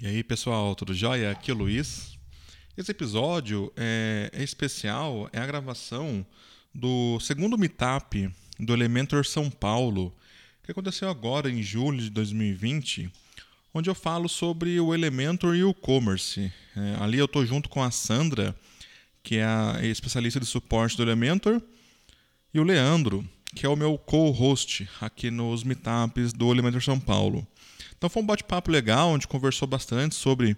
E aí, pessoal, tudo jóia? Aqui é o Luiz. Esse episódio é, é especial, é a gravação do segundo meetup do Elementor São Paulo, que aconteceu agora em julho de 2020, onde eu falo sobre o Elementor e o Commerce. É, ali eu estou junto com a Sandra, que é a especialista de suporte do Elementor, e o Leandro, que é o meu co-host aqui nos meetups do Elementor São Paulo. Então foi um bate-papo legal, onde conversou bastante sobre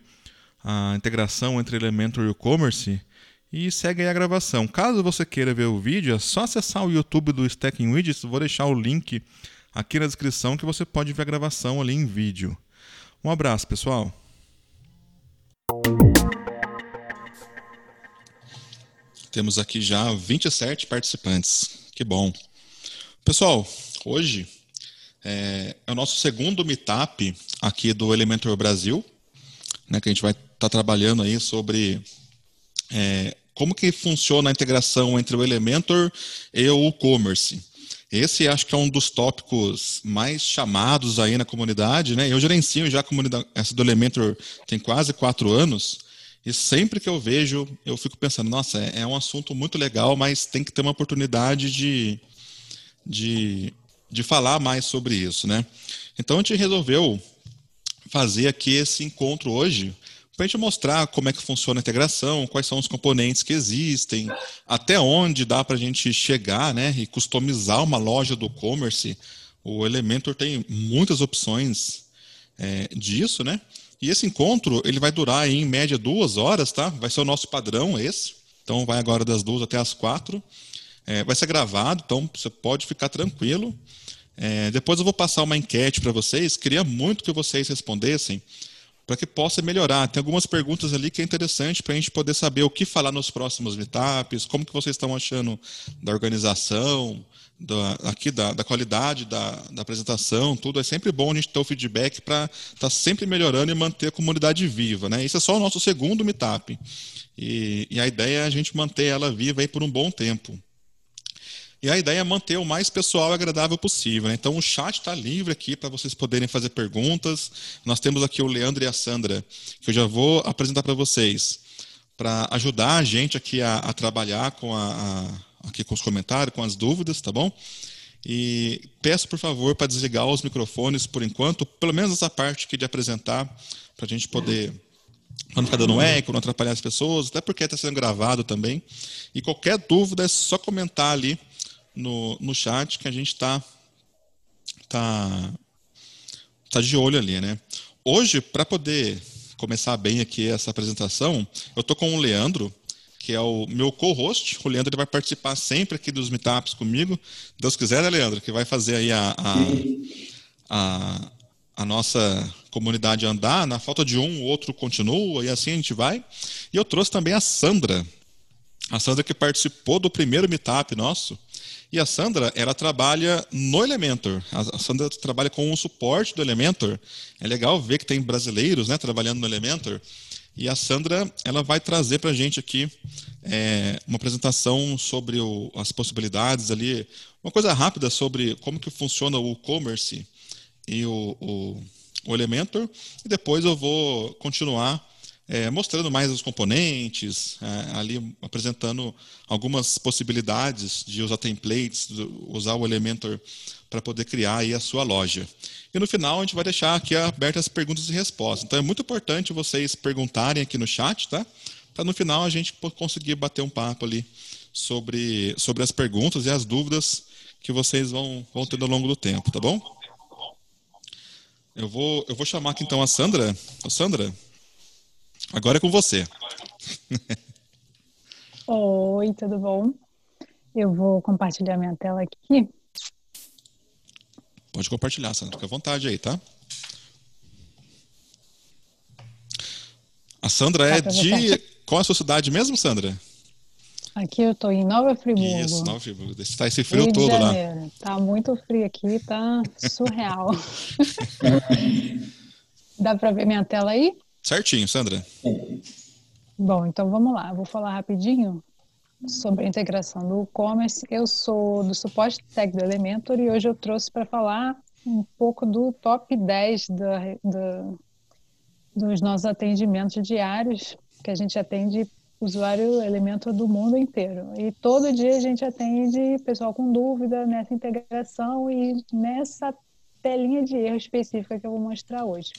a integração entre Elementor e o Commerce. E segue aí a gravação. Caso você queira ver o vídeo, é só acessar o YouTube do Stacking Widgets. Vou deixar o link aqui na descrição que você pode ver a gravação ali em vídeo. Um abraço, pessoal. Temos aqui já 27 participantes. Que bom. Pessoal, hoje é, é o nosso segundo meetup aqui do Elementor Brasil, né, que a gente vai estar tá trabalhando aí sobre é, como que funciona a integração entre o Elementor e o e-commerce. Esse acho que é um dos tópicos mais chamados aí na comunidade, né? Eu gerencio já a comunidade, essa do Elementor tem quase quatro anos, e sempre que eu vejo, eu fico pensando, nossa, é, é um assunto muito legal, mas tem que ter uma oportunidade de, de de falar mais sobre isso, né? Então a gente resolveu fazer aqui esse encontro hoje para a gente mostrar como é que funciona a integração, quais são os componentes que existem, até onde dá para a gente chegar, né? E customizar uma loja do e-commerce. O Elementor tem muitas opções é, disso, né? E esse encontro ele vai durar em média duas horas, tá? Vai ser o nosso padrão esse. Então vai agora das duas até as quatro. É, vai ser gravado, então você pode ficar tranquilo. É, depois eu vou passar uma enquete para vocês. Queria muito que vocês respondessem para que possa melhorar. Tem algumas perguntas ali que é interessante para a gente poder saber o que falar nos próximos meetups, como que vocês estão achando da organização, da, aqui da, da qualidade da, da, apresentação, tudo. É sempre bom a gente ter o feedback para estar tá sempre melhorando e manter a comunidade viva. Né? Isso é só o nosso segundo meetup. E, e a ideia é a gente manter ela viva aí por um bom tempo. E a ideia é manter o mais pessoal e agradável possível. Né? Então, o chat está livre aqui para vocês poderem fazer perguntas. Nós temos aqui o Leandro e a Sandra, que eu já vou apresentar para vocês, para ajudar a gente aqui a, a trabalhar com, a, a, aqui com os comentários, com as dúvidas, tá bom? E peço, por favor, para desligar os microfones por enquanto, pelo menos essa parte aqui de apresentar, para a gente poder não ficar dando eco, não atrapalhar as pessoas, até porque está sendo gravado também. E qualquer dúvida é só comentar ali no, no chat que a gente está tá, tá de olho ali, né? Hoje, para poder começar bem aqui essa apresentação, eu estou com o Leandro, que é o meu co-host. O Leandro ele vai participar sempre aqui dos meetups comigo. Deus quiser, né, Leandro? Que vai fazer aí a, a, a, a nossa comunidade andar. Na falta de um, o outro continua, e assim a gente vai. E eu trouxe também a Sandra. A Sandra que participou do primeiro meetup nosso. E a Sandra, ela trabalha no Elementor. A Sandra trabalha com o suporte do Elementor. É legal ver que tem brasileiros né, trabalhando no Elementor. E a Sandra, ela vai trazer para a gente aqui é, uma apresentação sobre o, as possibilidades ali, uma coisa rápida sobre como que funciona o e-commerce e o, o, o Elementor. E depois eu vou continuar é, mostrando mais os componentes, é, ali apresentando algumas possibilidades de usar templates, usar o Elementor para poder criar aí a sua loja. E no final a gente vai deixar aqui abertas as perguntas e respostas. Então é muito importante vocês perguntarem aqui no chat, tá? Para no final a gente conseguir bater um papo ali sobre, sobre as perguntas e as dúvidas que vocês vão, vão ter ao longo do tempo, tá bom? Eu vou, eu vou chamar aqui então a Sandra. Ô, Sandra, Agora é com você. Oi, tudo bom? Eu vou compartilhar minha tela aqui. Pode compartilhar, Sandra. Fica à vontade aí, tá? A Sandra é de. Qual é a sua cidade mesmo, Sandra? Aqui eu estou em Nova Friburgo. Isso, Nova Friburgo. Está esse frio Rio todo lá. Tá muito frio aqui, tá surreal. Dá para ver minha tela aí? Certinho, Sandra. Bom, então vamos lá. vou falar rapidinho sobre a integração do e-commerce. Eu sou do suporte tech do Elementor e hoje eu trouxe para falar um pouco do top 10 da, da, dos nossos atendimentos diários, que a gente atende usuário elemento do mundo inteiro. E todo dia a gente atende pessoal com dúvida nessa integração e nessa telinha de erro específica que eu vou mostrar hoje.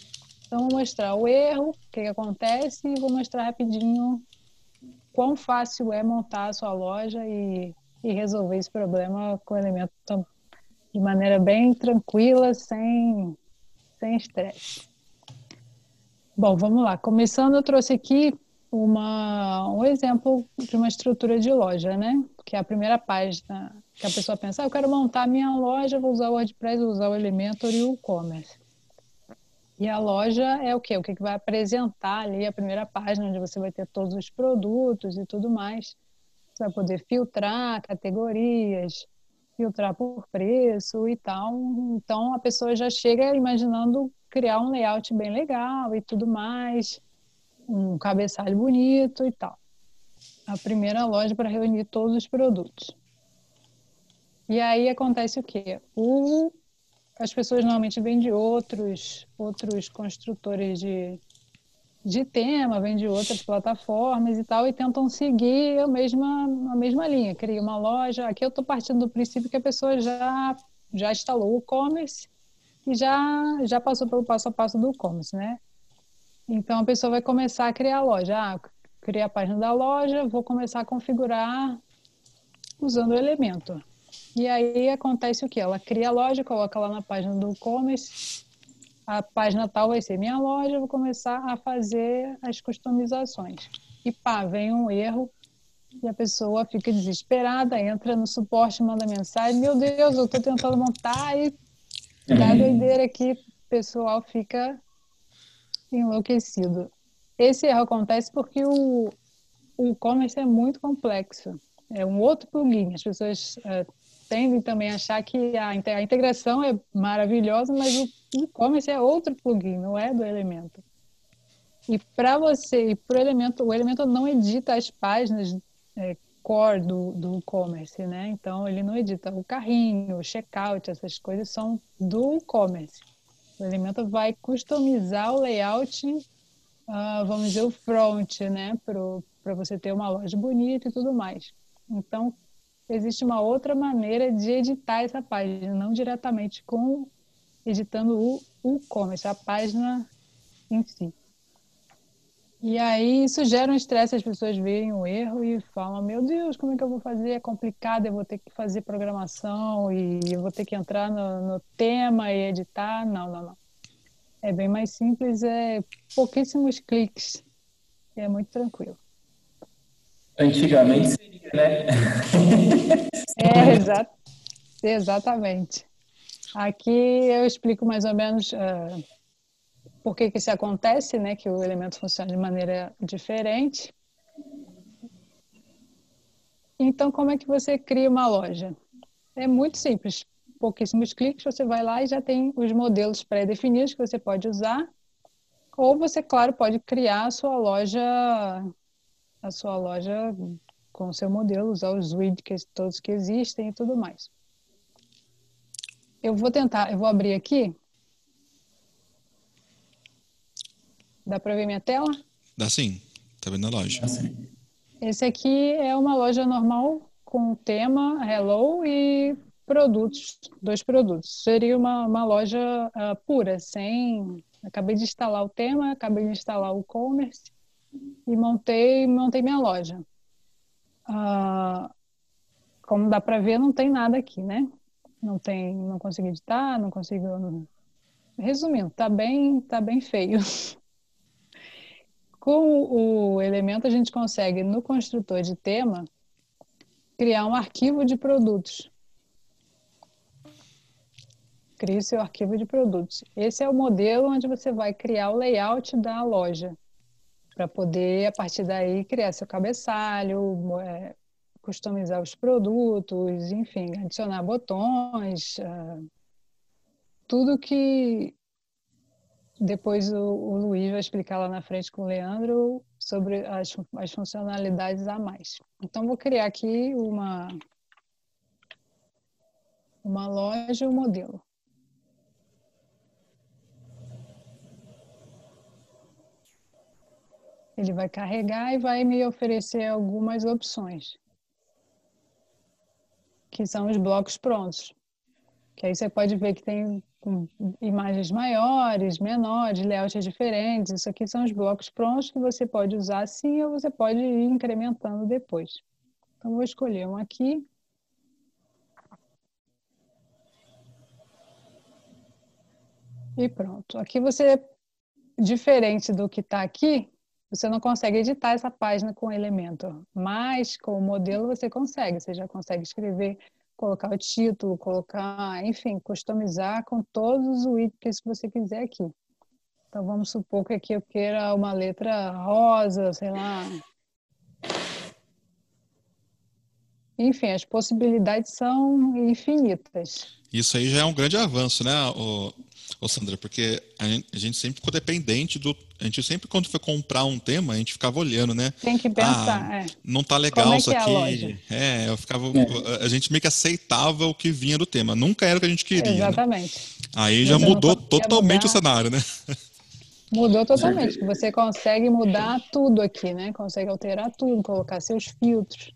Então, vou mostrar o erro, o que, que acontece, e vou mostrar rapidinho quão fácil é montar a sua loja e, e resolver esse problema com o elemento de maneira bem tranquila, sem sem estresse. Bom, vamos lá. Começando, eu trouxe aqui uma, um exemplo de uma estrutura de loja, né? Que é a primeira página que a pessoa pensa, ah, eu quero montar minha loja, vou usar o WordPress, vou usar o Elementor e o e-commerce. E a loja é o quê? O que vai apresentar ali a primeira página, onde você vai ter todos os produtos e tudo mais. Você vai poder filtrar categorias, filtrar por preço e tal. Então a pessoa já chega imaginando criar um layout bem legal e tudo mais, um cabeçalho bonito e tal. A primeira loja para reunir todos os produtos. E aí acontece o quê? O as pessoas normalmente vêm de outros, outros construtores de, de tema, vêm de outras plataformas e tal, e tentam seguir a mesma, a mesma linha. Cria uma loja. Aqui eu estou partindo do princípio que a pessoa já, já instalou o e-commerce e já, já passou pelo passo a passo do e-commerce, né? Então a pessoa vai começar a criar a loja. Ah, criei a página da loja, vou começar a configurar usando o elemento. E aí acontece o que? Ela cria a loja, coloca lá na página do e-commerce, a página tal vai ser minha loja, eu vou começar a fazer as customizações. E pá, vem um erro e a pessoa fica desesperada, entra no suporte, manda mensagem, meu Deus, eu estou tentando montar e dá doideira aqui, o pessoal fica enlouquecido. Esse erro acontece porque o e-commerce é muito complexo. É um outro plugin. As pessoas uh, tendem também a achar que a, a integração é maravilhosa, mas o e-commerce é outro plugin, não é do Elemento. E para você, e para o Elemento, o Elemento não edita as páginas é, core do, e-commerce, né? Então, ele não edita o carrinho, o checkout, essas coisas são do e-commerce. O Elemento vai customizar o layout, uh, vamos dizer, o front, né? Para você ter uma loja bonita e tudo mais. Então, existe uma outra maneira de editar essa página, não diretamente com editando o e-commerce, a página em si. E aí isso gera um estresse, as pessoas veem o erro e falam, meu Deus, como é que eu vou fazer? É complicado, eu vou ter que fazer programação e eu vou ter que entrar no, no tema e editar. Não, não, não. É bem mais simples, é pouquíssimos cliques. É muito tranquilo. Antigamente seria, né? é, exa exatamente. Aqui eu explico mais ou menos uh, por que, que isso acontece, né? Que o elemento funciona de maneira diferente. Então, como é que você cria uma loja? É muito simples. Pouquíssimos cliques, você vai lá e já tem os modelos pré-definidos que você pode usar. Ou você, claro, pode criar a sua loja a sua loja com o seu modelo, usar os widgets todos que existem e tudo mais. Eu vou tentar, eu vou abrir aqui. Dá para ver minha tela? Dá sim, tá vendo a loja. Esse aqui é uma loja normal com tema Hello e produtos, dois produtos. Seria uma, uma loja uh, pura, sem. Acabei de instalar o tema, acabei de instalar o e-commerce e montei, montei minha loja. Ah, como dá para ver, não tem nada aqui, né? Não tem, não consigo editar, não consigo. Resumindo, tá bem, tá bem feio. Com o elemento, a gente consegue, no construtor de tema, criar um arquivo de produtos. Crie seu arquivo de produtos. Esse é o modelo onde você vai criar o layout da loja para poder, a partir daí, criar seu cabeçalho, é, customizar os produtos, enfim, adicionar botões, uh, tudo que depois o, o, Luiz vai explicar lá na frente com o Leandro sobre as, as funcionalidades a mais. Então, vou criar aqui uma, uma loja, um modelo. Ele vai carregar e vai me oferecer algumas opções, que são os blocos prontos. Que aí você pode ver que tem imagens maiores, menores, layouts diferentes. Isso aqui são os blocos prontos que você pode usar assim ou você pode ir incrementando depois. Então, vou escolher um aqui. E pronto. Aqui você, diferente do que está aqui, você não consegue editar essa página com o Elementor, mas com o modelo você consegue. Você já consegue escrever, colocar o título, colocar, enfim, customizar com todos os widgets que você quiser aqui. Então vamos supor que aqui eu queira uma letra rosa, sei lá. Enfim, as possibilidades são infinitas. Isso aí já é um grande avanço, né, Ô, Sandra, porque a gente, a gente, sempre ficou dependente do. A gente sempre, quando foi comprar um tema, a gente ficava olhando, né? Tem que pensar, ah, é. Não tá legal é isso é aqui. É, eu ficava. É. A gente meio que aceitava o que vinha do tema. Nunca era o que a gente queria. Né? Exatamente. Né? Aí já mudou totalmente mudar. o cenário, né? Mudou totalmente. Você consegue mudar tudo aqui, né? Consegue alterar tudo, colocar seus filtros.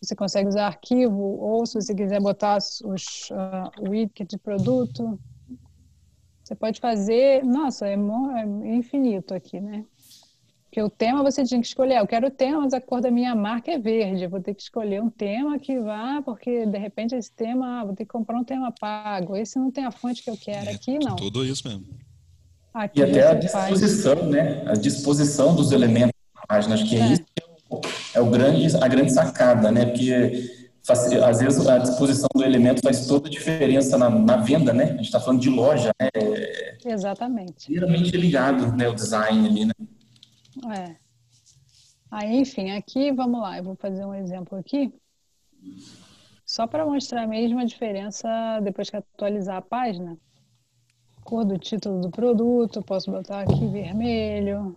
Você consegue usar arquivo, ou se você quiser botar os uh, widget de produto, você pode fazer, nossa, é, é infinito aqui, né? Porque o tema você tinha que escolher. Eu quero o tema, mas a cor da minha marca é verde. Eu vou ter que escolher um tema que vá, porque de repente esse tema, ah, vou ter que comprar um tema pago. Esse não tem a fonte que eu quero. É, aqui não. Tudo isso mesmo. Aqui e até a disposição, faz... né? A disposição dos elementos da página. Acho que é, é isso que é, o, grande, a grande sacada, né? Porque às vezes a disposição do elemento faz toda a diferença na, na venda, né? A gente está falando de loja, né? Exatamente. Inteiramente ligado, né? O design ali, né? É. Aí, enfim, aqui, vamos lá, eu vou fazer um exemplo aqui, só para mostrar mesmo a diferença depois que atualizar a página. Cor do título do produto, posso botar aqui vermelho,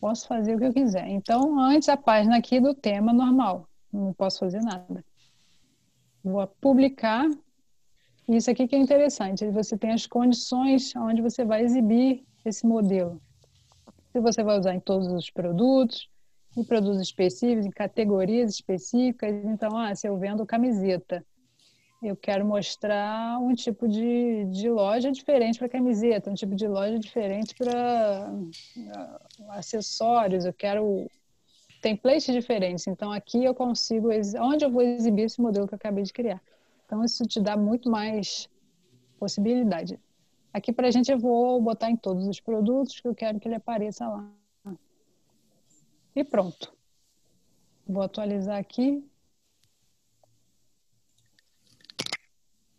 Posso fazer o que eu quiser. Então, antes a página aqui do tema normal. Não posso fazer nada. Vou publicar. Isso aqui que é interessante. Você tem as condições onde você vai exibir esse modelo. Se você vai usar em todos os produtos, em produtos específicos, em categorias específicas. Então, ah, se eu vendo camiseta, eu quero mostrar um tipo de, de loja diferente para camiseta, um tipo de loja diferente para uh, acessórios, eu quero templates diferentes. Então, aqui eu consigo, onde eu vou exibir esse modelo que eu acabei de criar. Então, isso te dá muito mais possibilidade. Aqui para a gente eu vou botar em todos os produtos que eu quero que ele apareça lá. E pronto. Vou atualizar aqui.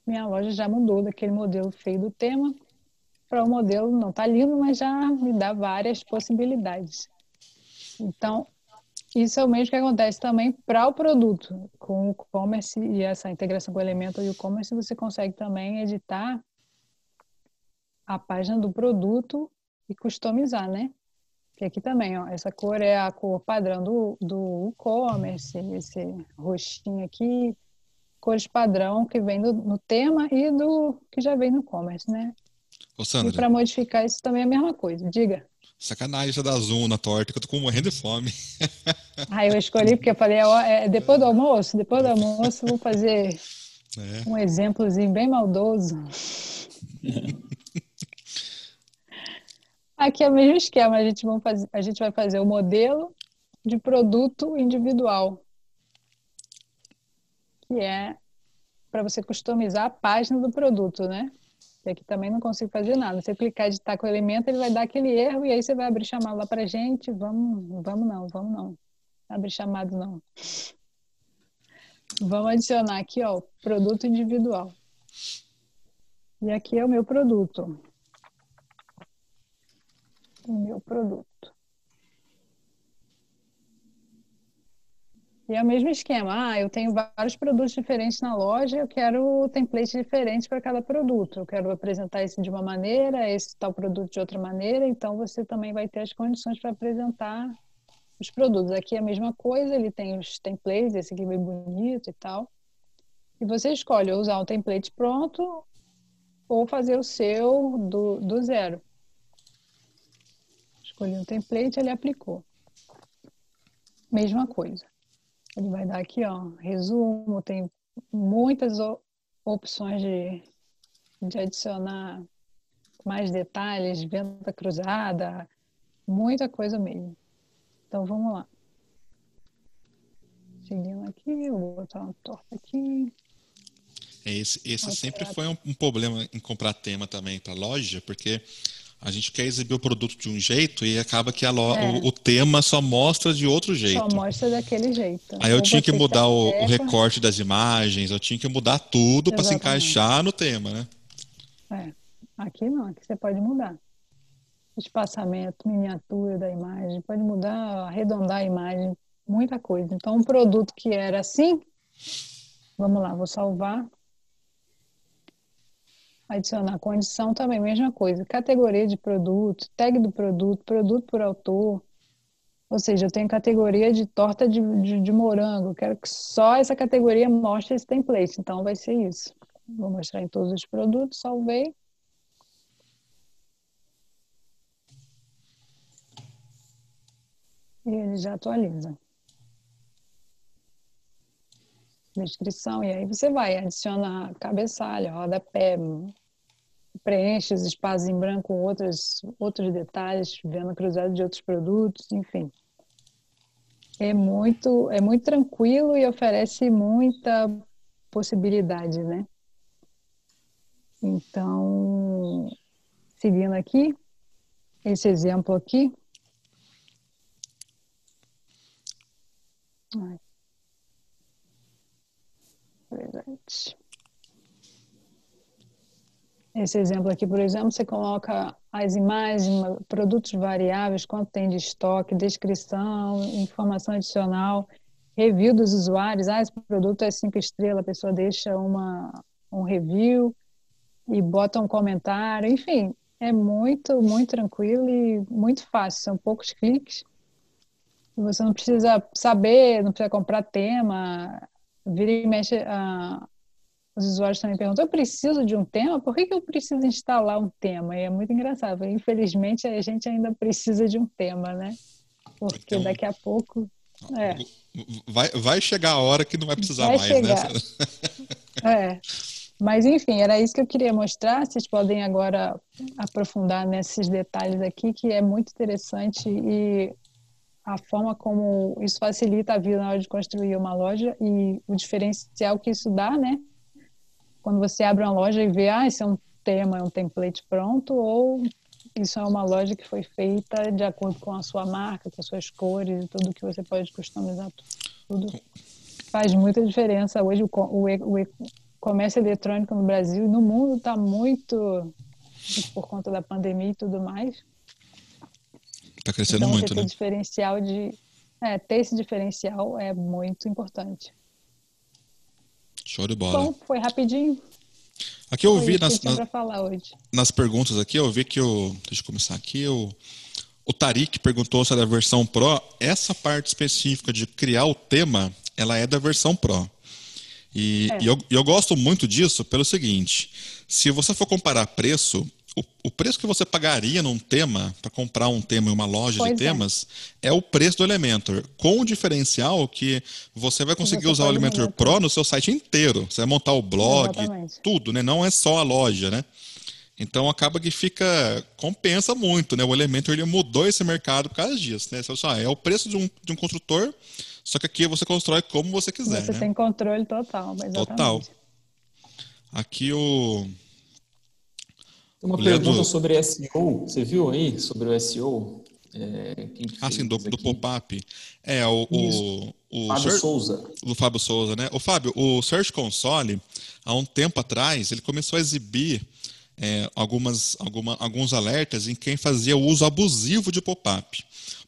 Minha loja já mudou daquele modelo feio do tema para o modelo não tá lindo, mas já me dá várias possibilidades. Então, isso é o mesmo que acontece também para o produto. Com o e-commerce e essa integração com o Elementor e o e-commerce, você consegue também editar a página do produto e customizar, né? Que aqui também, ó, essa cor é a cor padrão do, do e-commerce, esse roxinho aqui cores padrão que vem do, no tema e do que já vem no e-commerce, né? Ô, Sandra, e para modificar isso também é a mesma coisa. Diga. Sacanagem você dar zoom na torta, que eu tô morrendo de fome. Ah, eu escolhi porque eu falei, é, depois do almoço, depois do almoço vou fazer é. um exemplozinho bem maldoso. Aqui é o mesmo esquema, a gente, fazer, a gente vai fazer o modelo de produto individual que é para você customizar a página do produto, né? E aqui também não consigo fazer nada. Você clicar editar com o elemento, ele vai dar aquele erro e aí você vai abrir chamado lá para gente. Vamos, vamos não, vamos não. Abrir chamado não. Vamos adicionar aqui, ó, produto individual. E aqui é o meu produto. O meu produto. E é o mesmo esquema. Ah, eu tenho vários produtos diferentes na loja, eu quero templates diferentes para cada produto. Eu quero apresentar esse de uma maneira, esse tal produto de outra maneira, então você também vai ter as condições para apresentar os produtos. Aqui é a mesma coisa, ele tem os templates, esse aqui é bem bonito e tal. E você escolhe usar um template pronto ou fazer o seu do, do zero. Escolhi um template, ele aplicou. Mesma coisa. Ele vai dar aqui, ó, resumo, tem muitas opções de, de adicionar mais detalhes, venda cruzada, muita coisa mesmo. Então vamos lá. Seguindo aqui, vou botar uma torta aqui. Esse esse sempre foi um, um, problema em comprar tema também para loja, porque a gente quer exibir o produto de um jeito e acaba que lo, é. o, o, tema só mostra de outro jeito. Só mostra daquele jeito. Aí eu Ou tinha que mudar o, o, recorte das imagens, eu tinha que mudar tudo para se encaixar no tema, né? É. Aqui não, aqui você pode mudar. Espaçamento, miniatura da imagem, pode mudar, arredondar a imagem, muita coisa. Então, um produto que era assim, vamos lá, vou salvar Adicionar condição também, mesma coisa. Categoria de produto, tag do produto, produto por autor. Ou seja, eu tenho categoria de torta de, de, de morango. quero que só essa categoria mostre esse template. Então, vai ser isso. Vou mostrar em todos os produtos, salvei. E ele já atualiza. Descrição, e aí você vai adicionar cabeçalho, rodapé, preenche os espaços em branco outros, outros detalhes, vendo cruzado de outros produtos, enfim. É muito, é muito tranquilo e oferece muita possibilidade, né? Então, seguindo aqui, esse exemplo aqui. Ai. Presente. Esse exemplo aqui, por exemplo, você coloca as imagens, produtos variáveis, quanto tem de estoque, descrição, informação adicional, review dos usuários. Ah, esse produto é cinco estrelas, a pessoa deixa uma, um review e bota um comentário. Enfim, é muito, muito tranquilo e muito fácil. São poucos cliques. Você não precisa saber, não precisa comprar tema. Vira e mexe, a, os usuários também perguntam, eu preciso de um tema? Por que, que eu preciso instalar um tema? E é muito engraçado. Infelizmente, a gente ainda precisa de um tema, né? Porque então, daqui a pouco... É. Vai, vai chegar a hora que não vai precisar vai mais, né? chegar. né? É. Mas, enfim, era isso que eu queria mostrar. Vocês podem agora aprofundar nesses detalhes aqui, que é muito interessante e a forma como isso facilita a vida na hora de construir uma loja e o diferencial que isso dá, né? Quando você abre uma loja e vê, ah, esse é um tema, é um template pronto, ou isso é uma loja que foi feita de acordo com a sua marca, com as suas cores, tudo que você pode customizar, tudo faz muita diferença. Hoje o, o, o comércio eletrônico no Brasil e no mundo está muito por conta da pandemia e tudo mais. Está crescendo então, muito, né? Diferencial de, é, ter esse diferencial é muito importante. Show de bola. Bom, foi rapidinho. Aqui eu vi nas, nas, nas, perguntas aqui, eu vi que o. Deixa eu começar aqui. O, o Tarik perguntou se é da versão Pro. Essa parte específica de criar o tema, ela é da versão Pro. E, é. e eu, eu gosto muito disso pelo seguinte: se você for comparar preço, o, o, preço que você pagaria num tema, para comprar um tema em uma loja pois de é. temas, é o preço do Elementor. Com o diferencial que você vai conseguir você usar o Elementor Pro no seu site inteiro. Você vai montar o blog, Exatamente. tudo, né? Não é só a loja, né? Então acaba que fica. compensa muito, né? O Elementor ele mudou esse mercado por causa disso, né? Só, é o preço de um, de um construtor, só que aqui você constrói como você quiser. Você né? tem controle total, exatamente. Total. Aqui o. Uma pergunta sobre SEO. Você viu aí sobre o SEO? É, ah, sim, do, do pop-up. É, o, o, o Fábio. Souza. Do Fábio Souza, né? O Fábio, o Search Console, há um tempo atrás, ele começou a exibir é, algumas, alguma, alguns alertas em quem fazia uso abusivo de pop-up.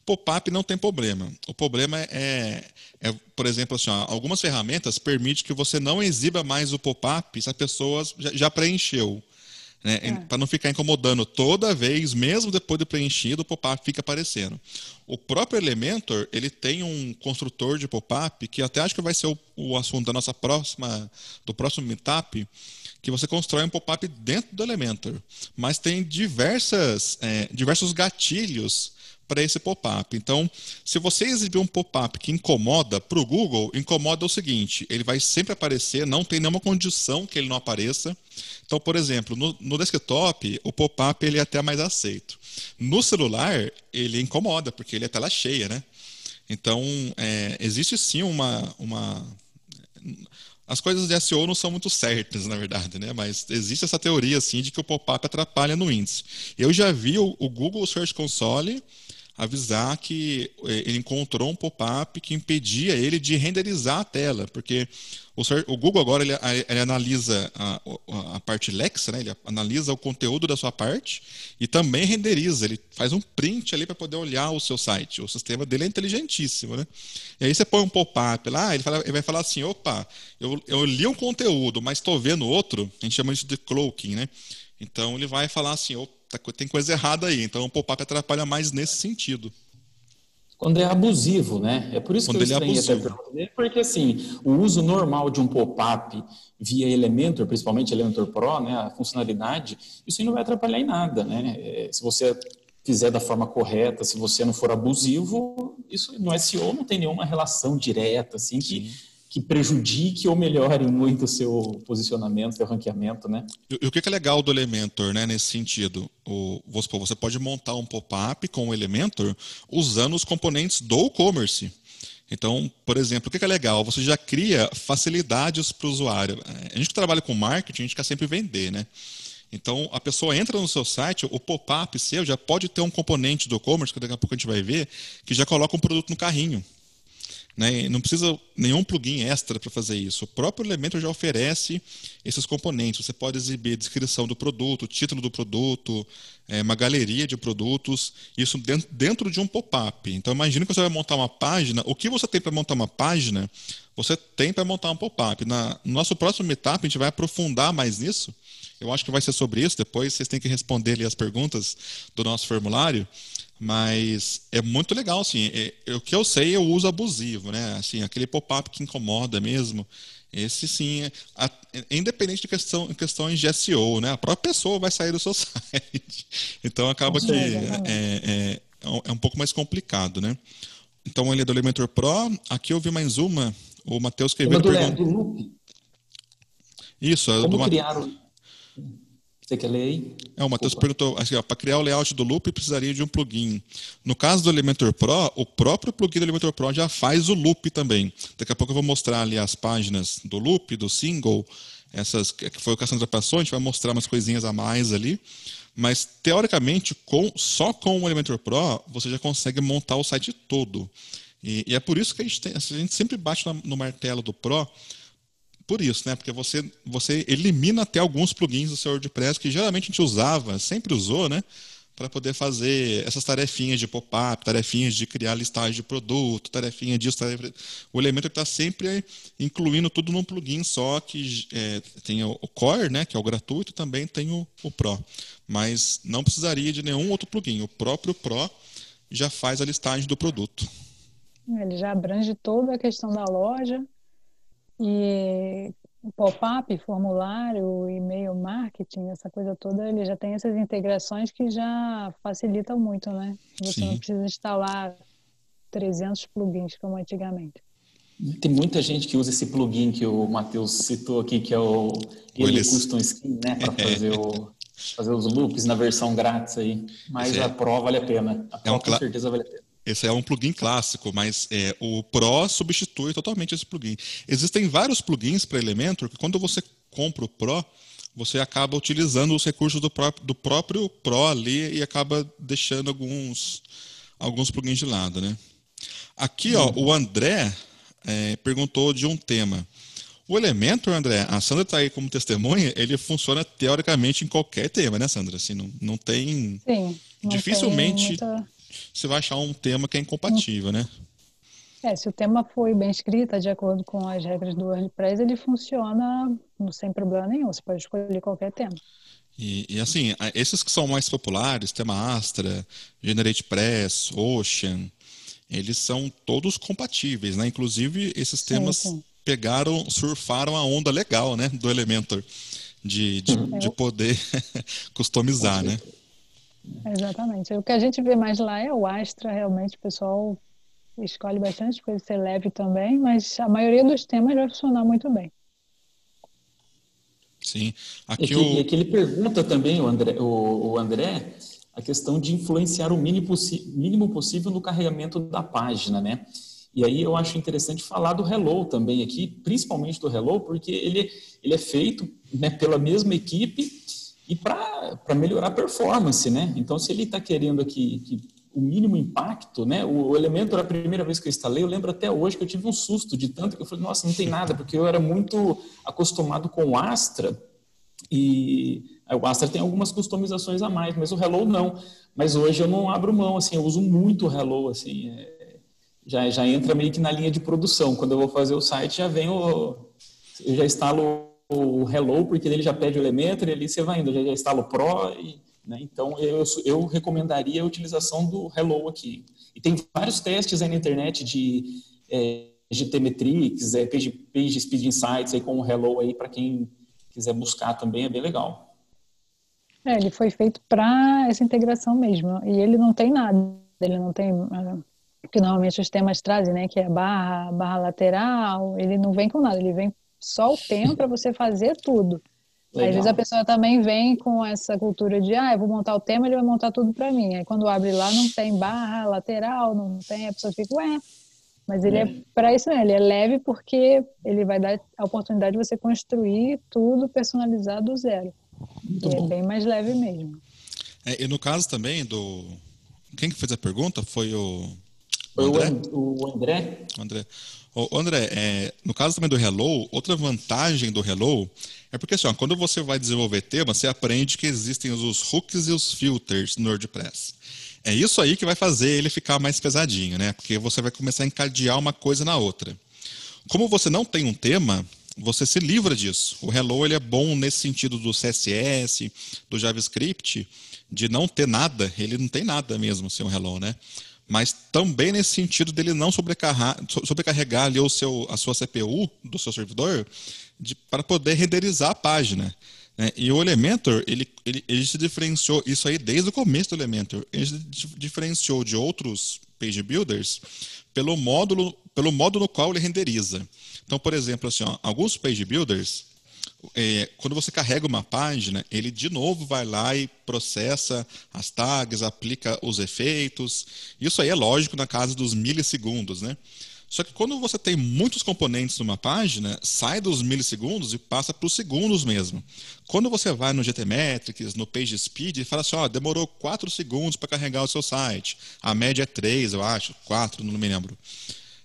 Pop-up não tem problema. O problema é, é por exemplo, assim, ó, algumas ferramentas permitem que você não exiba mais o pop-up se a pessoa já, já preencheu. Né? É. Para não ficar incomodando toda vez, mesmo depois de preenchido, o pop-up fica aparecendo. O próprio Elementor, ele tem um construtor de pop-up, que até acho que vai ser o, o, assunto da nossa próxima, do próximo meetup, que você constrói um pop-up dentro do Elementor. Mas tem diversas, é, diversos gatilhos para esse pop-up. Então, se você exibir um pop-up que incomoda para o Google, incomoda o seguinte: ele vai sempre aparecer, não tem nenhuma condição que ele não apareça. Então, por exemplo, no, no desktop, o pop-up ele é até mais aceito. No celular, ele incomoda, porque ele é tela cheia, né? Então, é, existe sim uma, uma. As coisas de SEO não são muito certas, na verdade, né? Mas existe essa teoria assim de que o pop-up atrapalha no índice. Eu já vi o, o Google Search Console avisar que eh, ele encontrou um pop-up que impedia ele de renderizar a tela, porque o, Google agora ele, ele analisa a, a, parte Lexa, né? ele analisa o conteúdo da sua parte e também renderiza, ele faz um print ali para poder olhar o seu site. O sistema dele é inteligentíssimo, né? E aí você põe um pop-up lá, ele, fala, ele, vai falar assim, opa, eu, eu li um conteúdo, mas estou vendo outro, a gente chama isso de cloaking, né? Então ele vai falar assim, opa, Tá tem coisa errada aí. Então o pop-up atrapalha mais nesse sentido. Quando é abusivo, né? É por isso Quando que eu ele é abusivo. Dele, porque assim, o uso normal de um pop-up via Elementor, principalmente Elementor Pro, né, a funcionalidade, isso aí não vai atrapalhar em nada, né? É, se você fizer da forma correta, se você não for abusivo, isso no SEO não tem nenhuma relação direta, assim, que Sim que prejudique ou melhore muito o seu posicionamento, seu ranqueamento, né? E, o que é legal do Elementor, né, nesse sentido? O, você pode montar um pop-up com o Elementor usando os componentes do e-commerce. Então, por exemplo, o que é legal? Você já cria facilidades para o usuário. A gente que trabalha com marketing, a gente quer sempre vender, né? Então, a pessoa entra no seu site, o pop-up seu já pode ter um componente do e-commerce, que daqui a pouco a gente vai ver, que já coloca um produto no carrinho. Né? Não precisa nenhum plugin extra para fazer isso. O próprio Elementor já oferece esses componentes. Você pode exibir descrição do produto, título do produto, é, uma galeria de produtos, isso dentro, dentro de um pop-up. Então, imagine que você vai montar uma página. O que você tem para montar uma página, você tem para montar um pop-up. No nosso próximo meetup, a gente vai aprofundar mais nisso. Eu acho que vai ser sobre isso. Depois vocês têm que responder ali as perguntas do nosso formulário. Mas é muito legal, assim. É, é, o que eu sei, eu uso abusivo, né? Assim, aquele pop-up que incomoda mesmo. Esse sim, é, a, é, independente de questão, questões de SEO, né? A própria pessoa vai sair do seu site. Então acaba que é, é, é, um pouco mais complicado, né? Então ele é do Elementor Pro. Aqui eu vi mais uma. O Matheus escreveu. Do, pergunta... do Loop. Isso, é do criar você quer ler aí? É, o Matheus perguntou, assim, para criar o layout do loop precisaria de um plugin. No caso do Elementor Pro, o próprio plugin do Elementor Pro já faz o loop também. Daqui a pouco eu vou mostrar ali as páginas do loop, do single, essas que foi o que a Sandra passou, a gente vai mostrar umas coisinhas a mais ali. Mas, teoricamente, com, só com o Elementor Pro, você já consegue montar o site todo. E, e é por isso que a gente, tem, a gente sempre bate no martelo do Pro, por isso, né? Porque você, você elimina até alguns plugins do seu WordPress que geralmente a gente usava, sempre usou, né? Para poder fazer essas tarefinhas de pop-up, tarefinhas de criar listagem de produto, tarefinha disso, tarefa... O elemento está sempre incluindo tudo num plugin só, que é, tem o Core, né? Que é o gratuito, e também tem o, o Pro. Mas não precisaria de nenhum outro plugin. O próprio Pro já faz a listagem do produto. Ele já abrange toda a questão da loja, e pop-up, formulário, e-mail marketing, essa coisa toda, ele já tem essas integrações que já facilitam muito, né? Você Sim. não precisa instalar 300 plugins como antigamente. Tem muita gente que usa esse plugin que o Matheus citou aqui, que é o ele Custom Skin, né? Para fazer, o, fazer os loops na versão grátis aí. Mas a Pro vale a pena. A Pro é um com certeza vale a pena. Esse é um plugin clássico, mas é, o Pro substitui totalmente esse plugin. Existem vários plugins para Elementor que quando você compra o Pro, você acaba utilizando os recursos do próprio, do próprio Pro ali e acaba deixando alguns, alguns plugins de lado. Né? Aqui, ó, o André é, perguntou de um tema. O Elementor, André, a Sandra está aí como testemunha, ele funciona teoricamente em qualquer tema, né, Sandra? Assim, não, não tem. Sim. Não dificilmente. Tem muita você vai achar um tema que é incompatível, né? É, se o tema foi bem escrito, de acordo com as regras do WordPress, ele funciona sem problema nenhum. Você pode escolher qualquer tema. E, e, assim, esses que são mais populares, tema Astra, GeneratePress, Ocean, eles são todos compatíveis, né? Inclusive, esses temas sim, sim. pegaram, surfaram a onda legal, né? Do Elementor, de, de, é. de poder customizar, né? Exatamente. O que a gente vê mais lá é o Astra, realmente o pessoal escolhe bastante coisa ser leve também, mas a maioria dos temas vai funcionar muito bem. Sim. Aqui é que, o... é que ele pergunta também, o André, o, o André, a questão de influenciar o mínimo, mínimo possível no carregamento da página, né? E aí eu acho interessante falar do Hello também aqui, principalmente do Hello, porque ele, ele é feito né, pela mesma equipe e para melhorar a performance, né? Então, se ele está querendo aqui que o mínimo impacto, né? O, o elemento era a primeira vez que eu instalei, eu lembro até hoje que eu tive um susto de tanto que eu falei, nossa, não tem nada, porque eu era muito acostumado com o Astra e o Astra tem algumas customizações a mais, mas o Hello não. Mas hoje eu não abro mão, assim, eu uso muito o Hello, assim, é, já, já entra meio que na linha de produção. Quando eu vou fazer o site, já vem o, eu já instalo o Hello, porque ele já pede o Elementor, e ali você vai indo, já, já instalo o Pro, e, né, então eu, eu recomendaria a utilização do Hello aqui. E tem vários testes aí na internet de é, GT Metrics, é, Page, Page Speed Insights aí com o Hello aí para quem quiser buscar também, é bem legal. É, ele foi feito para essa integração mesmo. E ele não tem nada. Ele não tem. Ah, que normalmente os temas trazem, né? Que é barra, barra lateral. Ele não vem com nada. Ele vem só o tema para você fazer tudo. Legal. Às vezes a pessoa também vem com essa cultura de, ah, eu vou montar o tema, ele vai montar tudo para mim. Aí quando abre lá não tem barra lateral, não tem, a pessoa fica, ué, mas ele é, é para isso, né? Ele é leve porque ele vai dar a oportunidade de você construir tudo personalizado do zero. é bem mais leve mesmo. É, e no caso também do. Quem que fez a pergunta? Foi o. Foi o André? O André. O André. André, é, no caso também do Hello, outra vantagem do Hello é porque assim, ó, quando você vai desenvolver tema, você aprende que existem os hooks e os filters no WordPress. É isso aí que vai fazer ele ficar mais pesadinho, né? Porque você vai começar a encadear uma coisa na outra. Como você não tem um tema, você se livra disso. O Hello ele é bom nesse sentido do CSS, do JavaScript, de não ter nada. Ele não tem nada mesmo sem o Hello, né? Mas também nesse sentido dele não sobrecarregar, sobrecarregar ali o seu, a sua CPU do seu servidor para poder renderizar a página. Né? E o Elementor, ele, ele, ele se diferenciou, isso aí desde o começo do Elementor, ele se diferenciou de outros page builders pelo módulo, pelo modo no qual ele renderiza. Então, por exemplo, assim, ó, alguns page builders, é, quando você carrega uma página, ele de novo vai lá e processa as tags, aplica os efeitos. Isso aí é lógico na casa dos milissegundos, né? Só que quando você tem muitos componentes numa página, sai dos milissegundos e passa para os segundos mesmo. Quando você vai no GTmetrix, no PageSpeed, e fala assim, ó, demorou 4 segundos para carregar o seu site. A média é 3, eu acho, 4, não me lembro.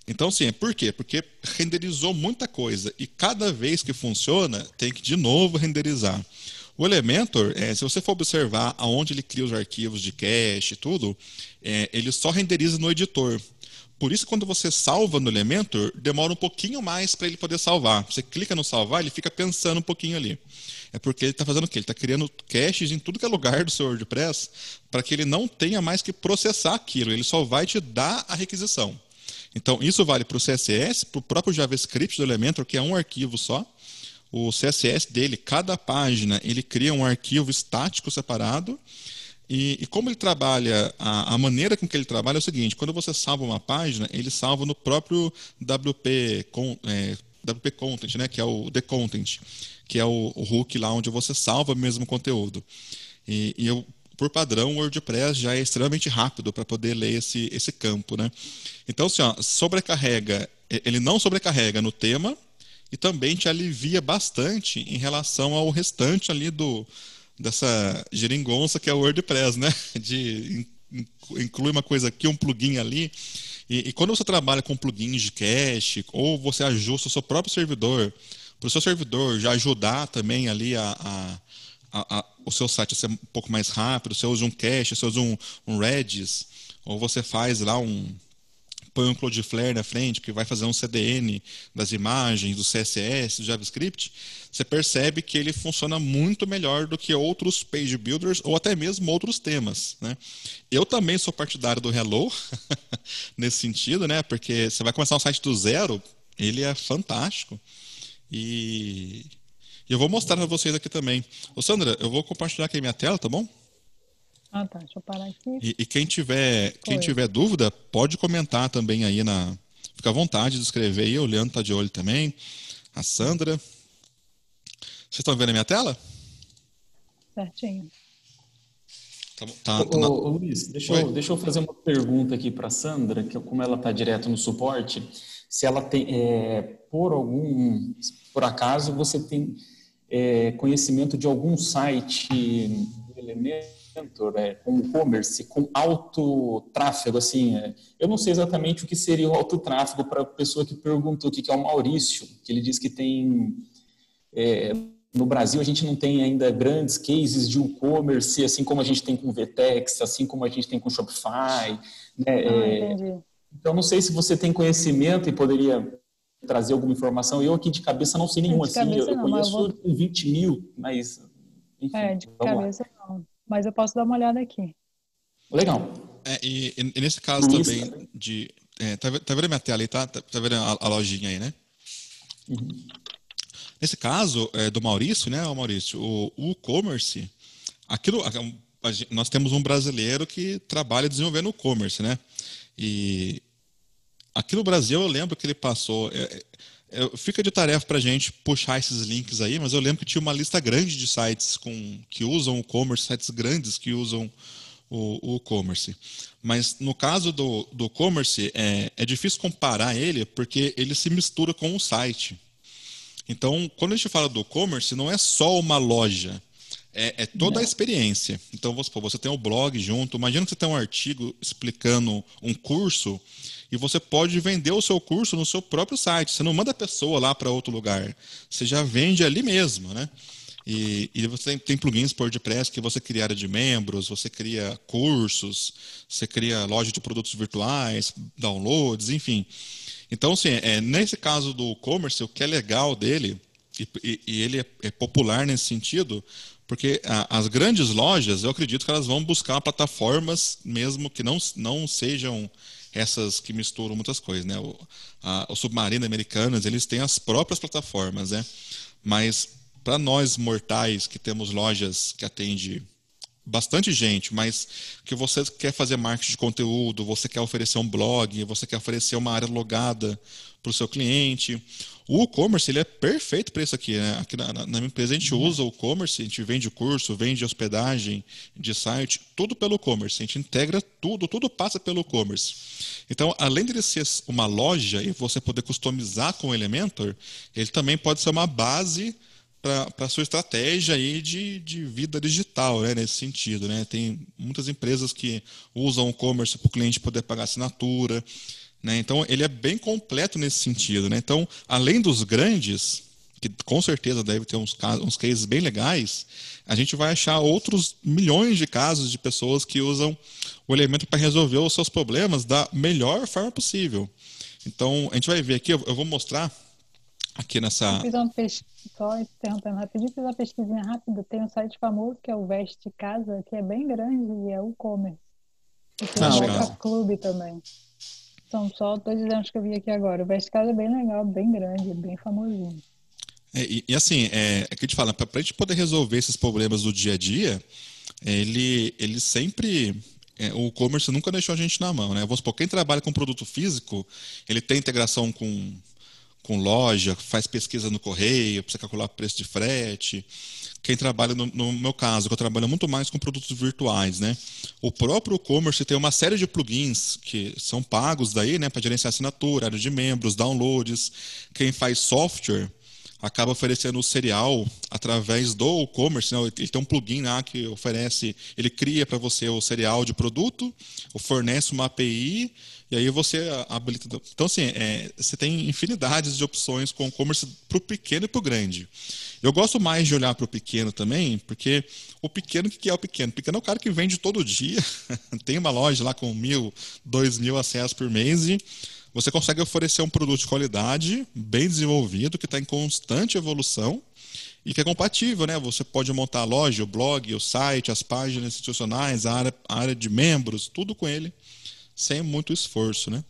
Então, sim, por quê? Porque renderizou muita coisa e cada vez que funciona, tem que de novo renderizar. O Elementor, é, se você for observar aonde ele cria os arquivos de cache e tudo, é, ele só renderiza no editor. Por isso, quando você salva no Elementor, demora um pouquinho mais para ele poder salvar. Você clica no salvar, ele fica pensando um pouquinho ali. É porque ele está fazendo o quê? Ele está criando caches em tudo que é lugar do seu WordPress para que ele não tenha mais que processar aquilo. Ele só vai te dar a requisição. Então, isso vale para o CSS, para o próprio JavaScript do Elementor, que é um arquivo só. O CSS dele, cada página, ele cria um arquivo estático separado e, e, como ele trabalha, a, a, maneira com que ele trabalha é o seguinte: quando você salva uma página, ele salva no próprio WP, com, é, WP Content, né, que é o The Content, que é o, o hook lá onde você salva o mesmo conteúdo. E, e eu, por padrão, o WordPress já é extremamente rápido para poder ler esse, esse campo. Né? Então, assim, ó, sobrecarrega, ele não sobrecarrega no tema e também te alivia bastante em relação ao restante ali do dessa geringonça que é o WordPress, né? De inclui uma coisa aqui, um plugin ali. E, e, quando você trabalha com plugins de cache, ou você ajusta o seu próprio servidor, para o seu servidor já ajudar também ali a, a, a, o seu site ser um pouco mais rápido, você usa um cache, você usa um, um Redis, ou você faz lá um, põe um Cloudflare na frente, que vai fazer um CDN das imagens, do CSS, do JavaScript, você percebe que ele funciona muito melhor do que outros page builders ou até mesmo outros temas. Né? Eu também sou partidário do Hello, nesse sentido, né? porque você vai começar um site do zero, ele é fantástico. E eu vou mostrar para vocês aqui também. Ô Sandra, eu vou compartilhar aqui a minha tela, tá bom? Ah, tá. Deixa eu parar aqui. E, e quem tiver quem tiver dúvida, pode comentar também aí na. Fica à vontade de escrever aí. O Leandro tá de olho também. A Sandra. Vocês estão vendo a minha tela? Certinho. Tá, tá, tá na... ô, Luiz, deixa eu, deixa eu fazer uma pergunta aqui para a Sandra, que como ela está direto no suporte, se ela tem, é, por algum, por acaso, você tem é, conhecimento de algum site Elementor, é, com e-commerce, com alto tráfego, assim, é, eu não sei exatamente o que seria o alto tráfego para a pessoa que perguntou, que é o Maurício, que ele diz que tem é, no Brasil, a gente não tem ainda grandes cases de e-commerce, assim como a gente tem com o Vtex, assim como a gente tem com o Shopify. Né? Ah, é, então, não sei se você tem conhecimento e poderia trazer alguma informação. Eu aqui de cabeça não sei nenhuma. Assim, eu, não, conheço vou... 20 mil, mas. Enfim, é, de cabeça lá. não. Mas eu posso dar uma olhada aqui. Legal. É, e, e, nesse caso também de. É, tá, tá, vendo a minha tela aí, tá? Tá, tá vendo a, a lojinha aí, né? Uhum. Nesse caso é, do Maurício, né, Maurício, o e-commerce, aquilo, a, a, nós temos um brasileiro que trabalha desenvolvendo e-commerce, né? E aqui no Brasil eu lembro que ele passou. É, é, fica de tarefa para a gente puxar esses links aí, mas eu lembro que tinha uma lista grande de sites com, que usam o e-commerce, sites grandes que usam o e-commerce. Mas no caso do e-commerce, é, é difícil comparar ele porque ele se mistura com o site. Então, quando a gente fala do e-commerce, não é só uma loja, é, é toda não. a experiência. Então, supor, você tem o um blog junto, imagina que você tem um artigo explicando um curso e você pode vender o seu curso no seu próprio site. Você não manda a pessoa lá para outro lugar, você já vende ali mesmo, né? E, e, você tem, tem plugins por WordPress que você cria área de membros, você cria cursos, você cria loja de produtos virtuais, downloads, enfim. Então, assim, é, nesse caso do e-commerce, o que é legal dele, e, e, e ele é, é, popular nesse sentido, porque a, as grandes lojas, eu acredito que elas vão buscar plataformas mesmo que não, não sejam essas que misturam muitas coisas, né? O, a, o Submarino Americanas, eles têm as próprias plataformas, né? Mas para nós mortais que temos lojas que atendem bastante gente, mas que você quer fazer marketing de conteúdo, você quer oferecer um blog, você quer oferecer uma área logada para o seu cliente. O e-commerce ele é perfeito para isso aqui. Né? Aqui na, na, minha empresa a gente uhum. usa o e-commerce, a gente vende curso, vende hospedagem de site, tudo pelo e-commerce. A gente integra tudo, tudo passa pelo e-commerce. Então, além de ser uma loja e você poder customizar com o Elementor, ele também pode ser uma base para a sua estratégia aí de, de vida digital, né, nesse sentido. Né? Tem muitas empresas que usam o e-commerce para o cliente poder pagar assinatura. Né? Então, ele é bem completo nesse sentido. Né? Então, além dos grandes, que com certeza deve ter uns, casos, uns cases bem legais, a gente vai achar outros milhões de casos de pessoas que usam o elemento para resolver os seus problemas da melhor forma possível. Então, a gente vai ver aqui, eu vou mostrar aqui nessa. Eu fiz uma pesquisa, só interrompendo rapidinho, fiz uma pesquisinha rápida. Tem um site famoso que é o Veste Casa, que é bem grande e é o e-commerce. E tem ah, o Boca Clube também. São só dois exemplos que eu vi aqui agora. O Veste Casa é bem legal, bem grande, bem famosinho. É, e, e, assim, é, é que te falo, para a gente poder resolver esses problemas do dia a dia, ele, ele sempre é, o e-commerce nunca deixou a gente na mão, né? Vamos supor, quem trabalha com produto físico, ele tem integração com com loja, faz pesquisa no correio, precisa calcular preço de frete. Quem trabalha, no, no, meu caso, que eu trabalho muito mais com produtos virtuais, né? O próprio e-commerce tem uma série de plugins que são pagos daí, né, para gerenciar assinatura, área de membros, downloads. Quem faz software acaba oferecendo o serial através do e-commerce. Né? Ele tem um plugin lá que oferece, ele cria para você o serial de produto, fornece uma API e aí você habilita. Então, assim, é, você tem infinidades de opções com e-commerce para o pequeno e para o grande. Eu gosto mais de olhar para o pequeno também, porque o pequeno, o que é o pequeno? O pequeno é o cara que vende todo dia, tem uma loja lá com mil, dois mil acessos por mês e você consegue oferecer um produto de qualidade, bem desenvolvido, que está em constante evolução e que é compatível, né? Você pode montar a loja, o blog, o site, as páginas institucionais, a área, a área de membros, tudo com ele sem muito esforço, né?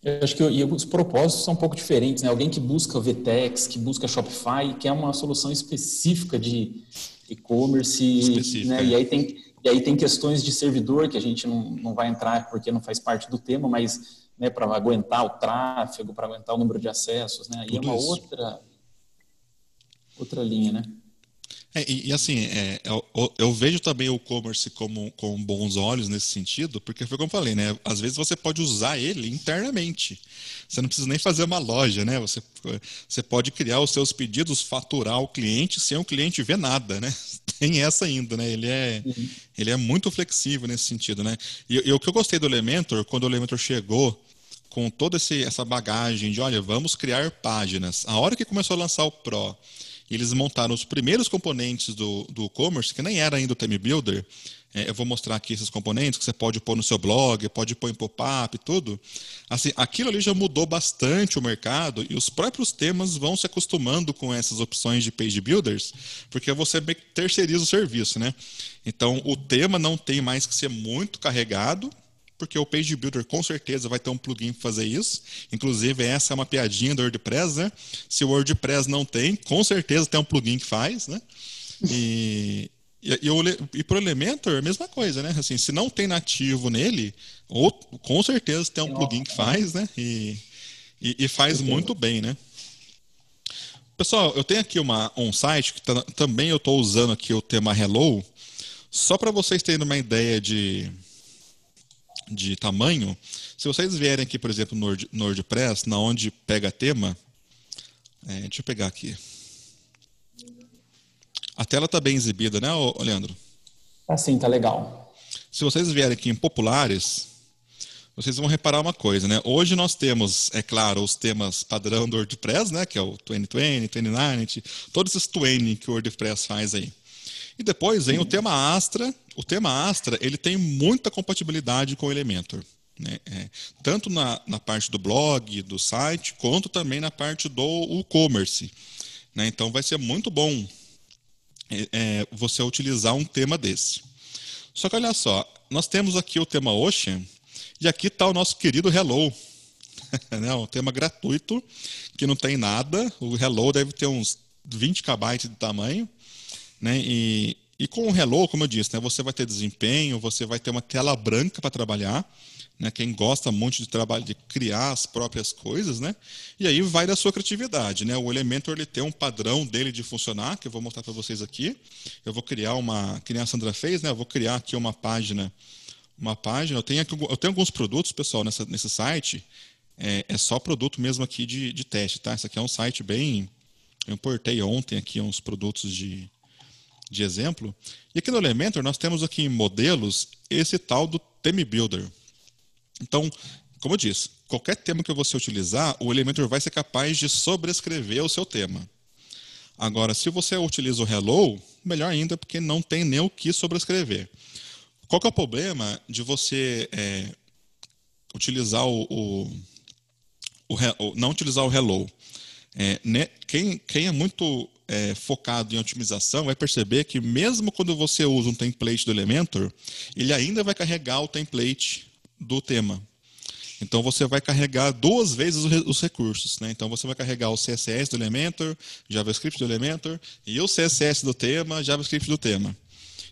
Eu acho que os propósitos são um pouco diferentes, né? Alguém que busca VTEX, que busca Shopify, quer uma solução específica de e-commerce, né? É. E aí tem e aí tem questões de servidor que a gente não, não vai entrar porque não faz parte do tema, mas né, para aguentar o tráfego, para aguentar o número de acessos, né? Aí é uma outra outra linha, né? É, e, e, assim, é, eu, eu, vejo também o e-commerce como, com bons olhos nesse sentido, porque foi como eu falei, né? Às vezes você pode usar ele internamente. Você não precisa nem fazer uma loja, né? Você, você pode criar os seus pedidos, faturar o cliente sem o cliente ver nada, né? Tem essa ainda, né? Ele é, uhum. ele é muito flexível nesse sentido, né? E, e o que eu gostei do Elementor, quando o Elementor chegou com toda esse, essa bagagem de, olha, vamos criar páginas. A hora que começou a lançar o Pro eles montaram os primeiros componentes do, do e-commerce, que nem era ainda o Theme Builder. É, eu vou mostrar aqui esses componentes que você pode pôr no seu blog, pode pôr em pop-up e tudo. Assim, aquilo ali já mudou bastante o mercado e os próprios temas vão se acostumando com essas opções de page builders, porque você terceiriza o serviço, né? Então, o tema não tem mais que ser muito carregado, porque o Page Builder com certeza vai ter um plugin para fazer isso. Inclusive, essa é uma piadinha do WordPress, né? Se o WordPress não tem, com certeza tem um plugin que faz, né? E, e, e, e para o Elementor, a mesma coisa, né? Assim, se não tem nativo nele, ou, com certeza tem um plugin que faz, né? E, e, e faz muito bem, né? Pessoal, eu tenho aqui uma, um site que tá, também eu estou usando aqui o tema Hello, só para vocês terem uma ideia de, de tamanho, se vocês vierem aqui, por exemplo, no, Word, no WordPress, na onde pega tema, é, deixa eu pegar aqui. A tela está bem exibida, né, Leandro? Ah, sim, tá legal. Se vocês vierem aqui em populares, vocês vão reparar uma coisa, né? Hoje nós temos, é claro, os temas padrão do WordPress, né? Que é o 2020, 2090, todos esses 20 que o WordPress faz aí. E depois vem o tema Astra. O tema Astra ele tem muita compatibilidade com o Elementor. Né? É, tanto na, na parte do blog, do site, quanto também na parte do e-commerce. Né? Então vai ser muito bom é, é, você utilizar um tema desse. Só que olha só, nós temos aqui o tema Ocean e aqui está o nosso querido Hello. né? Um tema gratuito que não tem nada. O Hello deve ter uns 20 KB de tamanho. Né? E, e com o Hello, como eu disse, né, você vai ter desempenho, você vai ter uma tela branca para trabalhar. Né, quem gosta muito de trabalho, de criar as próprias coisas, né? E aí vai da sua criatividade, né? O Elementor ele tem um padrão dele de funcionar, que eu vou mostrar para vocês aqui. Eu vou criar uma, que nem a Sandra fez, né? Eu vou criar aqui uma página, uma página. Eu tenho, aqui, eu tenho alguns produtos, pessoal, nessa, nesse site. É, é só produto mesmo aqui de, de teste, tá? Esse aqui é um site bem. Eu importei ontem aqui uns produtos de, de exemplo. E aqui no Elementor nós temos aqui em modelos esse tal do Theme Builder. Então, como eu disse, qualquer tema que você utilizar, o Elementor vai ser capaz de sobrescrever o seu tema. Agora, se você utiliza o Hello, melhor ainda, porque não tem nem o que sobrescrever. Qual que é o problema de você é, utilizar o, o, o, não utilizar o Hello? É, né, quem, quem é muito é, focado em otimização vai perceber que mesmo quando você usa um template do Elementor, ele ainda vai carregar o template do tema. Então você vai carregar duas vezes os recursos. Né? Então você vai carregar o CSS do Elementor, JavaScript do Elementor e o CSS do tema, JavaScript do tema.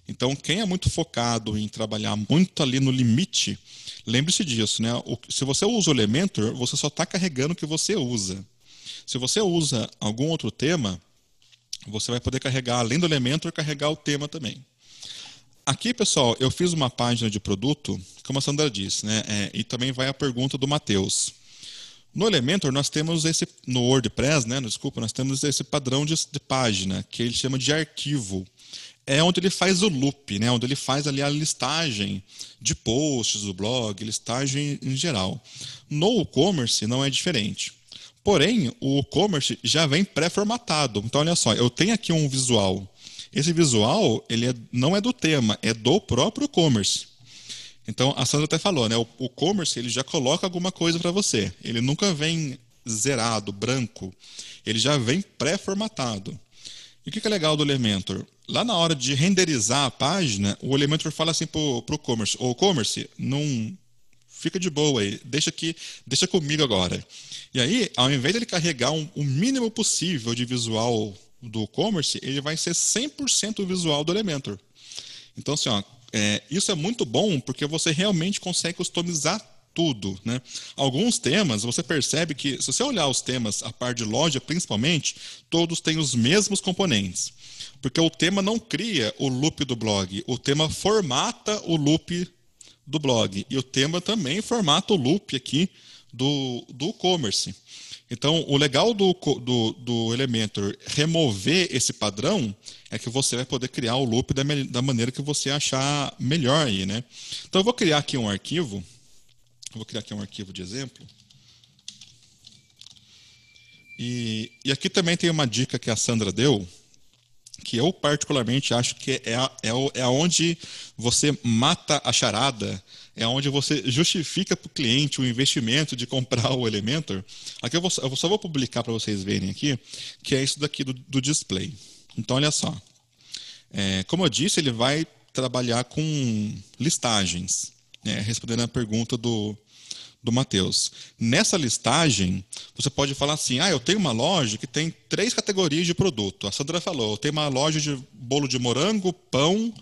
Então quem é muito focado em trabalhar muito ali no limite, lembre-se disso. Né? se você usa o Elementor, você só está carregando o que você usa. Se você usa algum outro tema, você vai poder carregar, além do Elementor, carregar o tema também. Aqui, pessoal, eu fiz uma página de produto, como a Sandra disse, né? É, e também vai a pergunta do Matheus. No Elementor, nós temos esse, no WordPress, né? Desculpa, nós temos esse padrão de, de página, que ele chama de arquivo. É onde ele faz o loop, né? Onde ele faz ali a listagem de posts do blog, listagem em geral. No e-commerce não é diferente. Porém, o e-commerce já vem pré-formatado. Então, olha só, eu tenho aqui um visual. Esse visual ele é, não é do tema, é do próprio e-commerce. Então, a Sandra até falou, né? O e-commerce ele já coloca alguma coisa para você. Ele nunca vem zerado, branco. Ele já vem pré-formatado. E o que é legal do Elementor? Lá na hora de renderizar a página, o Elementor fala assim para o e-commerce, o e-commerce, não fica de boa aí, deixa aqui, deixa comigo agora. E aí, ao invés de ele carregar um, o mínimo possível de visual do commerce, ele vai ser 100% visual do Elementor. Então, assim, ó, é, isso é muito bom porque você realmente consegue customizar tudo. Né? Alguns temas, você percebe que, se você olhar os temas, a parte de loja principalmente, todos têm os mesmos componentes. Porque o tema não cria o loop do blog, o tema formata o loop do blog. E o tema também formata o loop aqui do, do e-commerce. Então, o legal do, do, do Elementor remover esse padrão é que você vai poder criar o loop da, da maneira que você achar melhor aí, né? Então, eu vou criar aqui um arquivo Vou criar aqui um arquivo de exemplo. E, e aqui também tem uma dica que a Sandra deu, que eu particularmente acho que é, é, é onde você mata a charada, é onde você justifica para o cliente o investimento de comprar o Elementor. Aqui eu, vou, eu só vou publicar para vocês verem aqui, que é isso daqui do, do display. Então, olha só. É, como eu disse, ele vai trabalhar com listagens, né, respondendo a pergunta do, do Matheus. Nessa listagem, você pode falar assim: ah, eu tenho uma loja que tem três categorias de produto. A Sandra falou: eu tenho uma loja de bolo de morango, pão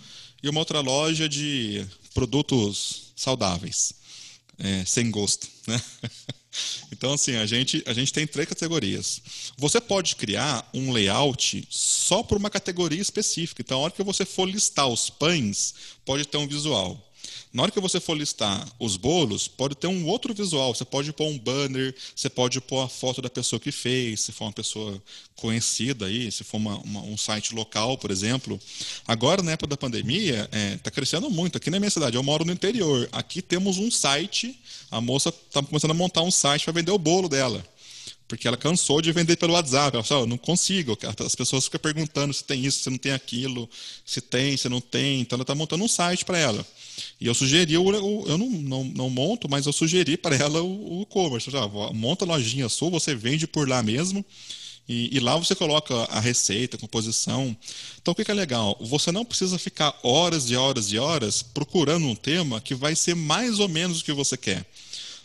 e uma outra loja de produtos saudáveis, é, sem gosto. Né? Então, assim, a gente, a gente tem três categorias. Você pode criar um layout só para uma categoria específica. Então, a hora que você for listar os pães, pode ter um visual. Na hora que você for listar os bolos, pode ter um outro visual. Você pode pôr um banner, você pode pôr a foto da pessoa que fez, se for uma pessoa conhecida aí, se for uma, uma, um site local, por exemplo. Agora, na época da pandemia, está é, tá crescendo muito. Aqui na minha cidade, eu moro no interior. Aqui temos um site, a moça está começando a montar um site para vender o bolo dela porque ela cansou de vender pelo WhatsApp. Ela falou, não consigo. As pessoas ficam perguntando se tem isso, se não tem aquilo, se tem, se não tem. Então ela está montando um site para ela. E eu sugeri, eu não, não, não monto, mas eu sugeri para ela o e-commerce. Monta a lojinha sua, você vende por lá mesmo. E, e, lá você coloca a receita, a composição. Então, o que, que é legal? Você não precisa ficar horas e horas e horas procurando um tema que vai ser mais ou menos o que você quer.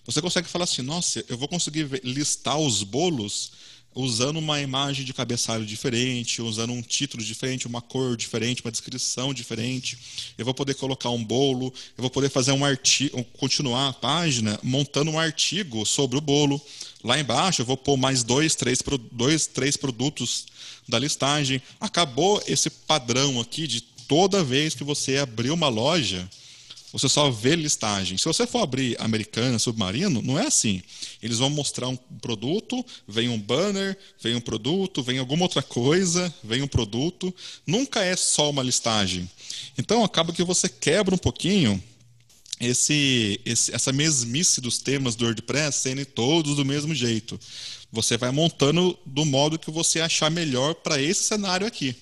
Você consegue falar assim, nossa, eu vou conseguir listar os bolos usando uma imagem de cabeçalho diferente, usando um título diferente, uma cor diferente, uma descrição diferente. Eu vou poder colocar um bolo, eu vou poder fazer um artigo, continuar a página montando um artigo sobre o bolo. Lá embaixo eu vou pôr mais dois, três, dois, três produtos da listagem. Acabou esse padrão aqui de toda vez que você abrir uma loja, você só vê listagem. Se você for abrir Americana, Submarino, não é assim. Eles vão mostrar um produto, vem um banner, vem um produto, vem alguma outra coisa, vem um produto. Nunca é só uma listagem. Então acaba que você quebra um pouquinho esse, esse, essa mesmice dos temas do WordPress sendo todos do mesmo jeito. Você vai montando do modo que você achar melhor para esse cenário aqui.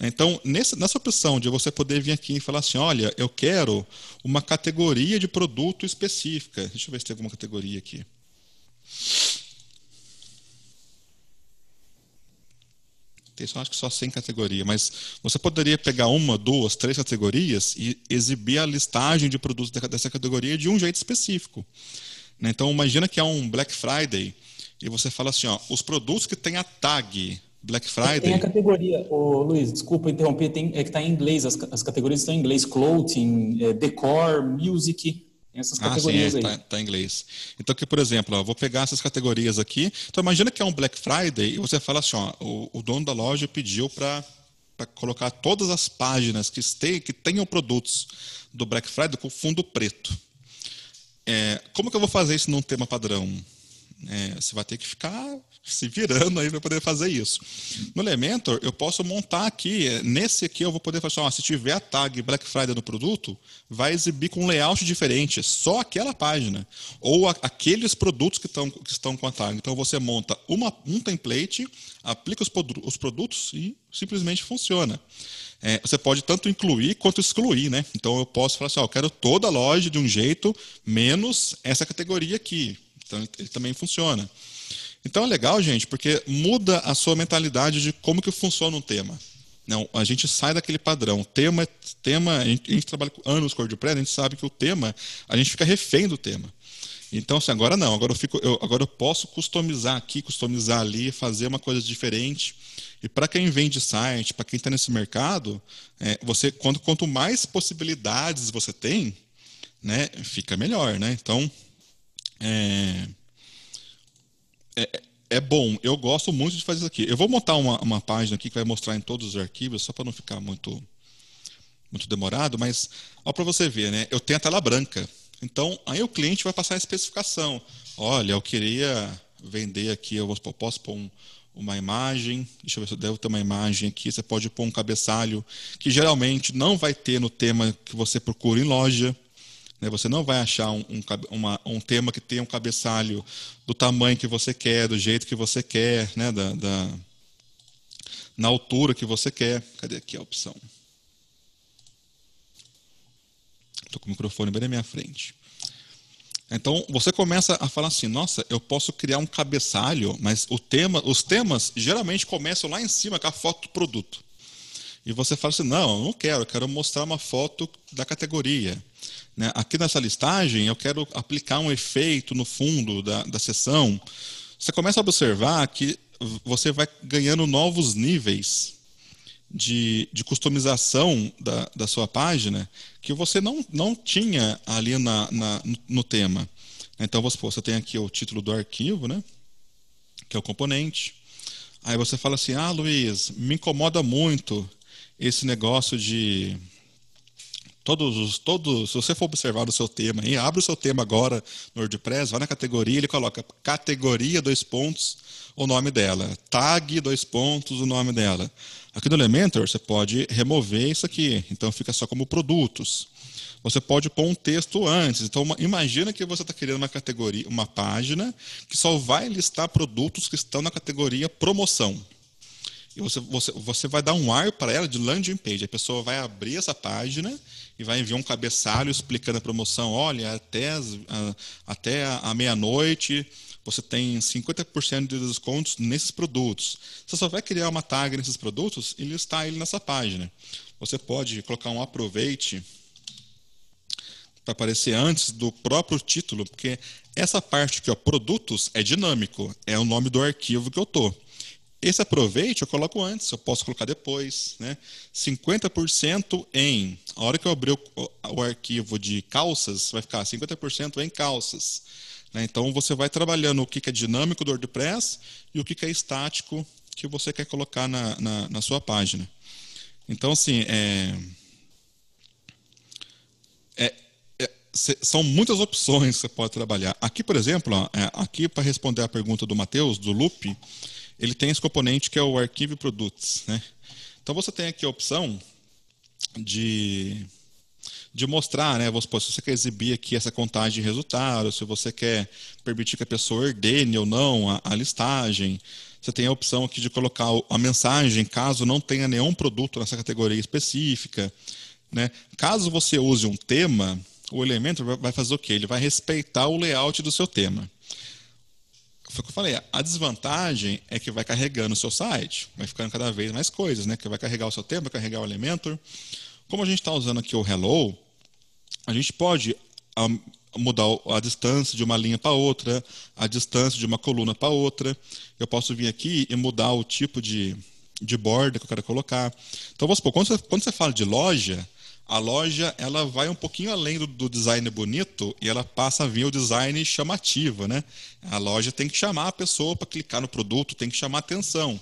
Então, nessa, nessa opção de você poder vir aqui e falar assim, olha, eu quero uma categoria de produto específica. Deixa eu ver se tem alguma categoria aqui. Tem só, acho que só 100 categorias, mas você poderia pegar uma, duas, três categorias e exibir a listagem de produtos dessa categoria de um jeito específico. Né? Então, imagina que é um Black Friday e você fala assim, ó, os produtos que tem a tag Black Friday. Tem a categoria, oh, Luiz, desculpa interromper, tem, é que está em inglês, as, as categorias estão em inglês: clothing, é, decor, music. Essas categorias ah, sim, é, aí. Está tá em inglês. Então, aqui, por exemplo, ó, vou pegar essas categorias aqui. Então, imagina que é um Black Friday e você fala assim: ó, o, o dono da loja pediu para colocar todas as páginas que, este, que tenham produtos do Black Friday com fundo preto. É, como que eu vou fazer isso num tema padrão? É, você vai ter que ficar se virando aí para poder fazer isso. No Elementor, eu posso montar aqui, nesse aqui eu vou poder falar, assim, se tiver a tag Black Friday no produto, vai exibir com um layout diferente, só aquela página, ou a, aqueles produtos que, tão, que estão com a tag. Então você monta uma, um template, aplica os, os produtos e simplesmente funciona. É, você pode tanto incluir quanto excluir, né? Então eu posso falar assim, ó, eu quero toda a loja de um jeito, menos essa categoria aqui. Então ele também funciona. Então é legal, gente, porque muda a sua mentalidade de como que funciona um tema. Não, a gente sai daquele padrão. Tema, tema, a gente, a gente trabalha com anos com WordPress, a gente sabe que o tema, a gente fica refém do tema. Então, assim, agora não, agora eu, fico, eu, agora eu posso customizar aqui, customizar ali, fazer uma coisa diferente. E para quem vende site, para quem está nesse mercado, é, você quanto, quanto mais possibilidades você tem, né, fica melhor, né? Então, é, é, é, bom. Eu gosto muito de fazer isso aqui. Eu vou montar uma, uma página aqui que vai mostrar em todos os arquivos, só para não ficar muito muito demorado, mas ó para você ver, né? Eu tenho a tela branca. Então, aí o cliente vai passar a especificação. Olha, eu queria vender aqui, eu posso pôr um, uma imagem, deixa eu ver se eu devo ter uma imagem aqui, você pode pôr um cabeçalho, que geralmente não vai ter no tema que você procura em loja. Né? Você não vai achar um, um, uma, um tema que tenha um cabeçalho do tamanho que você quer, do jeito que você quer, né? da, da na altura que você quer. Cadê aqui a opção? Estou com o microfone bem na minha frente. Então você começa a falar assim, nossa, eu posso criar um cabeçalho, mas o tema, os temas geralmente começam lá em cima com a foto do produto. E você fala assim, não, eu não quero, eu quero mostrar uma foto da categoria. Né? Aqui nessa listagem, eu quero aplicar um efeito no fundo da, da sessão. Você começa a observar que você vai ganhando novos níveis de, de customização da, da sua página que você não, não tinha ali na, na no, tema. Então, você, você tem aqui o título do arquivo, né? que é o componente. Aí você fala assim, ah, Luiz, me incomoda muito esse negócio de todos os todos se você for observar o seu tema aí abre o seu tema agora no WordPress vai na categoria ele coloca categoria dois pontos o nome dela tag dois pontos o nome dela Aqui no Elementor, você pode remover isso aqui, então fica só como produtos. Você pode pôr um texto antes. Então, imagina que você está criando uma categoria, uma página que só vai listar produtos que estão na categoria promoção. E você, você, você vai dar um ar para ela de landing page. A pessoa vai abrir essa página e vai enviar um cabeçalho explicando a promoção. Olha, até, as, a, até a, a meia-noite você tem 50% de descontos nesses produtos. Você só vai criar uma tag nesses produtos e listar ele nessa página. Você pode colocar um aproveite para aparecer antes do próprio título, porque essa parte aqui, ó, produtos, é dinâmico, é o nome do arquivo que eu estou. Esse aproveite eu coloco antes, eu posso colocar depois. Né? 50% em. A hora que eu abrir o, o arquivo de calças, vai ficar 50% em calças. Né? Então você vai trabalhando o que é dinâmico do WordPress e o que é estático que você quer colocar na, na, na sua página. Então, assim, é, é, é, são muitas opções que você pode trabalhar. Aqui, por exemplo, ó, é, aqui para responder a pergunta do Matheus, do Loop, ele tem esse componente que é o Arquivo Products. Né? Então, você tem aqui a opção de de mostrar, né? se você quer exibir aqui essa contagem de resultados, se você quer permitir que a pessoa ordene ou não a, a listagem. Você tem a opção aqui de colocar a mensagem caso não tenha nenhum produto nessa categoria específica. Né? Caso você use um tema, o elemento vai fazer o quê? Ele vai respeitar o layout do seu tema. Foi o que eu falei, a desvantagem é que vai carregando o seu site, vai ficando cada vez mais coisas, né? Que vai carregar o seu tema, vai carregar o Elementor. Como a gente está usando aqui o Hello, a gente pode mudar a distância de uma linha para outra, a distância de uma coluna para outra. Eu posso vir aqui e mudar o tipo de, de borda que eu quero colocar. Então, vamos supor, quando você, quando você fala de loja, a loja ela vai um pouquinho além do, do, design bonito e ela passa a vir o design chamativo, né? A loja tem que chamar a pessoa para clicar no produto, tem que chamar atenção.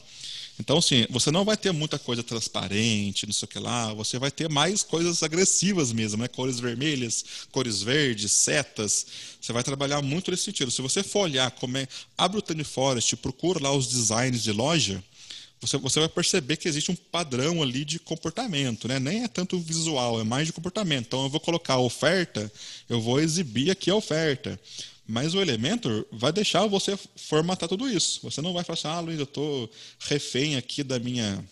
Então, assim, você não vai ter muita coisa transparente, não sei o que lá, você vai ter mais coisas agressivas mesmo, né? Cores vermelhas, cores verdes, setas. Você vai trabalhar muito nesse sentido. Se você for olhar como é. Abre o Tiny Forest, procura lá os designs de loja, você, você vai perceber que existe um padrão ali de comportamento, né? Nem é tanto visual, é mais de comportamento. Então, eu vou colocar a oferta, eu vou exibir aqui a oferta. Mas o Elementor vai deixar você formatar tudo isso. Você não vai falar assim, ah, Luiz, eu estou refém aqui da minha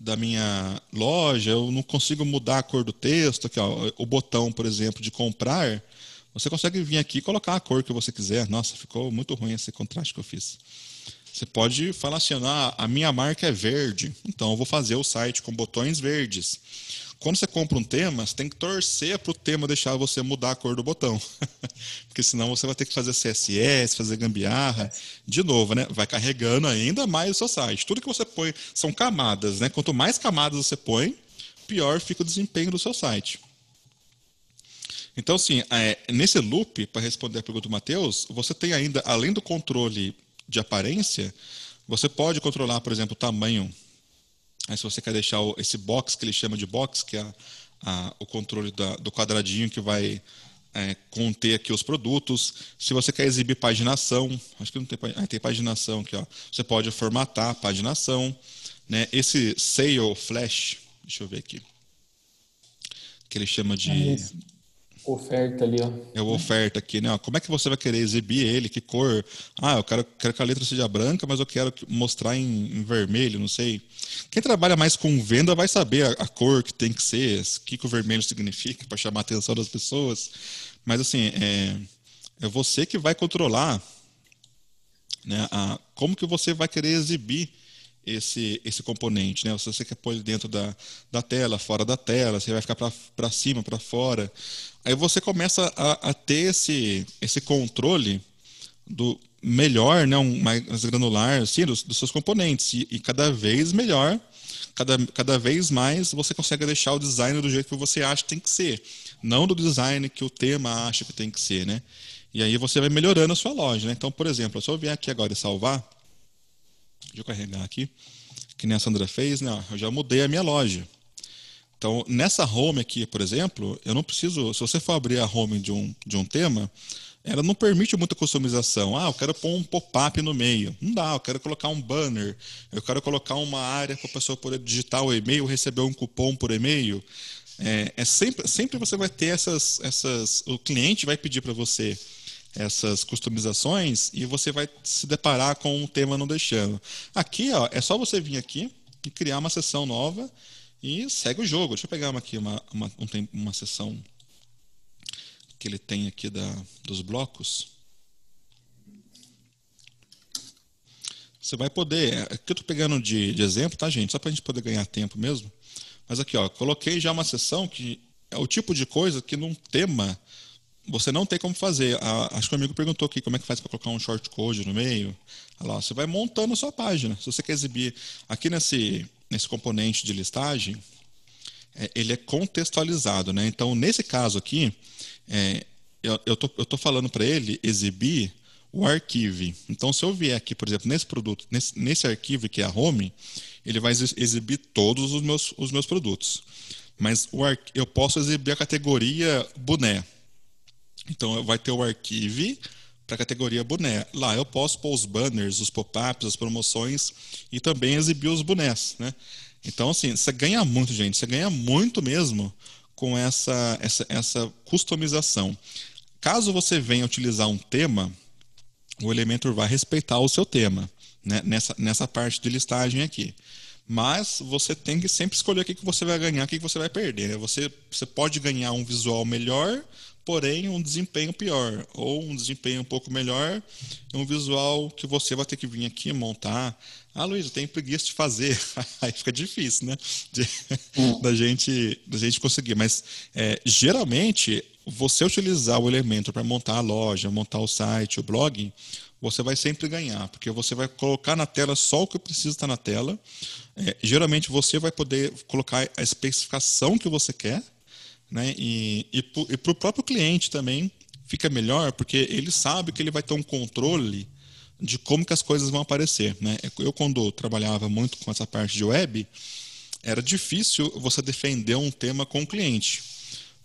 da minha loja, eu não consigo mudar a cor do texto, aqui, ó, o botão, por exemplo, de comprar, você consegue vir aqui e colocar a cor que você quiser. Nossa, ficou muito ruim esse contraste que eu fiz. Você pode falar assim, ah, a minha marca é verde, então eu vou fazer o site com botões verdes. quando você compra um tema, você tem que torcer para o tema deixar você mudar a cor do botão. Porque senão você vai ter que fazer CSS, fazer gambiarra. De novo, né? Vai carregando ainda mais o seu site. Tudo que você põe são camadas, né? Quanto mais camadas você põe, pior fica o desempenho do seu site. Então, assim, é, nesse loop, para responder a pergunta do Matheus, você tem ainda, além do controle de aparência, você pode controlar, por exemplo, o tamanho. Aí, se você quer deixar esse box, que ele chama de box, que é a, o controle da, do quadradinho que vai é, conter aqui os produtos. Se você quer exibir paginação, acho que não tem, ah, tem paginação aqui, ó. Você pode formatar a paginação. Né? Esse Sale Flash, deixa eu ver aqui, que ele chama de... É Oferta ali, ó. É o oferta aqui, né? Como é que você vai querer exibir ele? Que cor? Ah, eu quero, quero que a letra seja branca, mas eu quero mostrar em, em vermelho, não sei. Quem trabalha mais com venda vai saber a, a cor que tem que ser, o que, que o vermelho significa para chamar a atenção das pessoas. Mas assim, é, é você que vai controlar né, a, como que você vai querer exibir esse, esse componente, né? Se você quer pôr ele dentro da, da tela, fora da tela, você vai ficar para cima, para fora. Aí você começa a, a, ter esse, esse controle do melhor, né? Um, mais granular, assim, dos, dos seus componentes. E, e, cada vez melhor, cada, cada vez mais você consegue deixar o design do jeito que você acha que tem que ser. Não do design que o tema acha que tem que ser, né? E aí você vai melhorando a sua loja, né? Então, por exemplo, se eu vier aqui agora e salvar, Deixa eu carregar aqui. Que nem a Sandra fez, né? Eu já mudei a minha loja. Então, nessa home aqui, por exemplo, eu não preciso. Se você for abrir a home de um, de um tema, ela não permite muita customização. Ah, eu quero pôr um pop-up no meio. Não dá, eu quero colocar um banner. Eu quero colocar uma área para a pessoa poder digitar o e-mail, receber um cupom por e-mail. É, é, sempre, sempre você vai ter essas, essas. O cliente vai pedir para você essas customizações e você vai se deparar com um tema não deixando. Aqui, ó, é só você vir aqui e criar uma sessão nova e segue o jogo. Deixa eu pegar uma aqui uma, uma, uma sessão que ele tem aqui da, dos blocos. Você vai poder. Aqui eu estou pegando de, de exemplo, tá, gente? Só para a gente poder ganhar tempo mesmo. Mas aqui, ó, coloquei já uma sessão que é o tipo de coisa que num tema você não tem como fazer. A, acho que o amigo perguntou aqui como é que faz para colocar um short code no meio. Olha lá, você vai montando a sua página. Se você quer exibir aqui nesse, nesse componente de listagem, é, ele é contextualizado, né? Então, nesse caso aqui, é, eu, tô, eu tô falando para ele exibir o arquivo. Então, se eu vier aqui, por exemplo, nesse produto, nesse, nesse arquivo que é a home, ele vai exibir todos os meus, os meus produtos. Mas o, eu posso exibir a categoria boné. Então vai ter o arquivo para a categoria boné. Lá eu posso pôr os banners, os pop-ups, as promoções e também exibir os bonés, né? Então, assim, você ganha muito, gente. Você ganha muito mesmo com essa, essa, essa customização. Caso você venha utilizar um tema, o Elementor vai respeitar o seu tema, né? nessa, nessa parte de listagem aqui. Mas você tem que sempre escolher o que, você vai ganhar, o que, que você vai perder. Né? Você, você pode ganhar um visual melhor porém um desempenho pior, ou um desempenho um pouco melhor um visual que você vai ter que vir aqui montar. Ah, Luiz, eu tenho preguiça de fazer. Aí fica difícil, né? De, hum. da, gente, da gente conseguir. Mas, é, geralmente, você utilizar o elemento para montar a loja, montar o site, o blog, você vai sempre ganhar, porque você vai colocar na tela só o que precisa estar na tela. É, geralmente, você vai poder colocar a especificação que você quer, né? E, e, para o próprio cliente também fica melhor, porque ele sabe que ele vai ter um controle de como que as coisas vão aparecer. Né? Eu, quando trabalhava muito com essa parte de web, era difícil você defender um tema com o cliente.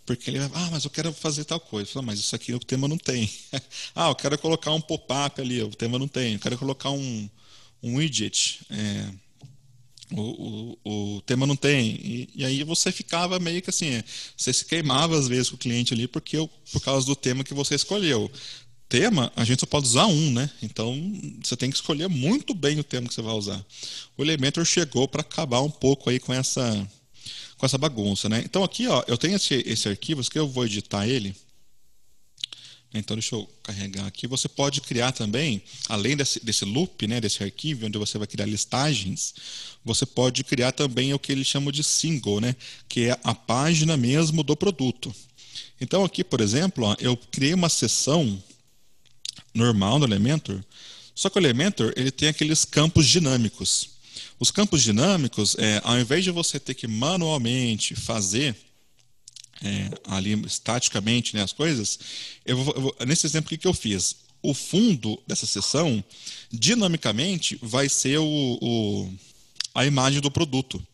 Porque ele ah, mas eu quero fazer tal coisa. Falo, mas isso aqui o tema não tem. ah, eu quero colocar um pop-up ali, o tema não tem. Eu quero colocar um, um widget. É, o, o, o, tema não tem. E, e, aí você ficava meio que assim, você se queimava às vezes com o cliente ali porque por causa do tema que você escolheu. Tema, a gente só pode usar um, né? Então você tem que escolher muito bem o tema que você vai usar. O Elementor chegou para acabar um pouco aí com essa com essa bagunça, né? Então aqui, ó, eu tenho esse, esse arquivo, que eu vou editar ele. Então, deixa eu carregar aqui. Você pode criar também, além desse, desse loop, né, desse arquivo, onde você vai criar listagens, você pode criar também o que eles chamam de single, né, que é a página mesmo do produto. Então, aqui, por exemplo, ó, eu criei uma seção normal no Elementor, só que o Elementor ele tem aqueles campos dinâmicos. Os campos dinâmicos, é, ao invés de você ter que manualmente fazer é, ali estaticamente né, as coisas, eu vou, eu vou, nesse exemplo, o que, que eu fiz? O fundo dessa sessão, dinamicamente, vai ser o, o, a imagem do produto.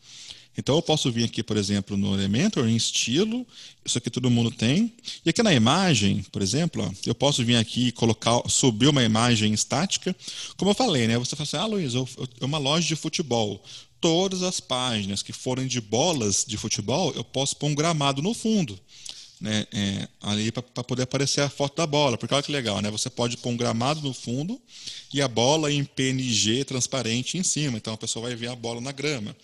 Então eu posso vir aqui, por exemplo, no Elementor, em estilo, isso aqui todo mundo tem. E aqui na imagem, por exemplo, ó, eu posso vir aqui e colocar, subir uma imagem estática. Como eu falei, né? Você fala assim, ah, Luiz, é uma loja de futebol todas as páginas que forem de bolas de futebol, eu posso pôr um gramado no fundo. Né, é, ali para poder aparecer a foto da bola, porque olha que legal, né? Você pode pôr um gramado no fundo e a bola em PNG transparente em cima, então a pessoa vai ver a bola na grama.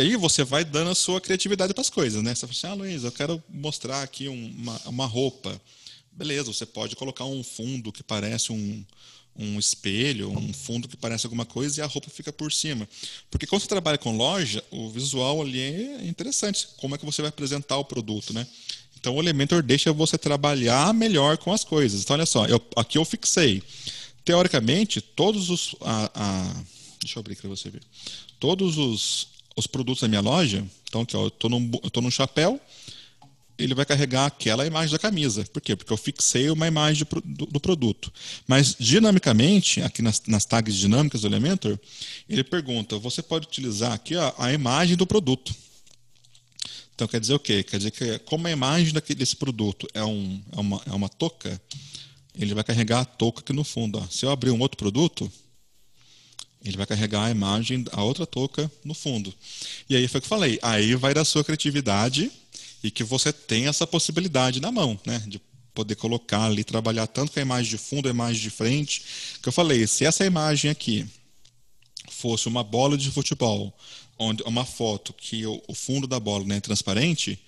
E aí você vai dando a sua criatividade para as coisas, né? Você fala assim, ah, Luiz, eu quero mostrar aqui uma, uma roupa. Beleza, você pode colocar um fundo que parece um, um espelho, um fundo que parece alguma coisa e a roupa fica por cima. Porque quando você trabalha com loja, o visual ali é interessante. Como é que você vai apresentar o produto, né? Então o Elementor deixa você trabalhar melhor com as coisas. Então olha só, eu, aqui eu fixei. Teoricamente, todos os. A, a, deixa eu abrir para você ver. Todos os, os produtos da minha loja. Então aqui, ó, eu estou num, num chapéu ele vai carregar aquela imagem da camisa. Por quê? Porque eu fixei uma imagem do, do produto. Mas, dinamicamente, aqui nas, nas, tags dinâmicas do Elementor, ele pergunta, você pode utilizar aqui ó, a imagem do produto. Então, quer dizer o quê? Quer dizer que como a imagem daquele, desse produto é, um, é, uma, é uma touca, ele vai carregar a touca aqui no fundo. Ó. Se eu abrir um outro produto, ele vai carregar a imagem, a outra touca no fundo. E aí foi o que eu falei. Aí vai da sua criatividade e que você tem essa possibilidade na mão, né? De poder colocar ali, trabalhar tanto com a imagem de fundo, a imagem de frente. Que eu falei, se essa imagem aqui fosse uma bola de futebol, onde uma foto que o, fundo da bola né, é transparente,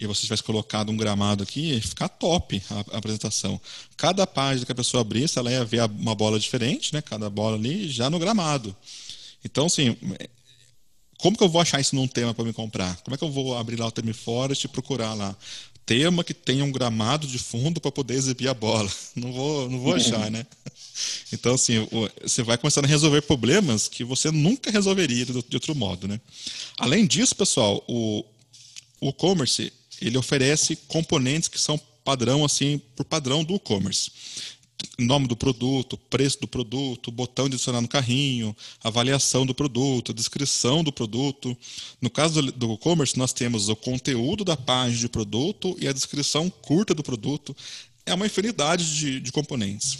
e você tivesse colocado um gramado aqui, ia ficar top a, a, apresentação. Cada página que a pessoa abrisse, ela ia ver uma bola diferente, né? Cada bola ali já no gramado. Então, assim, como que eu vou achar isso num tema para me comprar? Como é que eu vou abrir lá o Term Forest e procurar lá? Tema que tenha um gramado de fundo para poder exibir a bola. Não vou, não vou achar, né? Então, assim, você vai começando a resolver problemas que você nunca resolveria de outro modo, né? Além disso, pessoal, o, o e-commerce, ele oferece componentes que são padrão, assim, por padrão do e-commerce nome do produto, preço do produto, botão de adicionar no carrinho, avaliação do produto, descrição do produto. No caso do e-commerce, nós temos o conteúdo da página de produto e a descrição curta do produto. É uma infinidade de, de componentes.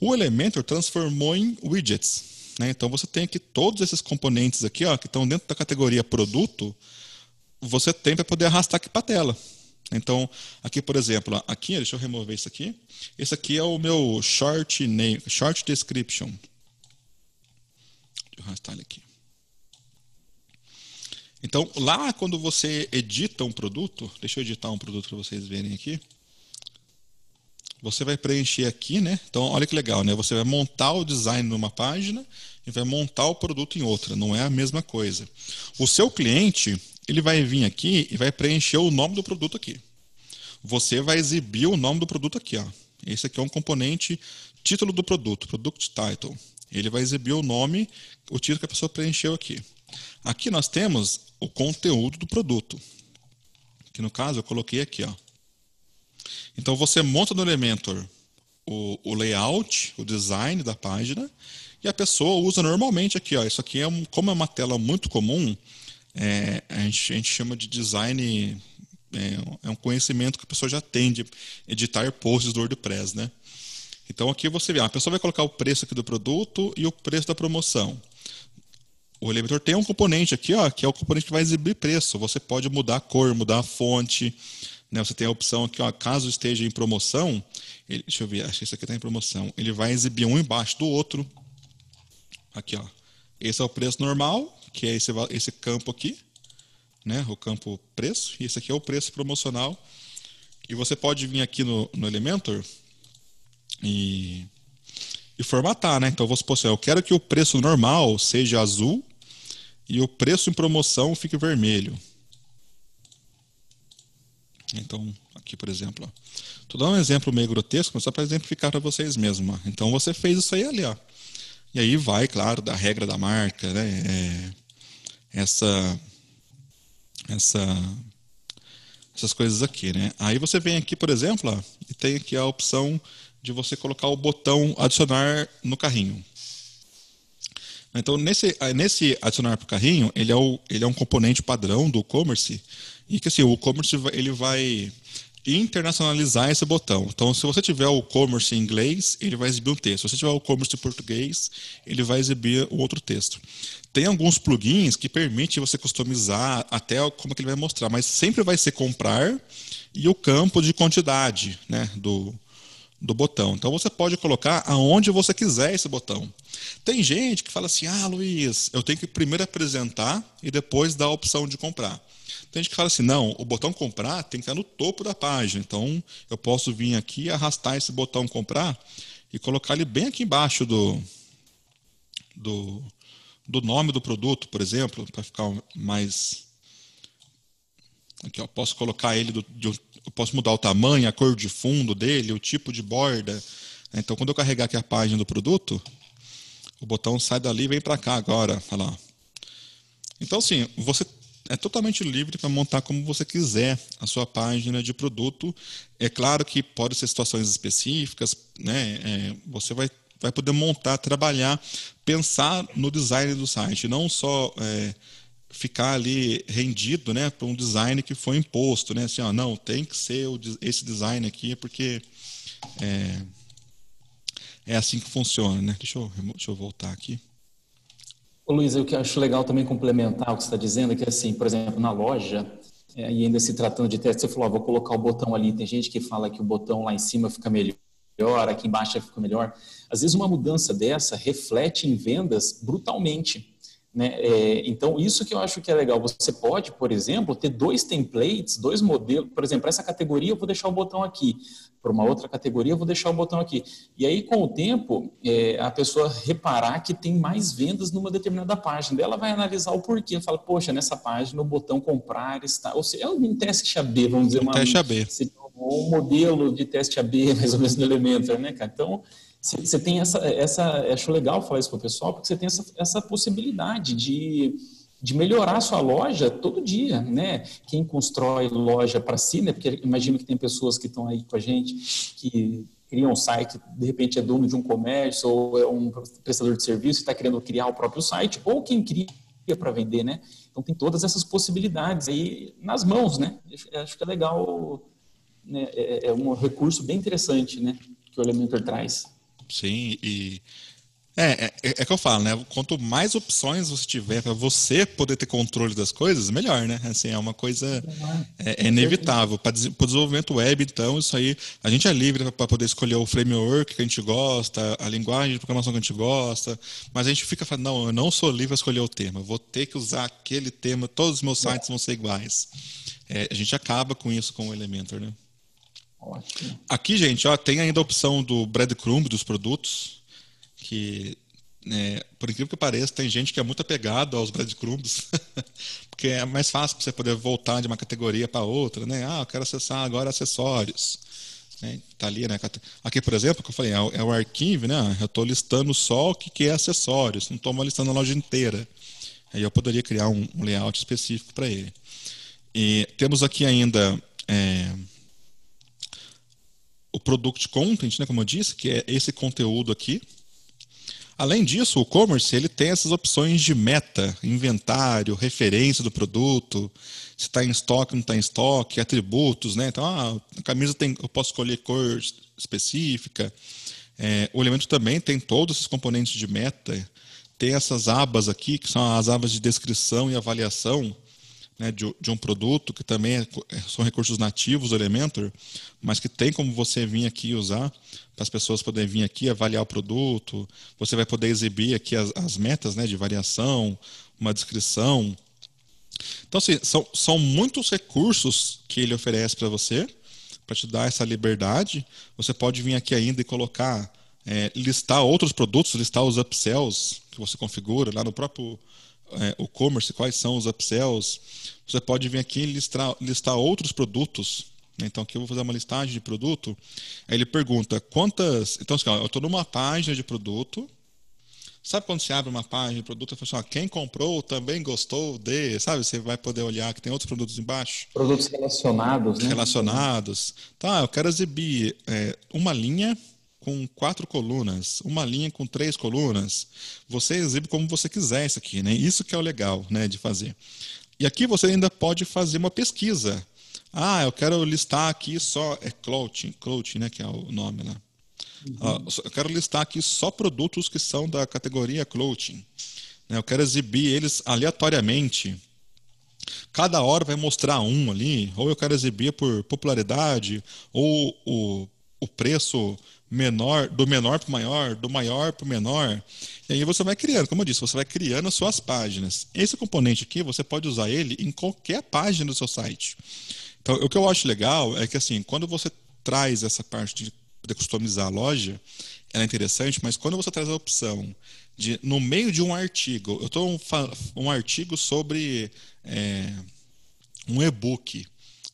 O Elementor transformou em widgets. Né? Então você tem aqui todos esses componentes aqui, ó, que estão dentro da categoria produto, você tem para poder arrastar aqui para a tela. Então, aqui, por exemplo, aqui, deixa eu remover isso aqui. Esse aqui é o meu short name, short description. Deixa eu arrastar ele aqui. Então, lá quando você edita um produto, deixa eu editar um produto para vocês verem aqui. Você vai preencher aqui, né? Então, olha que legal, né? Você vai montar o design numa página e vai montar o produto em outra. Não é a mesma coisa. O seu cliente, ele vai vir aqui e vai preencher o nome do produto aqui. Você vai exibir o nome do produto aqui. Ó. Esse aqui é um componente título do produto, product title. Ele vai exibir o nome, o título que a pessoa preencheu aqui. Aqui nós temos o conteúdo do produto. Que no caso eu coloquei aqui. Ó. Então você monta no Elementor o, o layout, o design da página, e a pessoa usa normalmente aqui. Ó. Isso aqui é um, como é uma tela muito comum, é, a, gente, a, gente, chama de design, é, é, um conhecimento que a pessoa já tem de editar posts do WordPress, né? Então aqui você vê, a pessoa vai colocar o preço aqui do produto e o preço da promoção. O Elementor tem um componente aqui, ó, que é o componente que vai exibir preço. Você pode mudar a cor, mudar a fonte. Né? Você tem a opção aqui, ó, caso esteja em promoção, ele, deixa eu ver, acho que esse aqui está em promoção. Ele vai exibir um embaixo do outro. Aqui, ó. Esse é o preço normal, que é esse, esse campo aqui, né, o campo preço, e esse aqui é o preço promocional. E você pode vir aqui no, no Elementor e, e formatar, né? Então, vou supor assim, eu quero que o preço normal seja azul e o preço em promoção fique vermelho. Então, aqui, por exemplo, estou dando um exemplo meio grotesco, mas só para exemplificar para vocês mesmo. Então, você fez isso aí ali, ó. E aí vai, claro, da regra da marca, né? É, essa, essa, essas coisas aqui, né? Aí você vem aqui, por exemplo, ó, e tem aqui a opção de você colocar o botão adicionar no carrinho. Então, nesse, nesse adicionar para o carrinho, ele é, o, ele é um componente padrão do e-commerce e que assim, o e-commerce ele vai internacionalizar esse botão. Então, se você tiver o e-commerce em inglês, ele vai exibir um texto. Se você tiver o e-commerce em português, ele vai exibir outro texto. Tem alguns plugins que permitem você customizar até como que ele vai mostrar, mas sempre vai ser comprar e o campo de quantidade né, do, do botão. Então você pode colocar aonde você quiser esse botão. Tem gente que fala assim: ah, Luiz, eu tenho que primeiro apresentar e depois dar a opção de comprar. Tem gente que fala assim: não, o botão comprar tem que estar no topo da página. Então eu posso vir aqui, arrastar esse botão comprar e colocar ele bem aqui embaixo do, do, do nome do produto, por exemplo, para ficar mais. Aqui, eu posso colocar ele do, de, eu posso mudar o tamanho, a cor de fundo dele, o tipo de borda. Então, quando eu carregar aqui a página do produto, o botão sai dali e vem para cá agora. Olha lá. Então, sim, você é totalmente livre para montar como você quiser a sua página de produto. É claro que pode ser situações específicas, né? É, você vai, vai poder montar, trabalhar, pensar no design do site, não só é, ficar ali rendido né, para um design que foi imposto. Né? Assim, ó, não, tem que ser o, esse design aqui, porque é, é assim que funciona. Né? Deixa, eu, deixa eu voltar aqui. Ô, Luiz, o que eu acho legal também complementar o que você está dizendo é que, assim, por exemplo, na loja, é, e ainda se tratando de teste, você falou, vou colocar o botão ali. Tem gente que fala que o botão lá em cima fica melhor, aqui embaixo fica melhor. Às vezes, uma mudança dessa reflete em vendas brutalmente. Né? É, então, isso que eu acho que é legal. Você pode, por exemplo, ter dois templates, dois modelos. Por exemplo, essa categoria eu vou deixar o botão aqui. Para uma outra categoria eu vou deixar o botão aqui. E aí, com o tempo, é, a pessoa reparar que tem mais vendas numa determinada página. Ela vai analisar o porquê. Fala, poxa, nessa página o botão comprar está... Ou seja, é um teste AB, vamos dizer. Um teste AB. Um modelo de teste AB, mais ou menos, no Elementor, né, cara? Então você tem essa, essa, acho legal falar isso para o pessoal, porque você tem essa, essa possibilidade de, de melhorar sua loja todo dia, né? Quem constrói loja para si, né? Porque imagino que tem pessoas que estão aí com a gente que criam um site, de repente é dono de um comércio ou é um prestador de serviço e está querendo criar o próprio site, ou quem cria para vender, né? Então tem todas essas possibilidades aí nas mãos, né? Acho que é legal, né? é, é um recurso bem interessante, né? Que o Elementor traz. Sim, e é, é, é, que eu falo, né? Quanto mais opções você tiver para você poder ter controle das coisas, melhor, né? Assim, é uma coisa é, é inevitável. Para o desenvolvimento web, então, isso aí, a gente é livre para poder escolher o framework que a gente gosta, a linguagem de programação que a gente gosta, mas a gente fica falando, não, eu não sou livre para escolher o tema, vou ter que usar aquele tema, todos os meus sites vão ser iguais. É, a gente acaba com isso com o Elementor, né? Ótimo. Aqui, gente, ó, tem ainda a opção do breadcrumb dos produtos, que, é, por incrível que pareça, tem gente que é muito apegado aos breadcrumbs, porque é mais fácil você poder voltar de uma categoria para outra, né? Ah, eu quero acessar agora acessórios. Né? Tá ali, né? Aqui, por exemplo, que eu falei, é o, é o arquivo, né? Eu estou listando só o que é acessórios, não estou listando a loja inteira. Aí eu poderia criar um, um layout específico para ele. E temos aqui ainda é, o product content, né, como eu disse, que é esse conteúdo aqui. Além disso, o e-commerce ele tem essas opções de meta, inventário, referência do produto, se está em estoque, não está em estoque, atributos, né? Então, ah, a camisa tem, eu posso escolher cor específica. É, o elemento também tem todos esses componentes de meta. Tem essas abas aqui, que são as abas de descrição e avaliação né, de, de, um produto, que também é, é, são recursos nativos do Elementor, mas que tem como você vir aqui usar para as pessoas poderem vir aqui avaliar o produto. Você vai poder exibir aqui as, as metas né, de variação, uma descrição. Então, assim, são, são muitos recursos que ele oferece para você para te dar essa liberdade, você pode vir aqui ainda e colocar, é, listar outros produtos, listar os upsells que você configura lá no próprio é, o commerce, quais são os upsells. Você pode vir aqui e listar, listar outros produtos. Né? Então, aqui eu vou fazer uma listagem de produto. Aí ele pergunta quantas. Então, assim, ó, eu estou numa página de produto. Sabe quando você abre uma página de produto e fala assim, ó, quem comprou também gostou de, sabe? Você vai poder olhar que tem outros produtos embaixo. Produtos relacionados, né? Relacionados. Tá, eu quero exibir é, uma linha com quatro colunas, uma linha com três colunas. Você exibe como você quiser isso aqui, né? Isso que é o legal, né, de fazer. E aqui você ainda pode fazer uma pesquisa. Ah, eu quero listar aqui só é clothing, clothing, né, que é o nome lá. Uhum. Ah, eu quero listar aqui só produtos que são da categoria clothing. Né? Eu quero exibir eles aleatoriamente. Cada hora vai mostrar um ali, ou eu quero exibir por popularidade, ou o, o preço menor, do menor para o maior, do maior para o menor. E aí você vai criando, como eu disse, você vai criando suas páginas. Esse componente aqui, você pode usar ele em qualquer página do seu site. Então, o que eu acho legal é que, assim, quando você traz essa parte de customizar a loja, ela é interessante, mas quando você traz a opção de, no meio de um artigo, eu estou um, um artigo sobre é, um e-book,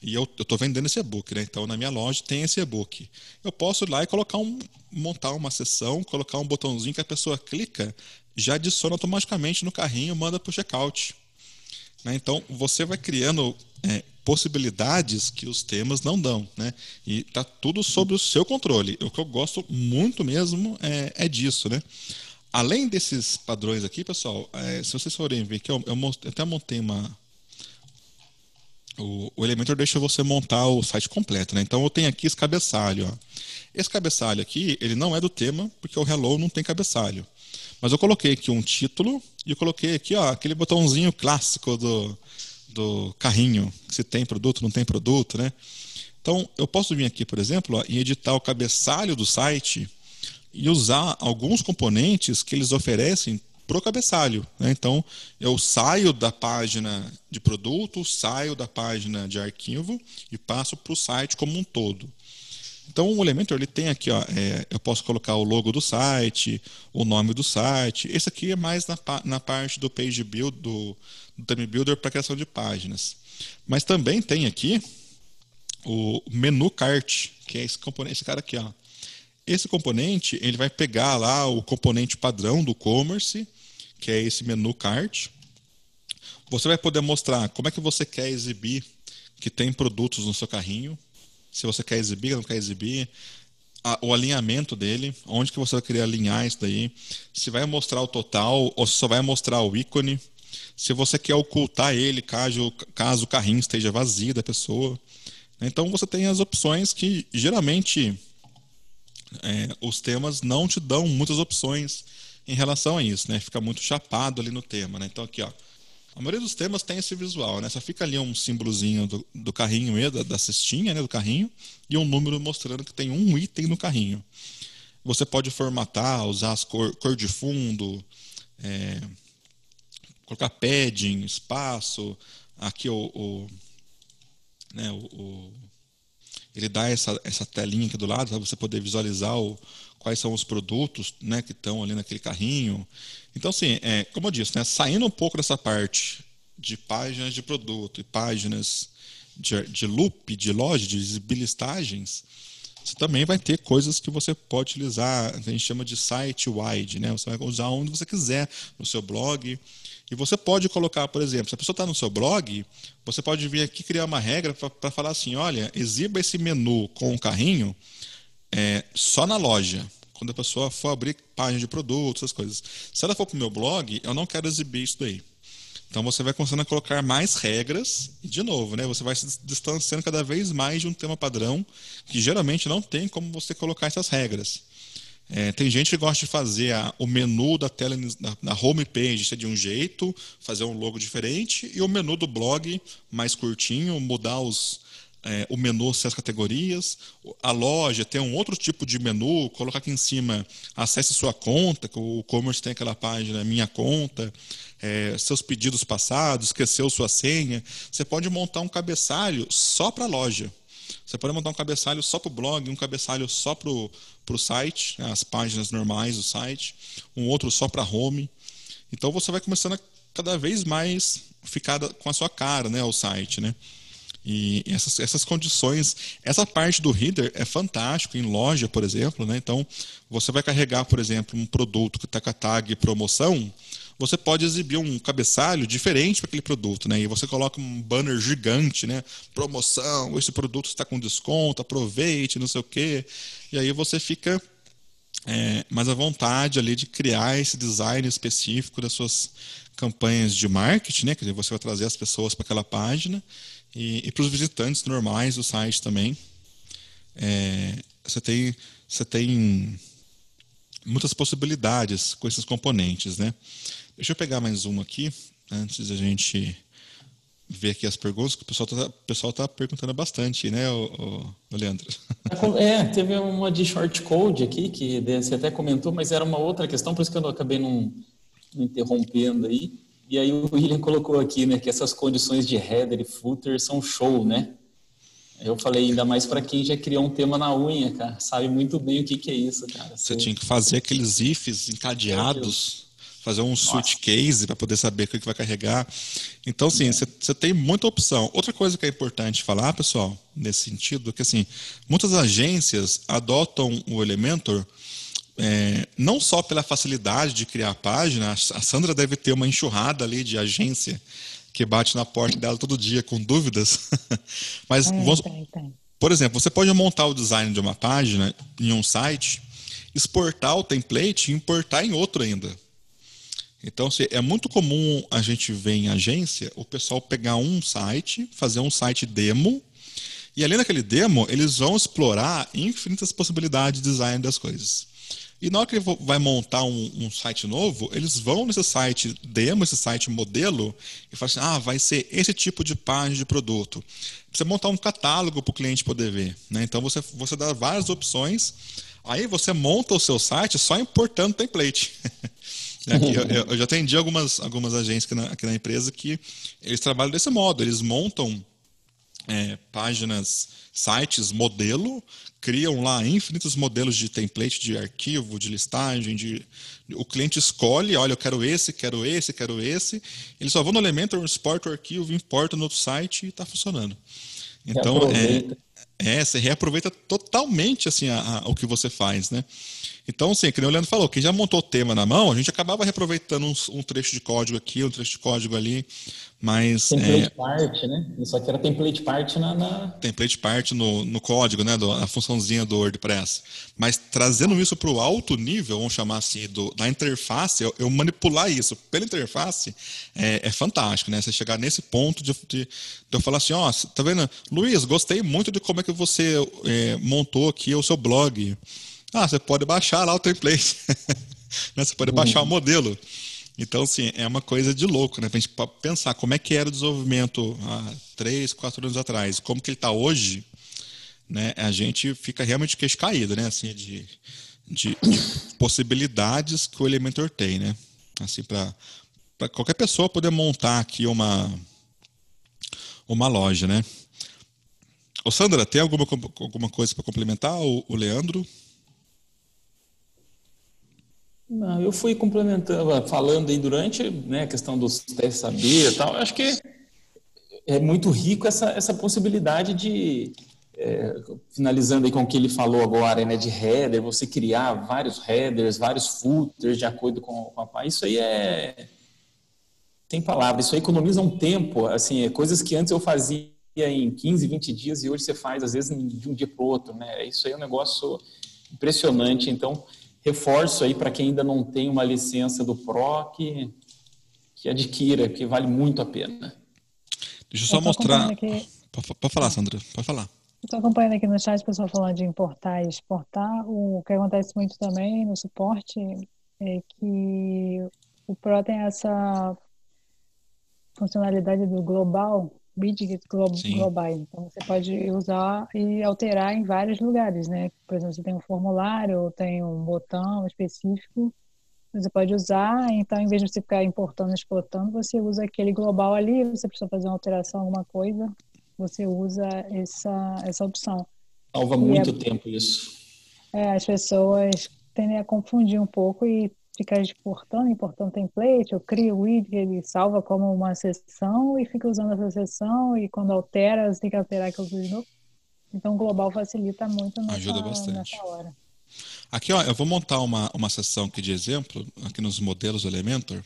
e eu estou vendendo esse e-book, né? Então na minha loja tem esse e-book. Eu posso ir lá e colocar um, montar uma sessão, colocar um botãozinho que a pessoa clica, já adiciona automaticamente no carrinho, manda para o checkout. Né? Então você vai criando é, possibilidades que os temas não dão, né? E tá tudo sob o seu controle. O que eu gosto muito mesmo é, é disso, né? Além desses padrões aqui, pessoal, é, se vocês forem ver que eu, eu, eu até montei uma o, o Elementor deixa você montar o site completo, né? Então eu tenho aqui esse cabeçalho. Ó. Esse cabeçalho aqui, ele não é do tema, porque o Hello não tem cabeçalho. Mas eu coloquei aqui um título e eu coloquei aqui ó, aquele botãozinho clássico do, do carrinho, se tem produto, não tem produto, né? Então eu posso vir aqui, por exemplo, ó, e editar o cabeçalho do site e usar alguns componentes que eles oferecem para o cabeçalho. Né? Então, eu saio da página de produto, saio da página de arquivo e passo para o site como um todo. Então, o Elementor ele tem aqui, ó, é, eu posso colocar o logo do site, o nome do site. Esse aqui é mais na, na parte do page build, do, do theme builder para criação de páginas. Mas também tem aqui o menu cart, que é esse componente, esse cara aqui, ó. Esse componente ele vai pegar lá o componente padrão do commerce que é esse menu cart. Você vai poder mostrar como é que você quer exibir que tem produtos no seu carrinho, se você quer exibir, não quer exibir, a, o alinhamento dele, onde que você vai querer alinhar isso daí, se vai mostrar o total ou se só vai mostrar o ícone, se você quer ocultar ele caso, caso o carrinho esteja vazio da pessoa. Então você tem as opções que geralmente é, os temas não te dão muitas opções em relação a isso, né? Fica muito chapado ali no tema, né? Então aqui, ó, a maioria dos temas tem esse visual, né? Só fica ali um símbolozinho do, do carrinho mesmo, da, da cestinha, né, do carrinho, e um número mostrando que tem um item no carrinho. Você pode formatar, usar as cor, cor de fundo, é, colocar padding, espaço, aqui o, o né, o, o, ele dá essa, essa telinha aqui do lado para você poder visualizar o, quais são os produtos né, que estão ali naquele carrinho. Então, assim, é, como eu disse, né, saindo um pouco dessa parte de páginas de produto e páginas de, de loop, de loja, de listagens, você também vai ter coisas que você pode utilizar, a gente chama de site wide, né? Você vai usar onde você quiser no seu blog. E você pode colocar, por exemplo, se a pessoa está no seu blog, você pode vir aqui criar uma regra para falar assim: olha, exiba esse menu com o carrinho é, só na loja. Quando a pessoa for abrir página de produtos, essas coisas. Se ela for para o meu blog, eu não quero exibir isso daí. Então você vai começando a colocar mais regras e de novo, né, você vai se distanciando cada vez mais de um tema padrão que geralmente não tem como você colocar essas regras. É, tem gente que gosta de fazer a, o menu da tela na, na homepage ser de um jeito, fazer um logo diferente e o menu do blog mais curtinho, mudar os, é, o menu ser as categorias, a loja tem um outro tipo de menu, colocar aqui em cima, acesse sua conta, que o e-commerce tem aquela página Minha Conta, é, seus pedidos passados, esqueceu sua senha. Você pode montar um cabeçalho só para a loja. Você pode montar um cabeçalho só para o blog, um cabeçalho só para o site, né, as páginas normais do site, um outro só para home. Então você vai começando a cada vez mais ficar com a sua cara, né, o site, né? E essas, essas condições, essa parte do header é fantástico em loja, por exemplo, né? Então, você vai carregar, por exemplo, um produto que está com a tag promoção, você pode exibir um cabeçalho diferente para aquele produto, né? E você coloca um banner gigante, né? Promoção, esse produto está com desconto, aproveite, não sei o quê. E aí você fica é, mais à vontade ali de criar esse design específico das suas campanhas de marketing, né? Quer dizer, você vai trazer as pessoas para aquela página e, e para os visitantes normais do site também. É, você tem você tem muitas possibilidades com esses componentes, né? Deixa eu pegar mais uma aqui, antes da gente ver aqui as perguntas, que o pessoal está pessoal tá perguntando bastante, né, o, o, Leandro? É, teve uma de short code aqui, que você até comentou, mas era uma outra questão, por isso que eu acabei não, não interrompendo aí. E aí o William colocou aqui, né, que essas condições de header e footer são show, né? Eu falei, ainda mais para quem já criou um tema na unha, cara. Sabe muito bem o que, que é isso, cara. Você, Você tinha que fazer aqueles ifs encadeados fazer um switch case para poder saber o que vai carregar. Então, sim, você tem muita opção. Outra coisa que é importante falar, pessoal, nesse sentido, é que assim, muitas agências adotam o Elementor é, não só pela facilidade de criar a página, a Sandra deve ter uma enxurrada ali de agência que bate na porta dela todo dia com dúvidas. Mas, é, vamos, tem. por exemplo, você pode montar o design de uma página em um site, exportar o template e importar em outro ainda. Então, é muito comum a gente ver em agência o pessoal pegar um site, fazer um site demo, e ali naquele demo eles vão explorar infinitas possibilidades de design das coisas. E na hora que ele vai montar um, um, site novo, eles vão nesse site demo, esse site modelo, e falam assim: ah, vai ser esse tipo de página de produto. Você montar um catálogo para o cliente poder ver. Né? Então você, você dá várias opções, aí você monta o seu site só importando template. Aqui, eu, eu, já atendi algumas, algumas agências aqui na, aqui na, empresa que eles trabalham desse modo, eles montam é, páginas, sites, modelo, criam lá infinitos modelos de template, de arquivo, de listagem, de, o cliente escolhe, olha, eu quero esse, quero esse, quero esse, eles só vão no Elementor, exporta o arquivo, importa no outro site e está funcionando. Então, é, é, você reaproveita totalmente assim, a, a, o que você faz, né? Então, assim, que o Leandro falou, quem já montou o tema na mão, a gente acabava reaproveitando um, um trecho de código aqui, um trecho de código ali, mas... Template é, part, né? Isso aqui era template part na... na... Template part no, no código, né? Do, a funçãozinha do WordPress. Mas trazendo isso para o alto nível, vamos chamar assim, do, da interface, eu, eu manipular isso pela interface é, é, fantástico, né? Você chegar nesse ponto de, de, de eu falar assim, ó, oh, tá vendo? Luiz, gostei muito de como é que você é, montou aqui o seu blog. Ah, você pode baixar lá o template. né? Você pode uhum. baixar o modelo. Então, assim, é uma coisa de louco, né? Pra gente pensar como é que era o desenvolvimento há três, quatro anos atrás, como que ele está hoje, né? A gente fica realmente queixo caído, né? Assim, de, de, de possibilidades que o Elementor tem, né? Assim, para qualquer pessoa poder montar aqui uma, uma loja, né? Ô Sandra, tem alguma, alguma coisa para complementar, o, o Leandro? Não, eu fui complementando, falando aí durante né, a questão dos testes saber e tal. Acho que é muito rico essa, essa possibilidade de, é, finalizando aí com o que ele falou agora, né, de header, você criar vários headers, vários footers de acordo com, com a Isso aí é. Tem palavra, isso aí economiza um tempo, assim, é coisas que antes eu fazia em 15, 20 dias e hoje você faz, às vezes, de um dia para o outro, né? Isso aí é um negócio impressionante. Então, reforço aí para quem ainda não tem uma licença do PRO que, que adquira, que vale muito a pena. Deixa eu só eu mostrar. Aqui... Pode falar, Sandra, pode falar. Estou acompanhando aqui no chat o pessoal falando de importar e exportar. O que acontece muito também no suporte é que o Pro tem essa funcionalidade do global, widgets glo globais. Então, você pode usar e alterar em vários lugares, né? Por exemplo, você tem um formulário ou tem um botão específico, você pode usar. Então, em vez de você ficar importando e exportando, você usa aquele global ali. Você precisa fazer uma alteração, alguma coisa, você usa essa, essa opção. Salva muito é, tempo isso. É, as pessoas tendem a confundir um pouco e ficar exportando, importando template, eu crio o widget, ele salva como uma sessão e fica usando essa sessão e quando altera, você tem que alterar aquilo de novo. Então, o global facilita muito nessa, Ajuda bastante. nessa hora. Aqui, ó, eu vou montar uma, uma sessão aqui de exemplo, aqui nos modelos Elementor.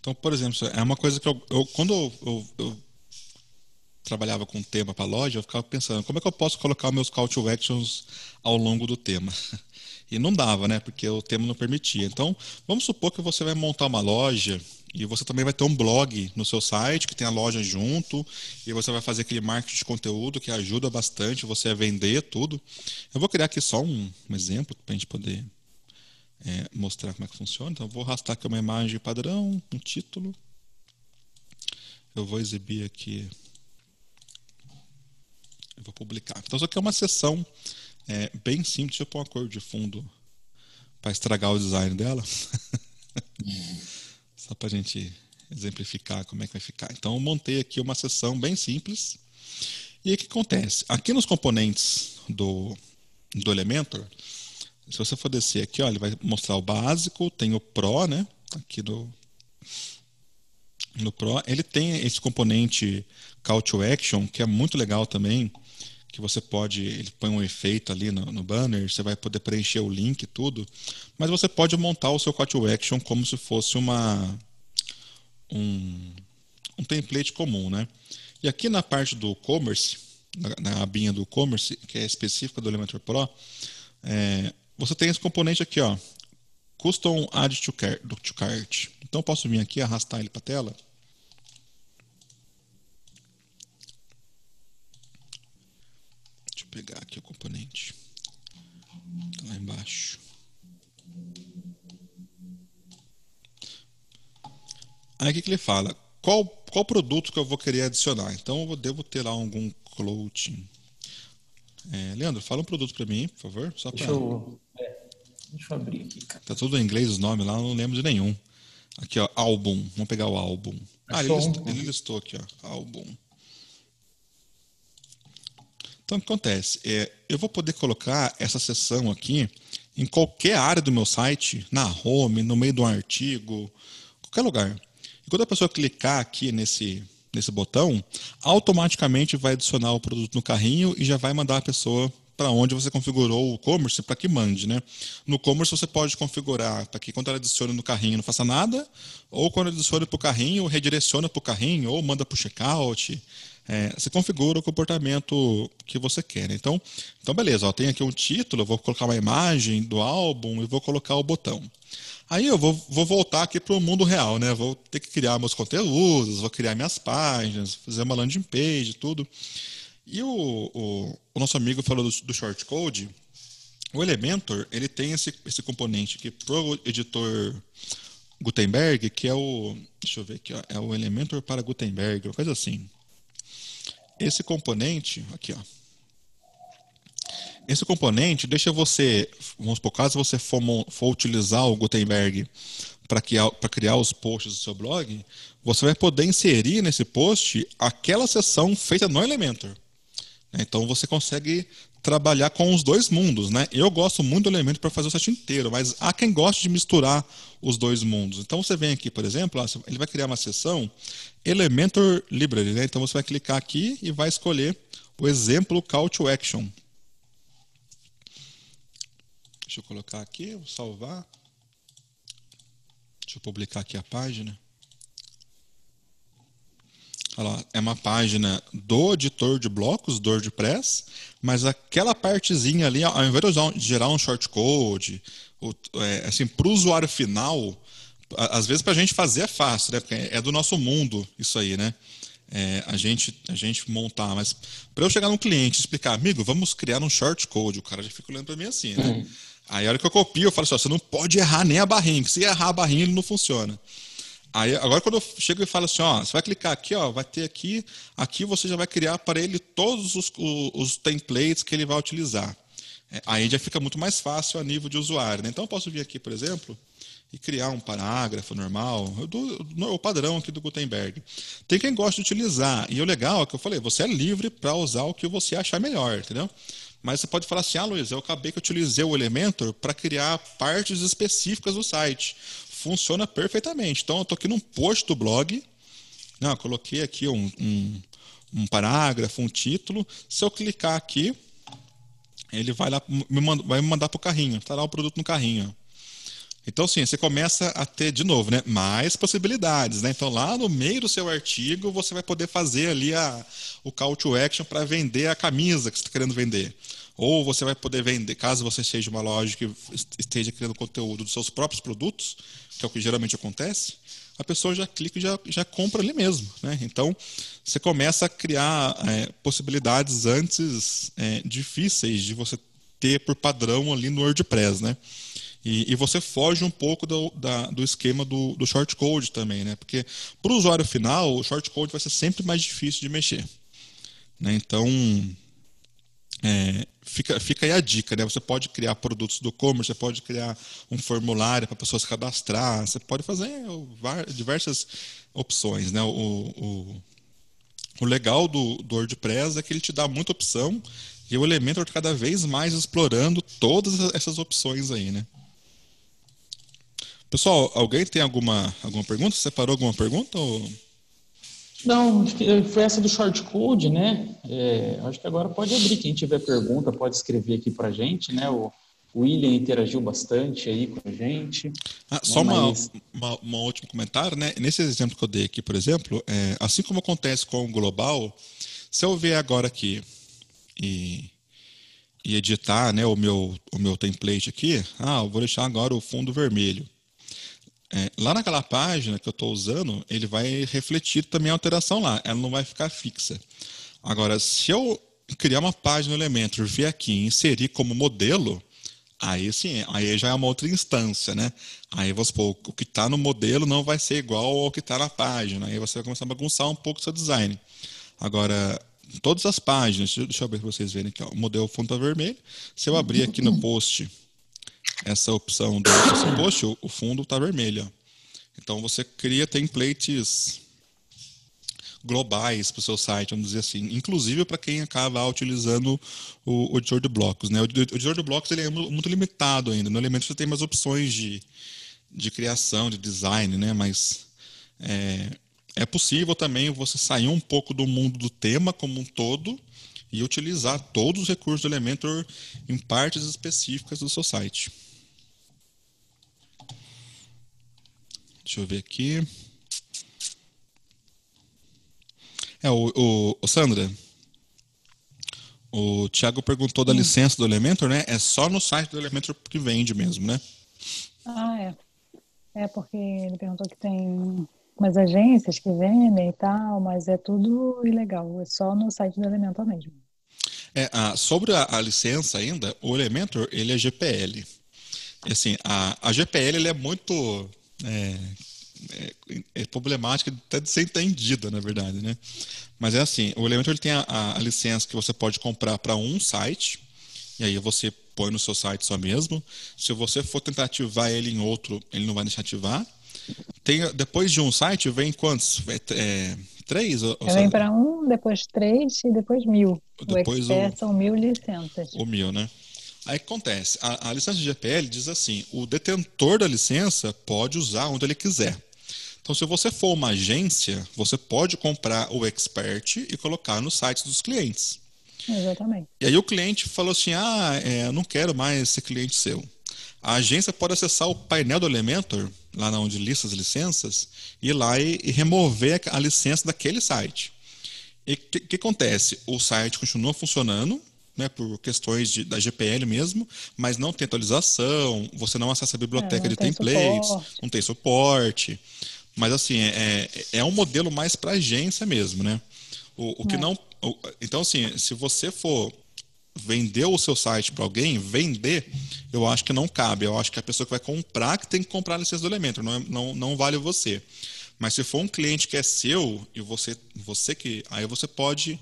Então, por exemplo, é uma coisa que eu, eu quando eu, eu, eu trabalhava com tema para loja, eu ficava pensando como é que eu posso colocar meus call to actions ao longo do tema. E não dava, né? Porque o tema não permitia. Então, vamos supor que você vai montar uma loja e você também vai ter um blog no seu site que tem a loja junto e você vai fazer aquele marketing de conteúdo que ajuda bastante você a vender tudo. Eu vou criar aqui só um, um exemplo para a gente poder é, mostrar como é que funciona. Então, eu vou arrastar aqui uma imagem padrão, um título. Eu vou exibir aqui. Eu vou publicar. Então, isso aqui é uma sessão é, bem simples. Deixa eu pôr uma cor de fundo para estragar o design dela. Só para a gente exemplificar como é que vai ficar. Então, eu montei aqui uma sessão bem simples. E o que acontece? Aqui nos componentes do, do Elementor, se você for descer aqui, ó, ele vai mostrar o básico, tem o Pro, né? Aqui do no Pro, ele tem esse componente Call to Action, que é muito legal também, que você pode, ele põe um efeito ali no, no, banner, você vai poder preencher o link e tudo, mas você pode montar o seu call to action como se fosse uma um, um template comum, né? E aqui na parte do commerce, na, na abinha do commerce, que é específica do Elementor Pro, é, você tem esse componente aqui, ó, Custom Add to Cart. To cart. Então eu posso vir aqui arrastar ele para a tela. Deixa eu pegar aqui o componente. Tá lá embaixo. Aí o que, que ele fala? Qual, qual produto que eu vou querer adicionar? Então eu devo ter lá algum clothing. É, Leandro, fala um produto para mim, por favor. Só Deixa eu Deixa eu abrir aqui, cara. Tá tudo em inglês os nomes lá, não lembro de nenhum. Aqui, ó, álbum. Vamos pegar o álbum. Ah, ele listou, ele listou, aqui, ó, álbum. Então, o que acontece? É, eu vou poder colocar essa seção aqui em qualquer área do meu site, na home, no meio de um artigo, qualquer lugar. E quando a pessoa clicar aqui nesse, nesse botão, automaticamente vai adicionar o produto no carrinho e já vai mandar a pessoa para onde você configurou o commerce para que mande, né? No commerce você pode configurar para que quando ela adicione no carrinho não faça nada, ou quando adicione para o carrinho, redireciona para o carrinho, ou manda para o checkout. É, você configura o comportamento que você quer. Né? Então, então, beleza, ó, tem aqui um título, eu vou colocar uma imagem do álbum e vou colocar o botão. Aí eu vou, vou voltar aqui para o mundo real, né? Vou ter que criar meus conteúdos, vou criar minhas páginas, fazer uma landing page, tudo. E o, o, o nosso amigo falou do, do short code. O Elementor ele tem esse, esse componente que para o editor Gutenberg, que é o. Deixa eu ver aqui, ó, é o Elementor para Gutenberg, uma coisa assim. Esse componente, aqui, ó. Esse componente deixa você, vamos por caso você for, for utilizar o Gutenberg para criar, criar os posts do seu blog, você vai poder inserir nesse post aquela seção feita no Elementor. Então você consegue trabalhar com os dois mundos, né? Eu gosto muito do elemento para fazer o site inteiro, mas há quem goste de misturar os dois mundos. Então você vem aqui, por exemplo, ele vai criar uma seção Elementor Library, né? Então você vai clicar aqui e vai escolher o exemplo Call to Action. Deixa eu colocar aqui, vou salvar. Deixa eu publicar aqui a página. Olha é uma página do editor de blocos, do WordPress, mas aquela partezinha ali, ao invés de gerar um shortcode, é, assim, para o usuário final, às vezes para a gente fazer é fácil, né? Porque é do nosso mundo isso aí, né? É, a, gente, a gente montar, mas para eu chegar num cliente e explicar, amigo, vamos criar um shortcode, o cara já fica olhando para mim assim, né? Uhum. Aí a hora que eu copio, eu falo assim, ó, você não pode errar nem a barrinha, se errar a barrinha ele não funciona. Aí, agora quando eu chego e falo assim, ó, você vai clicar aqui, ó, vai ter aqui, aqui você já vai criar para ele todos os, os, templates que ele vai utilizar. é, aí já fica muito mais fácil a nível de usuário. Né? Então eu posso vir aqui, por exemplo, e criar um parágrafo normal, o padrão aqui do Gutenberg. Tem quem gosta de utilizar, e o legal é que eu falei, você é livre para usar o que você achar melhor, entendeu? Mas você pode falar assim, ah, Luiz, eu acabei que utilizei o Elementor para criar partes específicas do site. Funciona perfeitamente. Então, eu estou aqui num post do blog, né, coloquei aqui um, um, um parágrafo, um título. Se eu clicar aqui, ele vai lá, me manda, vai me mandar para o carrinho. Está lá o produto no carrinho. Então, sim, você começa a ter, de novo, né, mais possibilidades. Né? Então, lá no meio do seu artigo, você vai poder fazer ali a, o call to action para vender a camisa que você está querendo vender. Ou você vai poder vender, caso você seja uma loja que esteja criando conteúdo dos seus próprios produtos, que é o que geralmente acontece, a pessoa já clica e já, já compra ali mesmo. Né? Então, você começa a criar é, possibilidades antes é, difíceis de você ter por padrão ali no WordPress. Né? E, e, você foge um pouco do, da, do esquema do, do shortcode também, né? Porque para o usuário final, o shortcode vai ser sempre mais difícil de mexer. Né? Então, é, fica, fica aí a dica, né? Você pode criar produtos do e-commerce, você pode criar um formulário para pessoas cadastrar, você pode fazer diversas opções, né? O, o, o legal do, do WordPress é que ele te dá muita opção e o Elementor está cada vez mais explorando todas essas opções aí, né? Pessoal, alguém tem alguma, alguma pergunta? Separou alguma pergunta? Ou... Não, foi essa do short code, né? É, acho que agora pode abrir. Quem tiver pergunta pode escrever aqui para gente, né? O William interagiu bastante aí com a gente. Ah, só uma, uma, uma, último comentário, né? Nesse exemplo que eu dei aqui, por exemplo, é, assim como acontece com o global, se eu ver agora aqui e, e editar, né, o meu o meu template aqui, ah, eu vou deixar agora o fundo vermelho. É, lá naquela página que eu estou usando, ele vai refletir também a alteração lá, ela não vai ficar fixa. Agora, se eu criar uma página no Elementor, vir aqui e inserir como modelo, aí sim, aí já é uma outra instância, né? Aí você, pô, o que está no modelo não vai ser igual ao que está na página, aí você vai começar a bagunçar um pouco o seu design. Agora, todas as páginas, deixa eu ver para vocês verem aqui, ó, o modelo tá vermelho, se eu abrir aqui no post essa opção do esse post, o fundo está vermelho. Então você cria templates globais para o seu site, vamos dizer assim, inclusive para quem acaba utilizando o, o editor de blocos. Né? O, editor de blocos ele é muito limitado ainda. No Elementor você tem mais opções de, de criação, de design, né? mas é, é possível também você sair um pouco do mundo do tema como um todo e utilizar todos os recursos do Elementor em partes específicas do seu site. Deixa eu ver aqui. É, o, o, o Sandra, o Thiago perguntou da licença do Elementor, né? É só no site do Elementor que vende mesmo, né? Ah, é. É porque ele perguntou que tem umas agências que vendem e tal, mas é tudo ilegal. É só no site do Elementor mesmo. É, ah, sobre a, a, licença ainda, o Elementor ele é GPL. Assim, a, a GPL ele é muito é, é, é problemática até de ser entendida, na verdade, né? Mas é assim, o Elementor ele tem a, a, licença que você pode comprar para um site, e aí você põe no seu site só mesmo. Se você for tentar ativar ele em outro, ele não vai deixar ativar. Tem, depois de um site, vem quantos? É, é três? Ou, vem para um, depois três e depois mil. Depois o Expert o, são mil licenças. O mil, né? Aí acontece, a, a, licença de GPL diz assim: o detentor da licença pode usar onde ele quiser. Então, se você for uma agência, você pode comprar o expert e colocar no site dos clientes. Exatamente. E aí o cliente falou assim: ah, é, eu não quero mais ser cliente seu. A agência pode acessar o painel do Elementor, lá onde lista as licenças, e ir lá e, e remover a licença daquele site. E o que, que acontece? O site continua funcionando, né, por questões de, da GPL mesmo, mas não tem atualização, você não acessa a biblioteca é, de templates, suporte. não tem suporte. Mas assim, é, é, é um modelo mais para agência mesmo, né? O, o que é. não. O, então, assim, se você for vender o seu site para alguém, vender, eu acho que não cabe. Eu acho que a pessoa que vai comprar que tem que comprar a licença do elemento, não, é, não, não vale você. Mas se for um cliente que é seu e você, você que. Aí você pode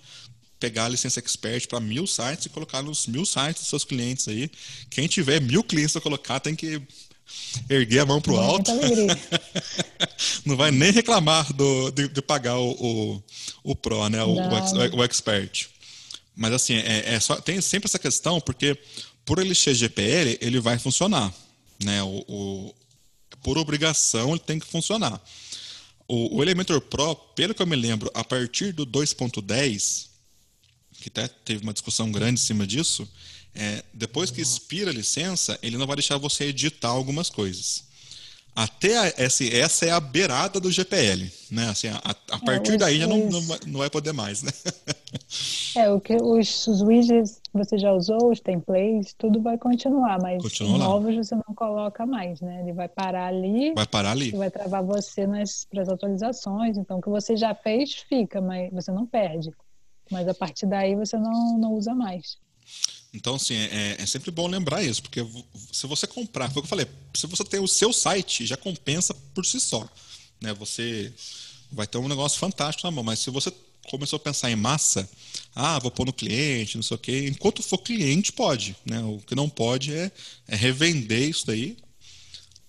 pegar a licença expert para mil sites e colocar nos mil sites dos seus clientes aí. Quem tiver mil clientes para colocar tem que erguer a mão para o alto. Não vai nem reclamar do, de, de pagar o, o, o, Pro, né? O, o, o, Expert. Mas assim, é, é, só, tem sempre essa questão, porque por ele ser GPL, ele vai funcionar. Né? O, o, por obrigação, ele tem que funcionar. O, o Elementor Pro, pelo que eu me lembro, a partir do 2.10, que até teve uma discussão grande em cima disso, é, depois que expira a licença, ele não vai deixar você editar algumas coisas. Até a, essa, essa é a beirada do GPL, né? Assim, a, a é, partir é, daí já não, não, não, vai poder mais, né? É, o que os, os widgets que você já usou, os templates, tudo vai continuar, mas Continua novos você não coloca mais, né? Ele vai parar ali. Vai parar ali. E vai travar você nas para as atualizações. Então, o que você já fez fica, mas você não perde. Mas a partir daí você não, não usa mais. Então, assim, é, é, sempre bom lembrar isso, porque se você comprar, foi o que eu falei, se você tem o seu site, já compensa por si só. Né? Você vai ter um negócio fantástico na mão, mas se você começou a pensar em massa, ah, vou pôr no cliente, não sei o quê, enquanto for cliente, pode. Né? O que não pode é, é revender isso daí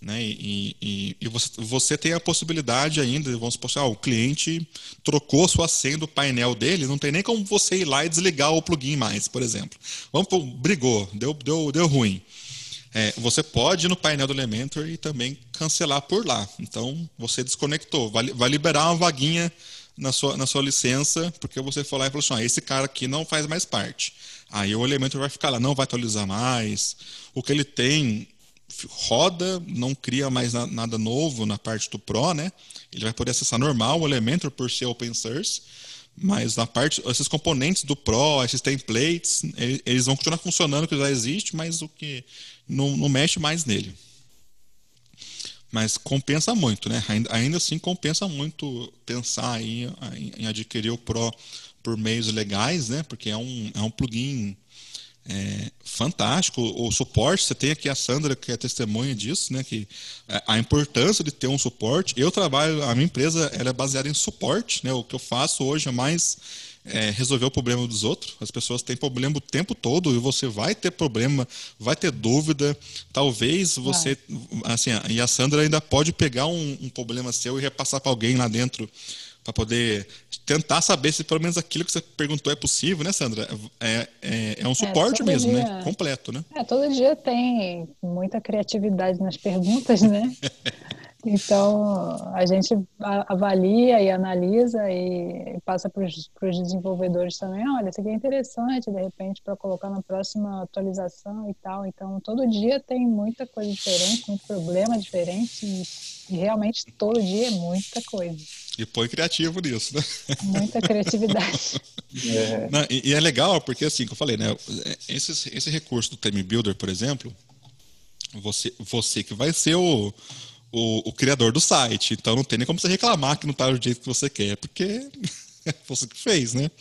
né? E, e, e você, você, tem a possibilidade ainda, vamos supor, ah, o cliente trocou sua senha do painel dele, não tem nem como você ir lá e desligar o plugin mais, por exemplo. Vamos por, brigou, deu, deu, deu ruim. É, você pode ir no painel do Elementor e também cancelar por lá. Então, você desconectou. Vai, vai liberar uma vaguinha na sua, na sua licença, porque você foi lá e falou assim: ah, esse cara aqui não faz mais parte. Aí o Elementor vai ficar lá, não vai atualizar mais. O que ele tem roda, não cria mais na, nada novo na parte do Pro, né? Ele vai poder acessar normal o Elementor por ser open source, mas na parte, esses componentes do Pro, esses templates, eles vão continuar funcionando, que já existe, mas o que não, não mexe mais nele. Mas compensa muito, né? Ainda, ainda assim compensa muito pensar em, em adquirir o Pro por meios legais, né? Porque é um, é um plugin é, fantástico o suporte. Você tem aqui a Sandra, que é testemunha disso, né? Que a importância de ter um suporte. Eu trabalho, a minha empresa ela é baseada em suporte, né? O que eu faço hoje é mais é, resolver o problema dos outros. As pessoas têm problema o tempo todo e você vai ter problema, vai ter dúvida. Talvez você, assim, e a Sandra ainda pode pegar um, um problema seu e repassar para alguém lá dentro para poder tentar saber se pelo menos aquilo que você perguntou é possível, né, Sandra? É, é, é um é, suporte é, mesmo, né? dia, né? Completo, né? É, todo dia tem muita criatividade nas perguntas, né? então, a gente avalia e analisa e passa para os desenvolvedores também, olha, isso aqui é interessante, de repente, para colocar na próxima atualização e tal. Então, todo dia tem muita coisa diferente, muito problema diferente e, realmente todo dia é muita coisa. E põe criativo nisso, né? Muita criatividade. é. Não, e, e, é legal porque, assim, que eu falei, né? Esse, esse recurso do Time Builder, por exemplo, você, você que vai ser o, o, o, criador do site. Então não tem nem como você reclamar que não está do jeito que você quer, porque é você que fez, né?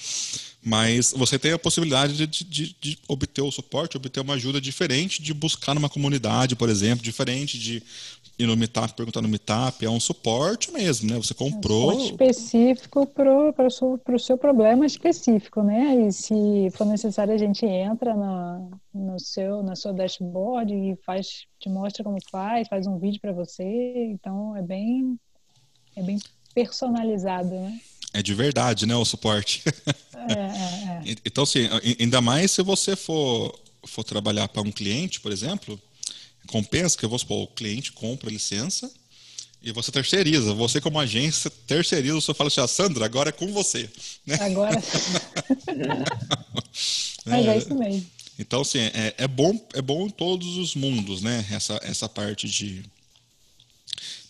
Mas você tem a possibilidade de, de, de, obter o suporte, obter uma ajuda diferente de buscar numa comunidade, por exemplo, diferente de ir no Meetup, perguntar no Meetup, é um suporte mesmo, né? Você comprou. É um específico para o seu, seu problema específico, né? E se for necessário, a gente entra na, no seu, na sua dashboard e faz, te mostra como faz, faz um vídeo para você. Então é bem, é bem personalizado, né? É de verdade, né? O suporte. É, é, é. Então, assim, ainda mais se você for, for trabalhar para um cliente, por exemplo compensa que eu vou supor, o cliente compra a licença e você terceiriza. Você, como agência, terceiriza, você fala assim, ah, Sandra, agora é com você. Né? Agora. Mas é, é isso mesmo. Então, assim, é, é, bom, é bom em todos os mundos, né? Essa, essa parte de,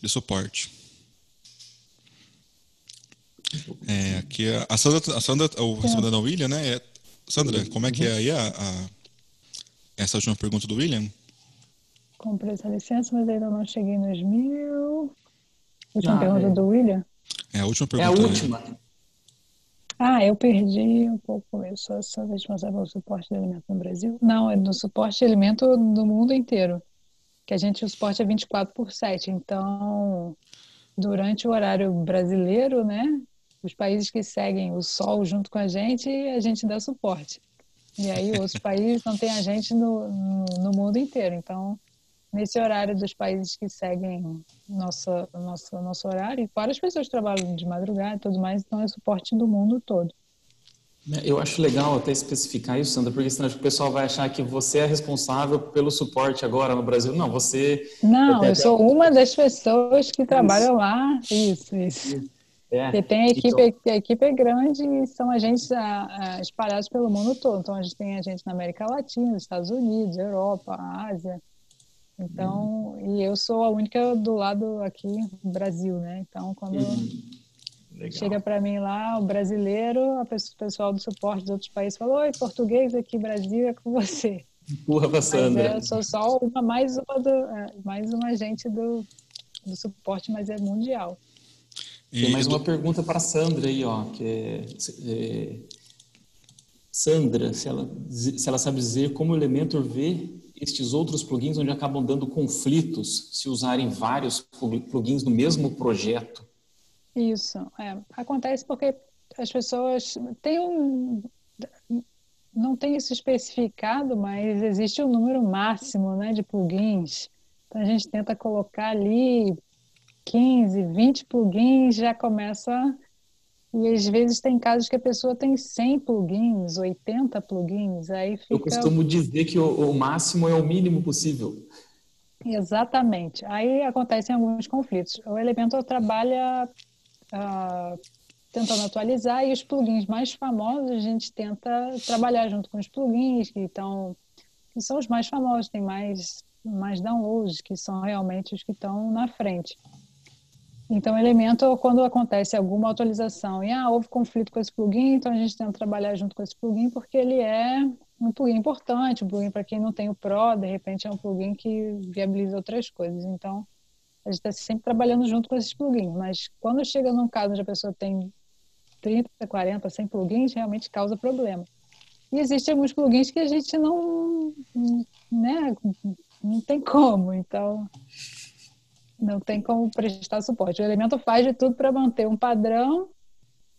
de suporte. É, aqui a Sandra, a Sandra, o Sandra não, William, né? É, Sandra, como é que é aí a, a, essa última pergunta do William? comprei essa licença, mas ainda não cheguei nos mil. Última ah, pergunta é. do William? É a última pergunta. É a última. Ah, eu perdi um pouco. Eu sou, sou responsável pelo suporte de alimento no Brasil? Não, é no suporte de alimento do mundo inteiro. Que a gente, o suporte é 24 por 7. Então, durante o horário brasileiro, né? Os países que seguem o Sol junto com a gente, a gente dá suporte. E aí outros países não têm a gente no, no, no, mundo inteiro. Então, nesse horário dos países que seguem nossa, nossa, nosso horário, e várias pessoas trabalham de madrugada e tudo mais, então é suporte do mundo todo. Eu acho legal até especificar isso, Sandra, porque senão o pessoal vai achar que você é responsável pelo suporte agora no Brasil. Não, você. Não, eu sou uma das pessoas que trabalham lá. Isso, isso. É. tem a equipe, então... a equipe é grande e são agentes a, a, espalhados pelo mundo todo. Então a gente tem agente na América Latina, Estados Unidos, Europa, Ásia. Então, hum. e eu sou a única do lado aqui, Brasil, né? Então, quando. Hum. Chega para mim lá, o brasileiro, o pessoal do suporte dos outros países falou: Oi, português aqui, Brasil, é com você. Empurra para Sandra. É, eu sou só uma, mais uma, do, é, mais uma agente do, do suporte, mas é mundial. Tem mais uma pergunta para a Sandra aí, ó, que é, é, Sandra, se ela, se ela sabe dizer como o Elementor vê estes outros plugins onde acabam dando conflitos se usarem vários plugins no mesmo projeto. Isso, é. acontece porque as pessoas têm um. Não tem isso especificado, mas existe um número máximo né, de plugins. Então a gente tenta colocar ali 15, 20 plugins, já começa. E às vezes tem casos que a pessoa tem 100 plugins, 80 plugins, aí fica... Eu costumo dizer que o, o máximo é o mínimo possível. Exatamente. Aí acontecem alguns conflitos. O Elementor trabalha uh, tentando atualizar e os plugins mais famosos a gente tenta trabalhar junto com os plugins que estão que são os mais famosos, tem mais mais downloads, que são realmente os que estão na frente. Então, elemento, quando acontece alguma atualização e ah, houve conflito com esse plugin, então a gente tenta trabalhar junto com esse plugin porque ele é um plugin importante, um plugin para quem não tem o Pro, de repente é um plugin que viabiliza outras coisas. Então, a gente está sempre trabalhando junto com esses plugins, mas quando chega num caso onde a pessoa tem 30, 40, 100 plugins, realmente causa problema. E existem alguns plugins que a gente não, né, não tem como, então não tem como prestar suporte. O elemento faz de tudo para manter um padrão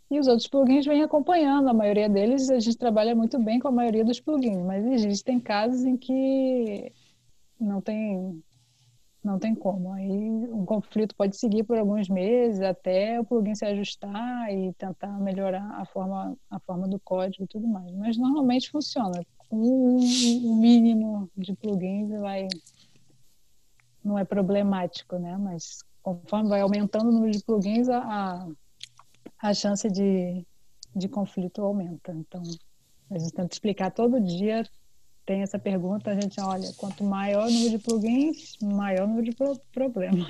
e os outros plugins vêm acompanhando. A maioria deles a gente trabalha muito bem com a maioria dos plugins, mas existem casos em que não tem não tem como. Aí um conflito pode seguir por alguns meses até o plugin se ajustar e tentar melhorar a forma, a forma do código e tudo mais. Mas normalmente funciona. O um, mínimo de plugins vai não é problemático, né? Mas conforme vai aumentando o número de plugins, a, a chance de, de conflito aumenta. Então, a gente tenta explicar todo dia tem essa pergunta, a gente olha, quanto maior o número de plugins, maior o número de pro problema.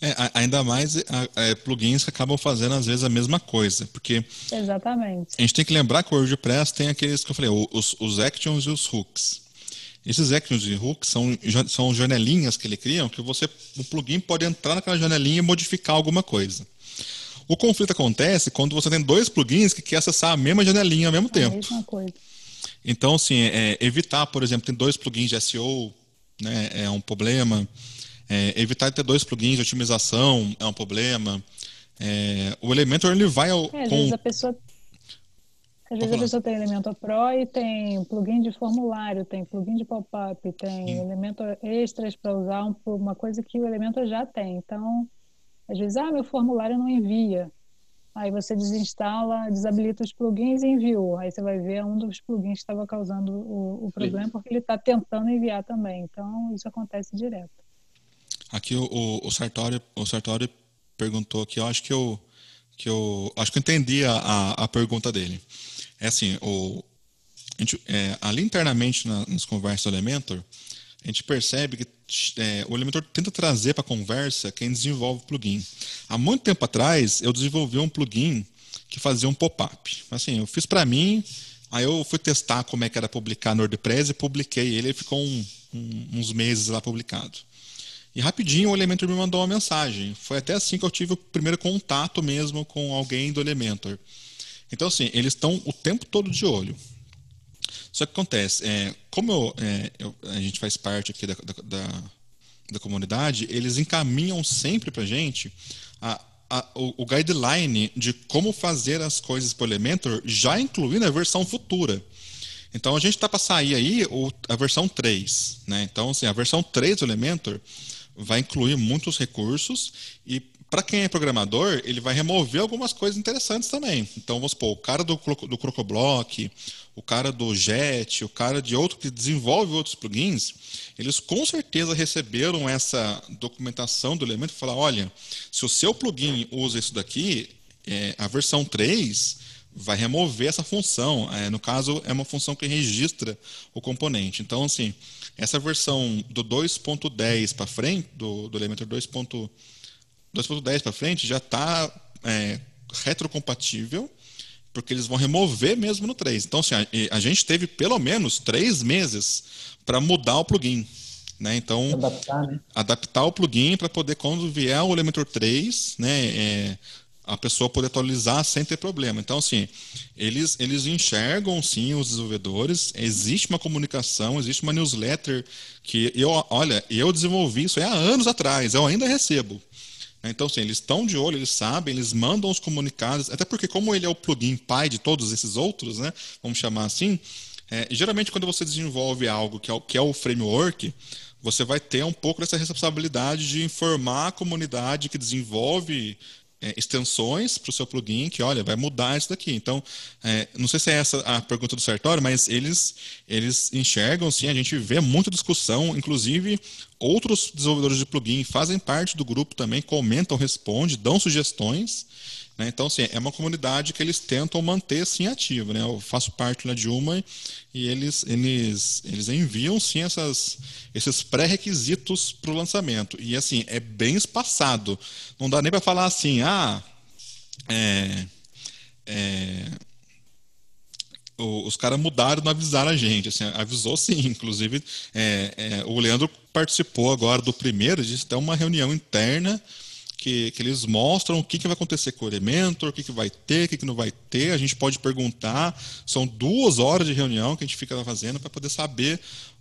É, ainda mais é, plugins que acabam fazendo às vezes a mesma coisa, porque Exatamente. a gente tem que lembrar que o WordPress tem aqueles que eu falei, os, os actions e os hooks. Esses actions e hooks são, são janelinhas que ele cria, que você, o plugin pode entrar naquela janelinha e modificar alguma coisa. O conflito acontece quando você tem dois plugins que querem acessar a mesma janelinha ao mesmo a tempo. Mesma coisa. Então, assim, é, evitar, por exemplo, tem dois plugins de SEO, né, é um problema. É, evitar ter dois plugins de otimização é um problema. É, o Elementor ele vai ao, é, às com... vezes a pessoa às vezes a pessoa tem Elementor Pro e tem plugin de formulário, tem plugin de pop-up, tem Sim. Elementor extras para usar uma coisa que o Elementor já tem. Então, às vezes, ah, meu formulário não envia. Aí você desinstala, desabilita os plugins e enviou. Aí você vai ver um dos plugins que estava causando o, o problema, porque ele está tentando enviar também. Então, isso acontece direto. Aqui o, o, o, Sartori, o Sartori perguntou aqui, eu acho que eu, que eu acho que eu entendi a, a pergunta dele. É assim, o, gente, é, ali internamente na, nas conversas do Elementor, a gente percebe que é, o Elementor tenta trazer para a conversa quem desenvolve o plugin. Há muito tempo atrás, eu desenvolvi um plugin que fazia um pop-up. Assim, eu fiz para mim, aí eu fui testar como é que era publicar no WordPress e publiquei ele, ele ficou um, um, uns meses lá publicado. E rapidinho o Elementor me mandou uma mensagem. Foi até assim que eu tive o primeiro contato mesmo com alguém do Elementor. Então, assim, eles estão o tempo todo de olho. Só que acontece, é, como eu, é, eu, a gente faz parte aqui da, da, da, da, comunidade, eles encaminham sempre para a gente a, o, o, guideline de como fazer as coisas para o Elementor já incluindo a versão futura. Então a gente está para sair aí o, a versão 3. Né? Então, assim, a versão 3 do Elementor vai incluir muitos recursos e para quem é programador, ele vai remover algumas coisas interessantes também. Então, vamos supor, o cara do, do Crocoblock, o cara do Jet, o cara de outro que desenvolve outros plugins, eles com certeza receberam essa documentação do elemento e falaram, olha, se o seu plugin usa isso daqui, é, a versão 3 vai remover essa função. É, no caso, é uma função que registra o componente. Então, assim, essa versão do 2.10 para frente, do, do Elementor 2.10 2.10 para frente já está é, retrocompatível, porque eles vão remover mesmo no 3. Então, assim, a, a gente teve pelo menos três meses para mudar o plugin. Né? Então, adaptar, né? adaptar o plugin para poder, quando vier o Elementor 3, né, é, a pessoa poder atualizar sem ter problema. Então, assim, eles, eles enxergam, sim, os desenvolvedores, existe uma comunicação, existe uma newsletter que eu, olha, eu desenvolvi isso há anos atrás, eu ainda recebo. Então, assim, eles estão de olho, eles sabem, eles mandam os comunicados, até porque, como ele é o plugin pai de todos esses outros, né, vamos chamar assim, é, geralmente quando você desenvolve algo que é, o, que é o framework, você vai ter um pouco dessa responsabilidade de informar a comunidade que desenvolve é, extensões para o seu plugin que, olha, vai mudar isso daqui. Então, é, não sei se é essa a pergunta do Sartori, mas eles, eles enxergam, sim, a gente vê muita discussão, inclusive outros desenvolvedores de plugin fazem parte do grupo também, comentam, respondem, dão sugestões. Né? Então, assim, é uma comunidade que eles tentam manter sim ativa. Né? Eu faço parte né, de uma e eles, eles, eles enviam sim essas, esses pré-requisitos para o lançamento. E assim, é bem espaçado. Não dá nem para falar assim, ah, é, é, os caras mudaram, não avisaram a gente. Assim, avisou sim, inclusive é, é, o Leandro participou agora do primeiro, disse que tem uma reunião interna que, que eles mostram o que, que vai acontecer com o Elementor, o que, que vai ter, o que, que não vai ter. A gente pode perguntar. São duas horas de reunião que a gente fica fazendo para poder saber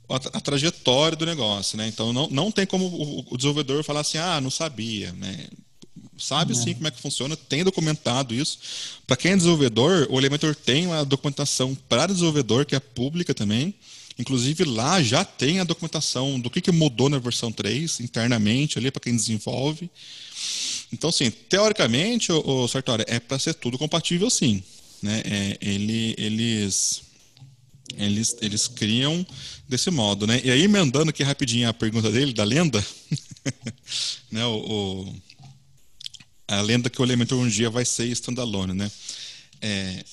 a, a, trajetória do negócio. Né? Então, não, não tem como o, o desenvolvedor falar assim, ah, não sabia. Né? sabe sim como é que funciona, tem documentado isso. Para quem é desenvolvedor, o Elementor tem uma documentação para desenvolvedor que é pública também. Inclusive lá já tem a documentação do que, que mudou na versão 3 internamente ali para quem desenvolve. Então, assim, teoricamente, o, o Sartori, é para ser tudo compatível, sim. Né? É, ele, eles, eles, eles criam desse modo, né? E aí, emendando aqui rapidinho a pergunta dele, da lenda, né? O, o, a lenda que o Elementor um dia vai ser standalone, né? É,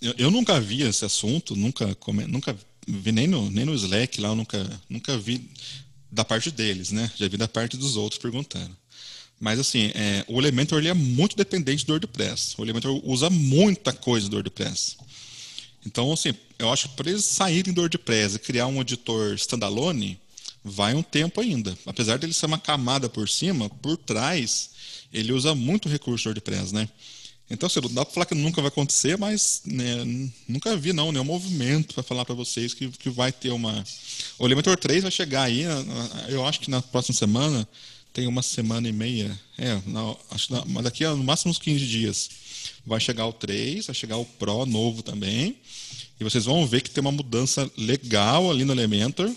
eu, eu, nunca vi esse assunto, nunca, nunca vi nem no, nem no Slack lá, eu nunca, nunca vi da parte deles, né? Já vi da parte dos outros perguntando. Mas assim, é, o Elementor ele é muito dependente do WordPress. O Elementor usa muita coisa do WordPress. Então, assim, eu acho que para eles saírem do WordPress e criar um editor standalone, vai um tempo ainda. Apesar dele ser uma camada por cima, por trás, ele usa muito recurso do WordPress, né? Então, assim, não dá para falar que nunca vai acontecer, mas né, nunca vi não nenhum movimento para falar para vocês que, que vai ter uma. O Elementor 3 vai chegar aí, eu acho que na próxima semana, tem uma semana e meia, é, não, acho mas daqui a no máximo uns 15 dias. Vai chegar o 3, vai chegar o Pro novo também. E vocês vão ver que tem uma mudança legal ali no Elementor.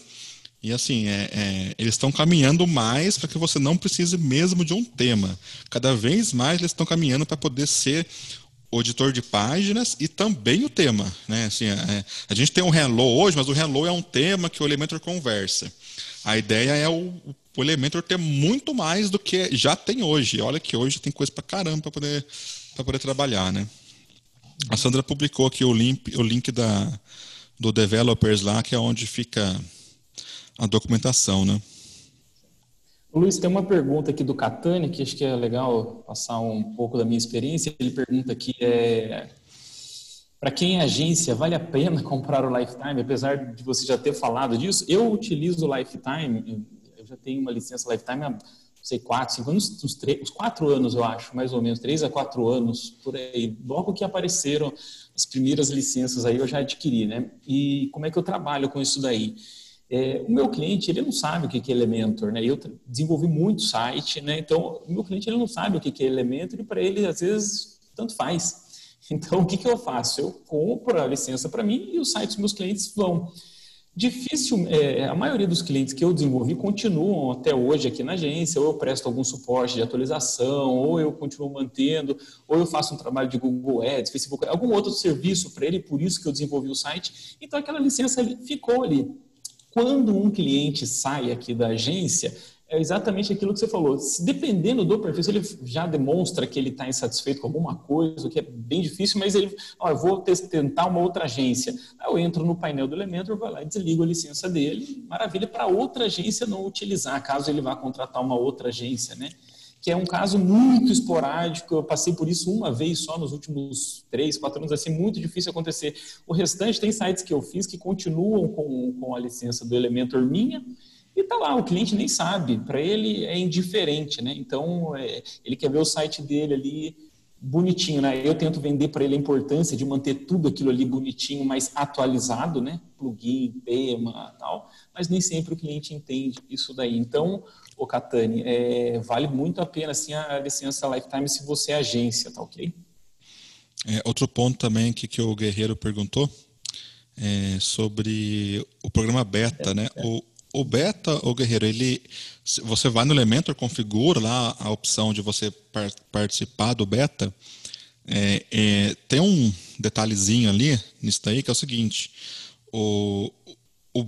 E assim, é, é, eles estão caminhando mais para que você não precise mesmo de um tema. Cada vez mais eles estão caminhando para poder ser o editor de páginas e também o tema. Né? Assim, é, a gente tem um Hello hoje, mas o Hello é um tema que o Elementor conversa. A ideia é o, o Elementor ter muito mais do que já tem hoje. Olha que hoje tem coisa para caramba para poder, poder trabalhar, né? A Sandra publicou aqui o link, o link da, do developers lá, que é onde fica a documentação, né? Luiz, tem uma pergunta aqui do Catani, que acho que é legal passar um pouco da minha experiência. Ele pergunta aqui, é, para quem é agência, vale a pena comprar o Lifetime? Apesar de você já ter falado disso, eu utilizo o Lifetime, eu já tenho uma licença Lifetime há, não sei, quatro, cinco anos, uns, três, uns quatro anos, eu acho, mais ou menos, três a quatro anos, por aí. Logo que apareceram as primeiras licenças aí, eu já adquiri, né? E como é que eu trabalho com isso daí? É, o meu cliente, ele não sabe o que é Elementor, né? Eu desenvolvi muito site, né? Então, o meu cliente, ele não sabe o que é Elementor e para ele, às vezes, tanto faz. Então, o que, que eu faço? Eu compro a licença para mim e os sites dos meus clientes vão. Difícil, é, a maioria dos clientes que eu desenvolvi continuam até hoje aqui na agência, ou eu presto algum suporte de atualização, ou eu continuo mantendo, ou eu faço um trabalho de Google Ads, Facebook, algum outro serviço para ele, por isso que eu desenvolvi o site. Então aquela licença ficou ali. Quando um cliente sai aqui da agência, é exatamente aquilo que você falou. Se, dependendo do perfil, se ele já demonstra que ele está insatisfeito com alguma coisa, o que é bem difícil, mas ele, ó, eu vou tentar uma outra agência. Aí eu entro no painel do Elementor, vou lá e desligo a licença dele, maravilha, para outra agência não utilizar, caso ele vá contratar uma outra agência, né? Que é um caso muito esporádico, eu passei por isso uma vez só nos últimos três, quatro anos, assim, muito difícil acontecer. O restante tem sites que eu fiz que continuam com, com a licença do Elementor minha, e tá lá, o cliente nem sabe, para ele é indiferente, né? Então, é, ele quer ver o site dele ali bonitinho, né? Eu tento vender para ele a importância de manter tudo aquilo ali bonitinho, mais atualizado, né? Plugin, tema, tal, mas nem sempre o cliente entende isso daí. Então, o Catani, é, vale muito a pena assim a licença lifetime se você é agência, tá ok? É, outro ponto também que, que o Guerreiro perguntou é sobre o programa beta, né? O, o beta, o guerreiro, ele você vai no Elementor, configura lá a opção de você par participar do beta. É, é, tem um detalhezinho ali nisso daí que é o seguinte: o, o,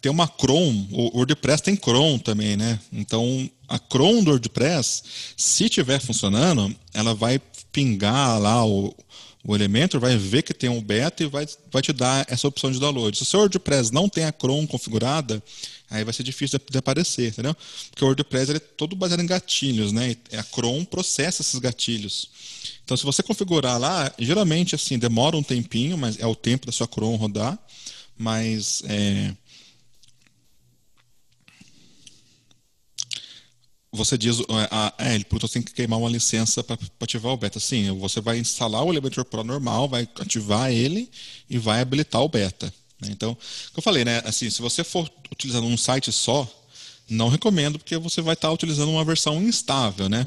tem uma Chrome, o WordPress tem Chrome também, né? Então a Chrome do WordPress, se estiver funcionando, ela vai pingar lá o, o Elementor, vai ver que tem um beta e vai, vai te dar essa opção de download. Se o seu WordPress não tem a Chrome configurada, aí vai ser difícil de, aparecer, entendeu? Porque o WordPress é todo baseado em gatilhos, né? A Chrome processa esses gatilhos. Então, se você configurar lá, geralmente assim demora um tempinho, mas é o tempo da sua Chrome rodar, mas é, você diz, é, ele perguntou tem que queimar uma licença para ativar o beta. Sim, você vai instalar o Elementor Pro normal, vai ativar ele e vai habilitar o beta. Né? Então, o que eu falei, né? Assim, se você for utilizando um site só, não recomendo, porque você vai estar utilizando uma versão instável, né?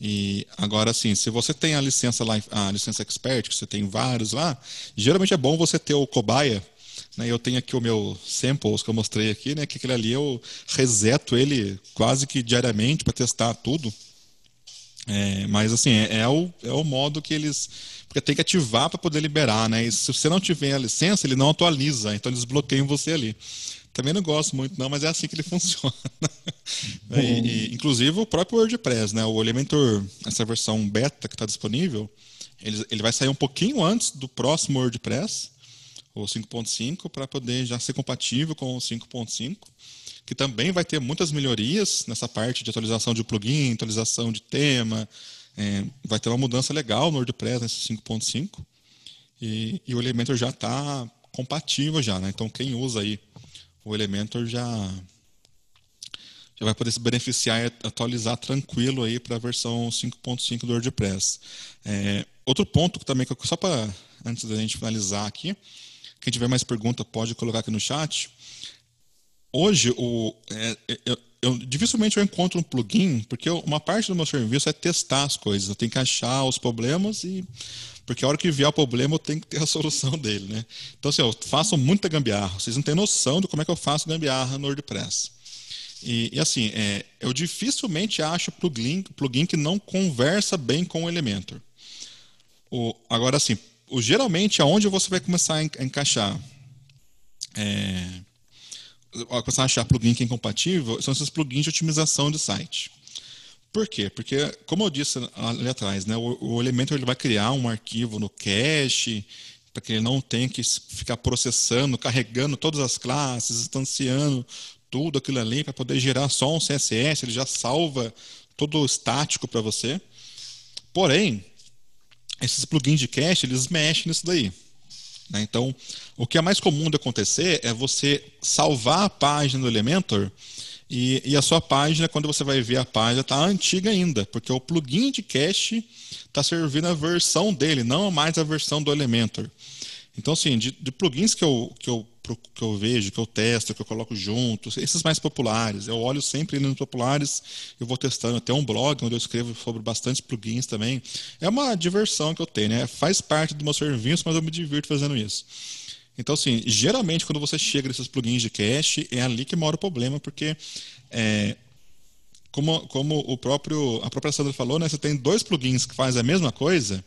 E agora, assim, se você tem a licença lá, a licença expert, que você tem vários lá, geralmente é bom você ter o cobaia. Né? Eu tenho aqui o meu samples que eu mostrei aqui, né? Que aquele ali eu reseto ele quase que diariamente para testar tudo. É, mas assim, é, é, o, é o modo que eles porque tem que ativar para poder liberar, né? E se você não tiver a licença, ele não atualiza, então eles bloqueiam você ali. Também não gosto muito, não, mas é assim que ele funciona. e, e, inclusive o próprio WordPress, né? O Elementor, essa versão beta que está disponível, ele, ele vai sair um pouquinho antes do próximo WordPress, o 5.5, para poder já ser compatível com o 5.5 que também vai ter muitas melhorias nessa parte de atualização de plugin, atualização de tema, é, vai ter uma mudança legal no WordPress nesse 5.5 e, e, o Elementor já está compatível já, né? Então quem usa aí o Elementor já já vai poder se beneficiar e atualizar tranquilo aí para a versão 5.5 do WordPress. É, outro ponto que também só para antes da gente finalizar aqui, quem tiver mais pergunta pode colocar aqui no chat. Hoje o é, é eu dificilmente eu encontro um plugin, porque eu, uma parte do meu serviço é testar as coisas. Eu tenho que achar os problemas e porque a hora que vier o problema eu tenho que ter a solução dele, né? Então assim, eu faço muita gambiarra. Vocês não têm noção de como é que eu faço gambiarra no WordPress. E, e assim, é, eu dificilmente acho plugin, plugin que não conversa bem com o Elementor. O, agora, assim, o, geralmente aonde você vai começar a encaixar é, começar a achar plugin que é incompatível são esses plugins de otimização de site. Por quê? Porque, como eu disse ali atrás, né, o, o Elementor ele vai criar um arquivo no cache para que ele não tenha que ficar processando, carregando todas as classes, instanciando tudo aquilo ali para poder gerar só um CSS, ele já salva todo o estático para você. Porém, esses plugins de cache, eles mexem nisso daí. Né? Então, o que é mais comum de acontecer é você salvar a página do Elementor e, e a sua página, quando você vai ver a página, está antiga ainda, porque o plugin de cache está servindo a versão dele, não mais a versão do Elementor. Então, assim, de, de plugins que eu, que, eu, que eu vejo, que eu testo, que eu coloco junto, esses mais populares, eu olho sempre nos populares, eu vou testando. Tem um blog onde eu escrevo sobre bastante plugins também. É uma diversão que eu tenho, né? Faz parte do meu serviço, mas eu me divirto fazendo isso. Então, assim, geralmente quando você chega nesses plugins de cache, é ali que mora o problema, porque é, como, como o próprio, a própria Sandra falou, né, você tem dois plugins que fazem a mesma coisa,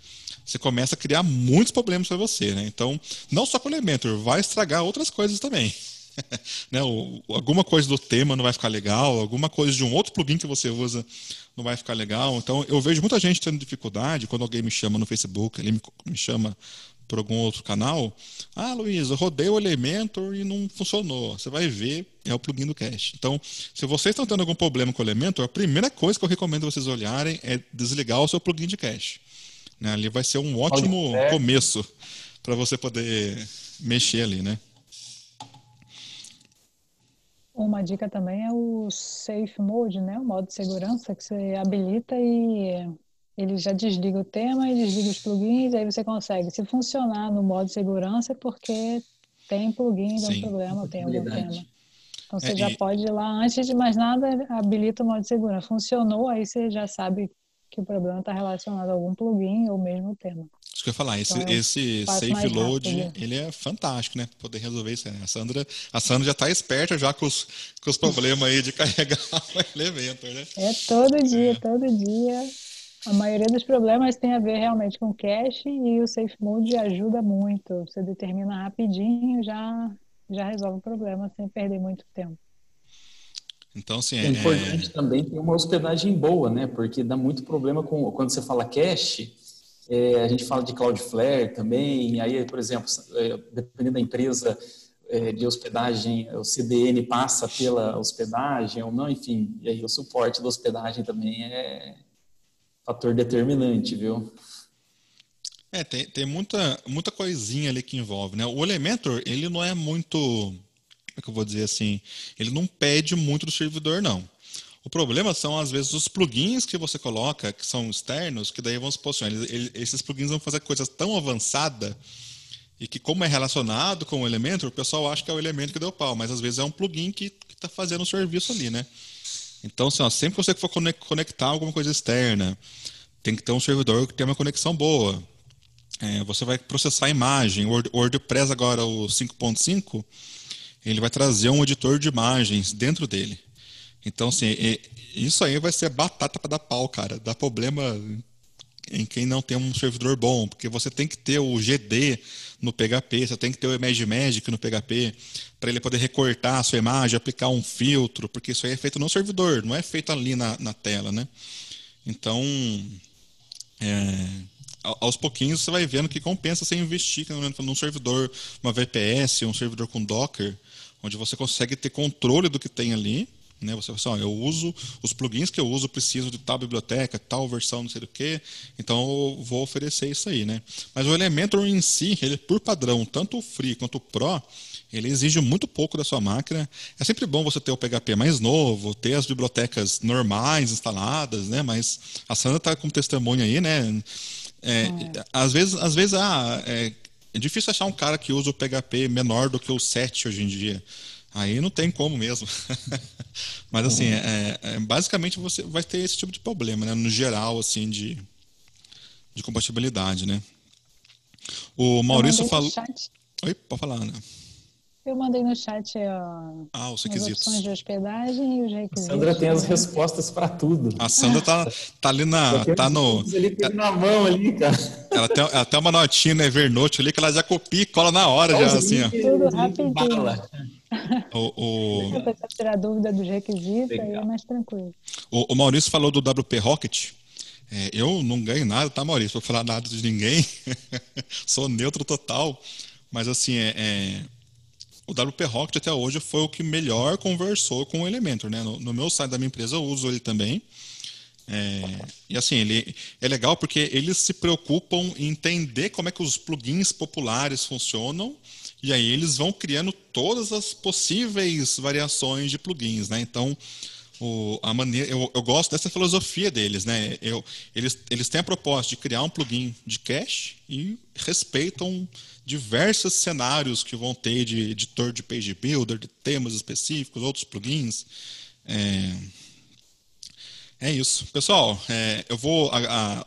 você começa a criar muitos problemas para você. Né? Então, não só com o Elementor, vai estragar outras coisas também. né, o, alguma coisa do tema não vai ficar legal, alguma coisa de um outro plugin que você usa não vai ficar legal. Então, eu vejo muita gente tendo dificuldade quando alguém me chama no Facebook, ele me, me chama por algum outro canal. Ah, Luiz, eu rodei o Elementor e não funcionou. Você vai ver, é o plugin do cache. Então, se vocês estão tendo algum problema com o Elementor, a primeira coisa que eu recomendo vocês olharem é desligar o seu plugin de cache. Né? Ali vai ser um ótimo começo para você poder mexer ali, né? Uma dica também é o Safe Mode, né? O modo de segurança que você habilita e ele já desliga o tema e desliga os plugins, aí você consegue. Se funcionar no modo segurança, é porque tem plugin, tem um problema, tem algum tema. Então você é, já e... pode ir lá, antes de mais nada, habilita o modo segurança. Funcionou, aí você já sabe que o problema está relacionado a algum plugin ou mesmo o tema. Isso que eu ia falar, esse, então, esse safe load, rápido. ele é fantástico, né? Poder resolver isso. Né? A Sandra, a Sandra já está esperta já com os, com os problemas aí de carregar o elemento, né? É todo dia, é. todo dia. A maioria dos problemas tem a ver realmente com cache e o Safe Mode ajuda muito. Você determina rapidinho, já, já resolve o problema sem perder muito tempo. Então, assim, é, é importante também ter uma hospedagem boa, né? Porque dá muito problema com quando você fala cache, é, a gente fala de Cloudflare também, aí, por exemplo, é, dependendo da empresa é, de hospedagem, o CDN passa pela hospedagem ou não, enfim, e aí o suporte da hospedagem também é, fator determinante, viu? É, tem, tem muita, muita coisinha ali que envolve, né? O Elementor, ele não é muito, como é que eu vou dizer assim, ele não pede muito do servidor, não. O problema são, às vezes, os plugins que você coloca, que são externos, que daí vão se posicionar. Esses plugins vão fazer coisas tão avançadas e que, como é relacionado com o Elementor, o pessoal acha que é o elemento que deu pau, mas às vezes é um plugin que está fazendo o serviço ali, né? Então, assim, ó, sempre que você for conectar alguma coisa externa, tem que ter um servidor que tenha uma conexão boa. É, você vai processar a imagem. O WordPress agora, o 5.5, ele vai trazer um editor de imagens dentro dele. Então, assim, isso aí vai ser batata para dar pau, cara. Dá problema em quem não tem um servidor bom, porque você tem que ter o GD no PHP, você tem que ter o Image Magic no PHP, para ele poder recortar a sua imagem, aplicar um filtro, porque isso aí é feito no servidor, não é feito ali na, na tela, né? Então, é, aos pouquinhos você vai vendo que compensa você investir num servidor, uma VPS, um servidor com Docker, onde você consegue ter controle do que tem ali, né? Você fala assim, ó, eu uso os plugins que eu uso, preciso de tal biblioteca, tal versão, não sei do que, então eu vou oferecer isso aí, né? Mas o Elementor em si, ele por padrão, tanto o Free quanto o Pro, ele exige muito pouco da sua máquina. É sempre bom você ter o PHP mais novo, ter as bibliotecas normais instaladas, né? Mas a Sandra está como testemunha aí, né? É, é. Às vezes, às vezes ah, é, é difícil achar um cara que usa o PHP menor do que o 7 hoje em dia. Aí não tem como mesmo. Mas assim, uhum. é, é, basicamente você vai ter esse tipo de problema, né? No geral, assim, de, de compatibilidade, né? O Maurício falou. Oi, pode falar, Ana. Eu mandei no chat ah, os requisitos. as opções de hospedagem e os requisitos. A Sandra tem as respostas para tudo. A Sandra tá, tá ali na. Tá no, ali, na mão ali, cara. Ela tem até uma notinha no Evernote ali que ela já copia e cola na hora, já, assim, ó. Tudo rapidinho. O, o... Para tirar dúvida dos requisitos, aí é mais tranquilo. O, o Maurício falou do WP Rocket. É, eu não ganho nada, tá, Maurício? Vou falar nada de ninguém. Sou neutro total. Mas, assim, é, é, o WP Rocket até hoje foi o que melhor conversou com o Elementor. Né? No, no meu site da minha empresa eu uso ele também. É, e assim, ele é legal porque eles se preocupam em entender como é que os plugins populares funcionam e aí eles vão criando todas as possíveis variações de plugins, né? Então, o, a maneira, eu, eu, gosto dessa filosofia deles, né? Eu, eles, eles têm a proposta de criar um plugin de cache e respeitam diversos cenários que vão ter de editor de page builder, de temas específicos, outros plugins. É, é isso. Pessoal, é, eu vou. A,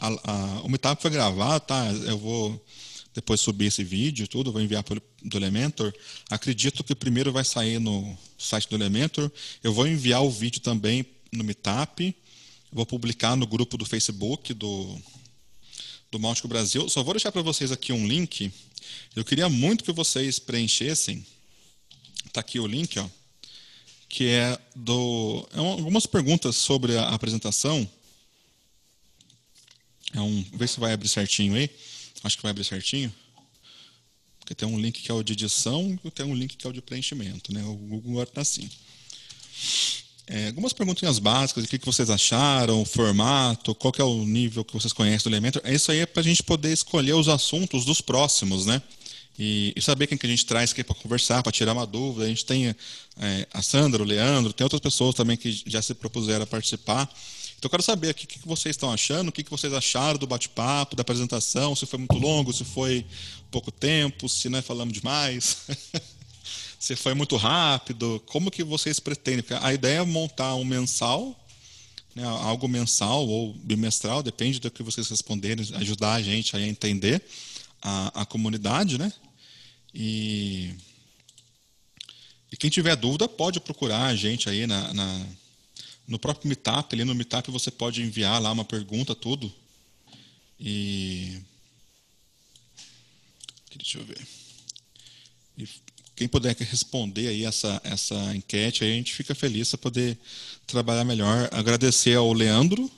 a, a, o Meetup foi gravado, tá? Eu vou depois subir esse vídeo tudo, vou enviar pro, do Elementor. Acredito que primeiro vai sair no site do Elementor. Eu vou enviar o vídeo também no Meetup. Vou publicar no grupo do Facebook do, do Máutico Brasil. Só vou deixar para vocês aqui um link. Eu queria muito que vocês preenchessem. Está aqui o link, ó, que é do é um, algumas perguntas sobre a apresentação. É um, ver se vai abrir certinho aí. Acho que vai abrir certinho. Porque tem um link que é o de edição e tem um link que é o de preenchimento. Né? O Google agora está assim. É, algumas perguntinhas básicas, o que, que vocês acharam, o formato, qual é o nível que vocês conhecem do Elementor. É isso aí é para a gente poder escolher os assuntos dos próximos, né? E, e saber quem que a gente traz aqui para conversar, para tirar uma dúvida. A gente tem é, a Sandra, o Leandro, tem outras pessoas também que já se propuseram a participar. Então eu quero saber o que vocês estão achando, o que vocês acharam do bate-papo, da apresentação, se foi muito longo, se foi pouco tempo, se nós falamos demais, se foi muito rápido, como que vocês pretendem? Porque a ideia é montar um mensal, né, algo mensal ou bimestral, depende do que vocês responderem, ajudar a gente a entender a, a comunidade, né? E, e quem tiver dúvida pode procurar a gente aí na, na no próprio Meetup, ali no Meetup você pode enviar lá uma pergunta, tudo. E. Deixa eu ver. E quem puder responder aí essa, essa enquete, aí a gente fica feliz para poder trabalhar melhor. Agradecer ao Leandro,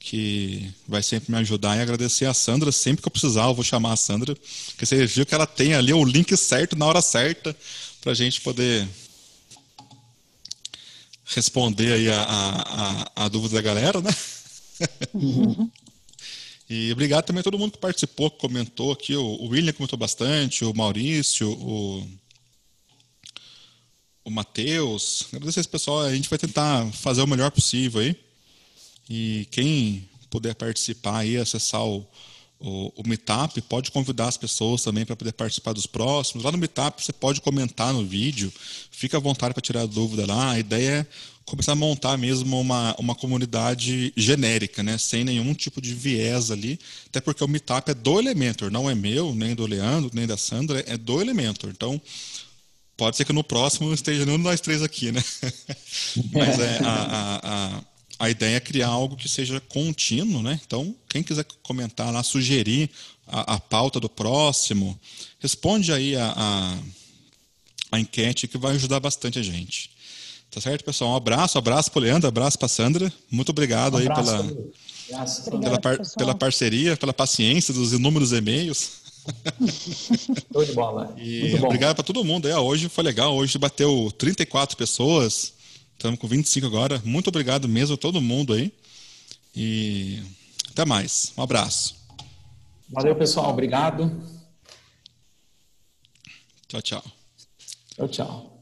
que vai sempre me ajudar, e agradecer a Sandra. Sempre que eu precisar, eu vou chamar a Sandra, porque você viu que ela tem ali o link certo na hora certa para a gente poder responder aí a, a, a, dúvida da galera, né? Uhum. e obrigado também a todo mundo que participou, que comentou aqui. O, o William comentou bastante, o Maurício, o, o Matheus. Agradecer esse pessoal. A gente vai tentar fazer o melhor possível aí. E quem puder participar aí, acessar o, o, o Meetup, pode convidar as pessoas também para poder participar dos próximos. Lá no Meetup você pode comentar no vídeo, fica à vontade para tirar dúvida lá. A ideia é começar a montar mesmo uma, uma comunidade genérica, né? sem nenhum tipo de viés ali, até porque o Meetup é do Elementor, não é meu, nem do Leandro, nem da Sandra, é do Elementor. Então, pode ser que no próximo esteja nenhum de nós três aqui, né? Mas é, a, a, a a ideia é criar algo que seja contínuo, né? Então, quem quiser comentar lá, sugerir a, a pauta do próximo, responde aí a, a, a, enquete que vai ajudar bastante a gente. Tá certo, pessoal? Um abraço, abraço para o Leandro, abraço para a Sandra. Muito obrigado um aí pela, pela, par, pela parceria, pela paciência dos inúmeros e-mails. Show de bola. E obrigado para todo mundo. É, hoje foi legal, hoje bateu 34 pessoas. Estamos com 25 agora. Muito obrigado mesmo a todo mundo aí. E até mais. Um abraço. Valeu, pessoal. Obrigado. Tchau, tchau. Tchau, tchau.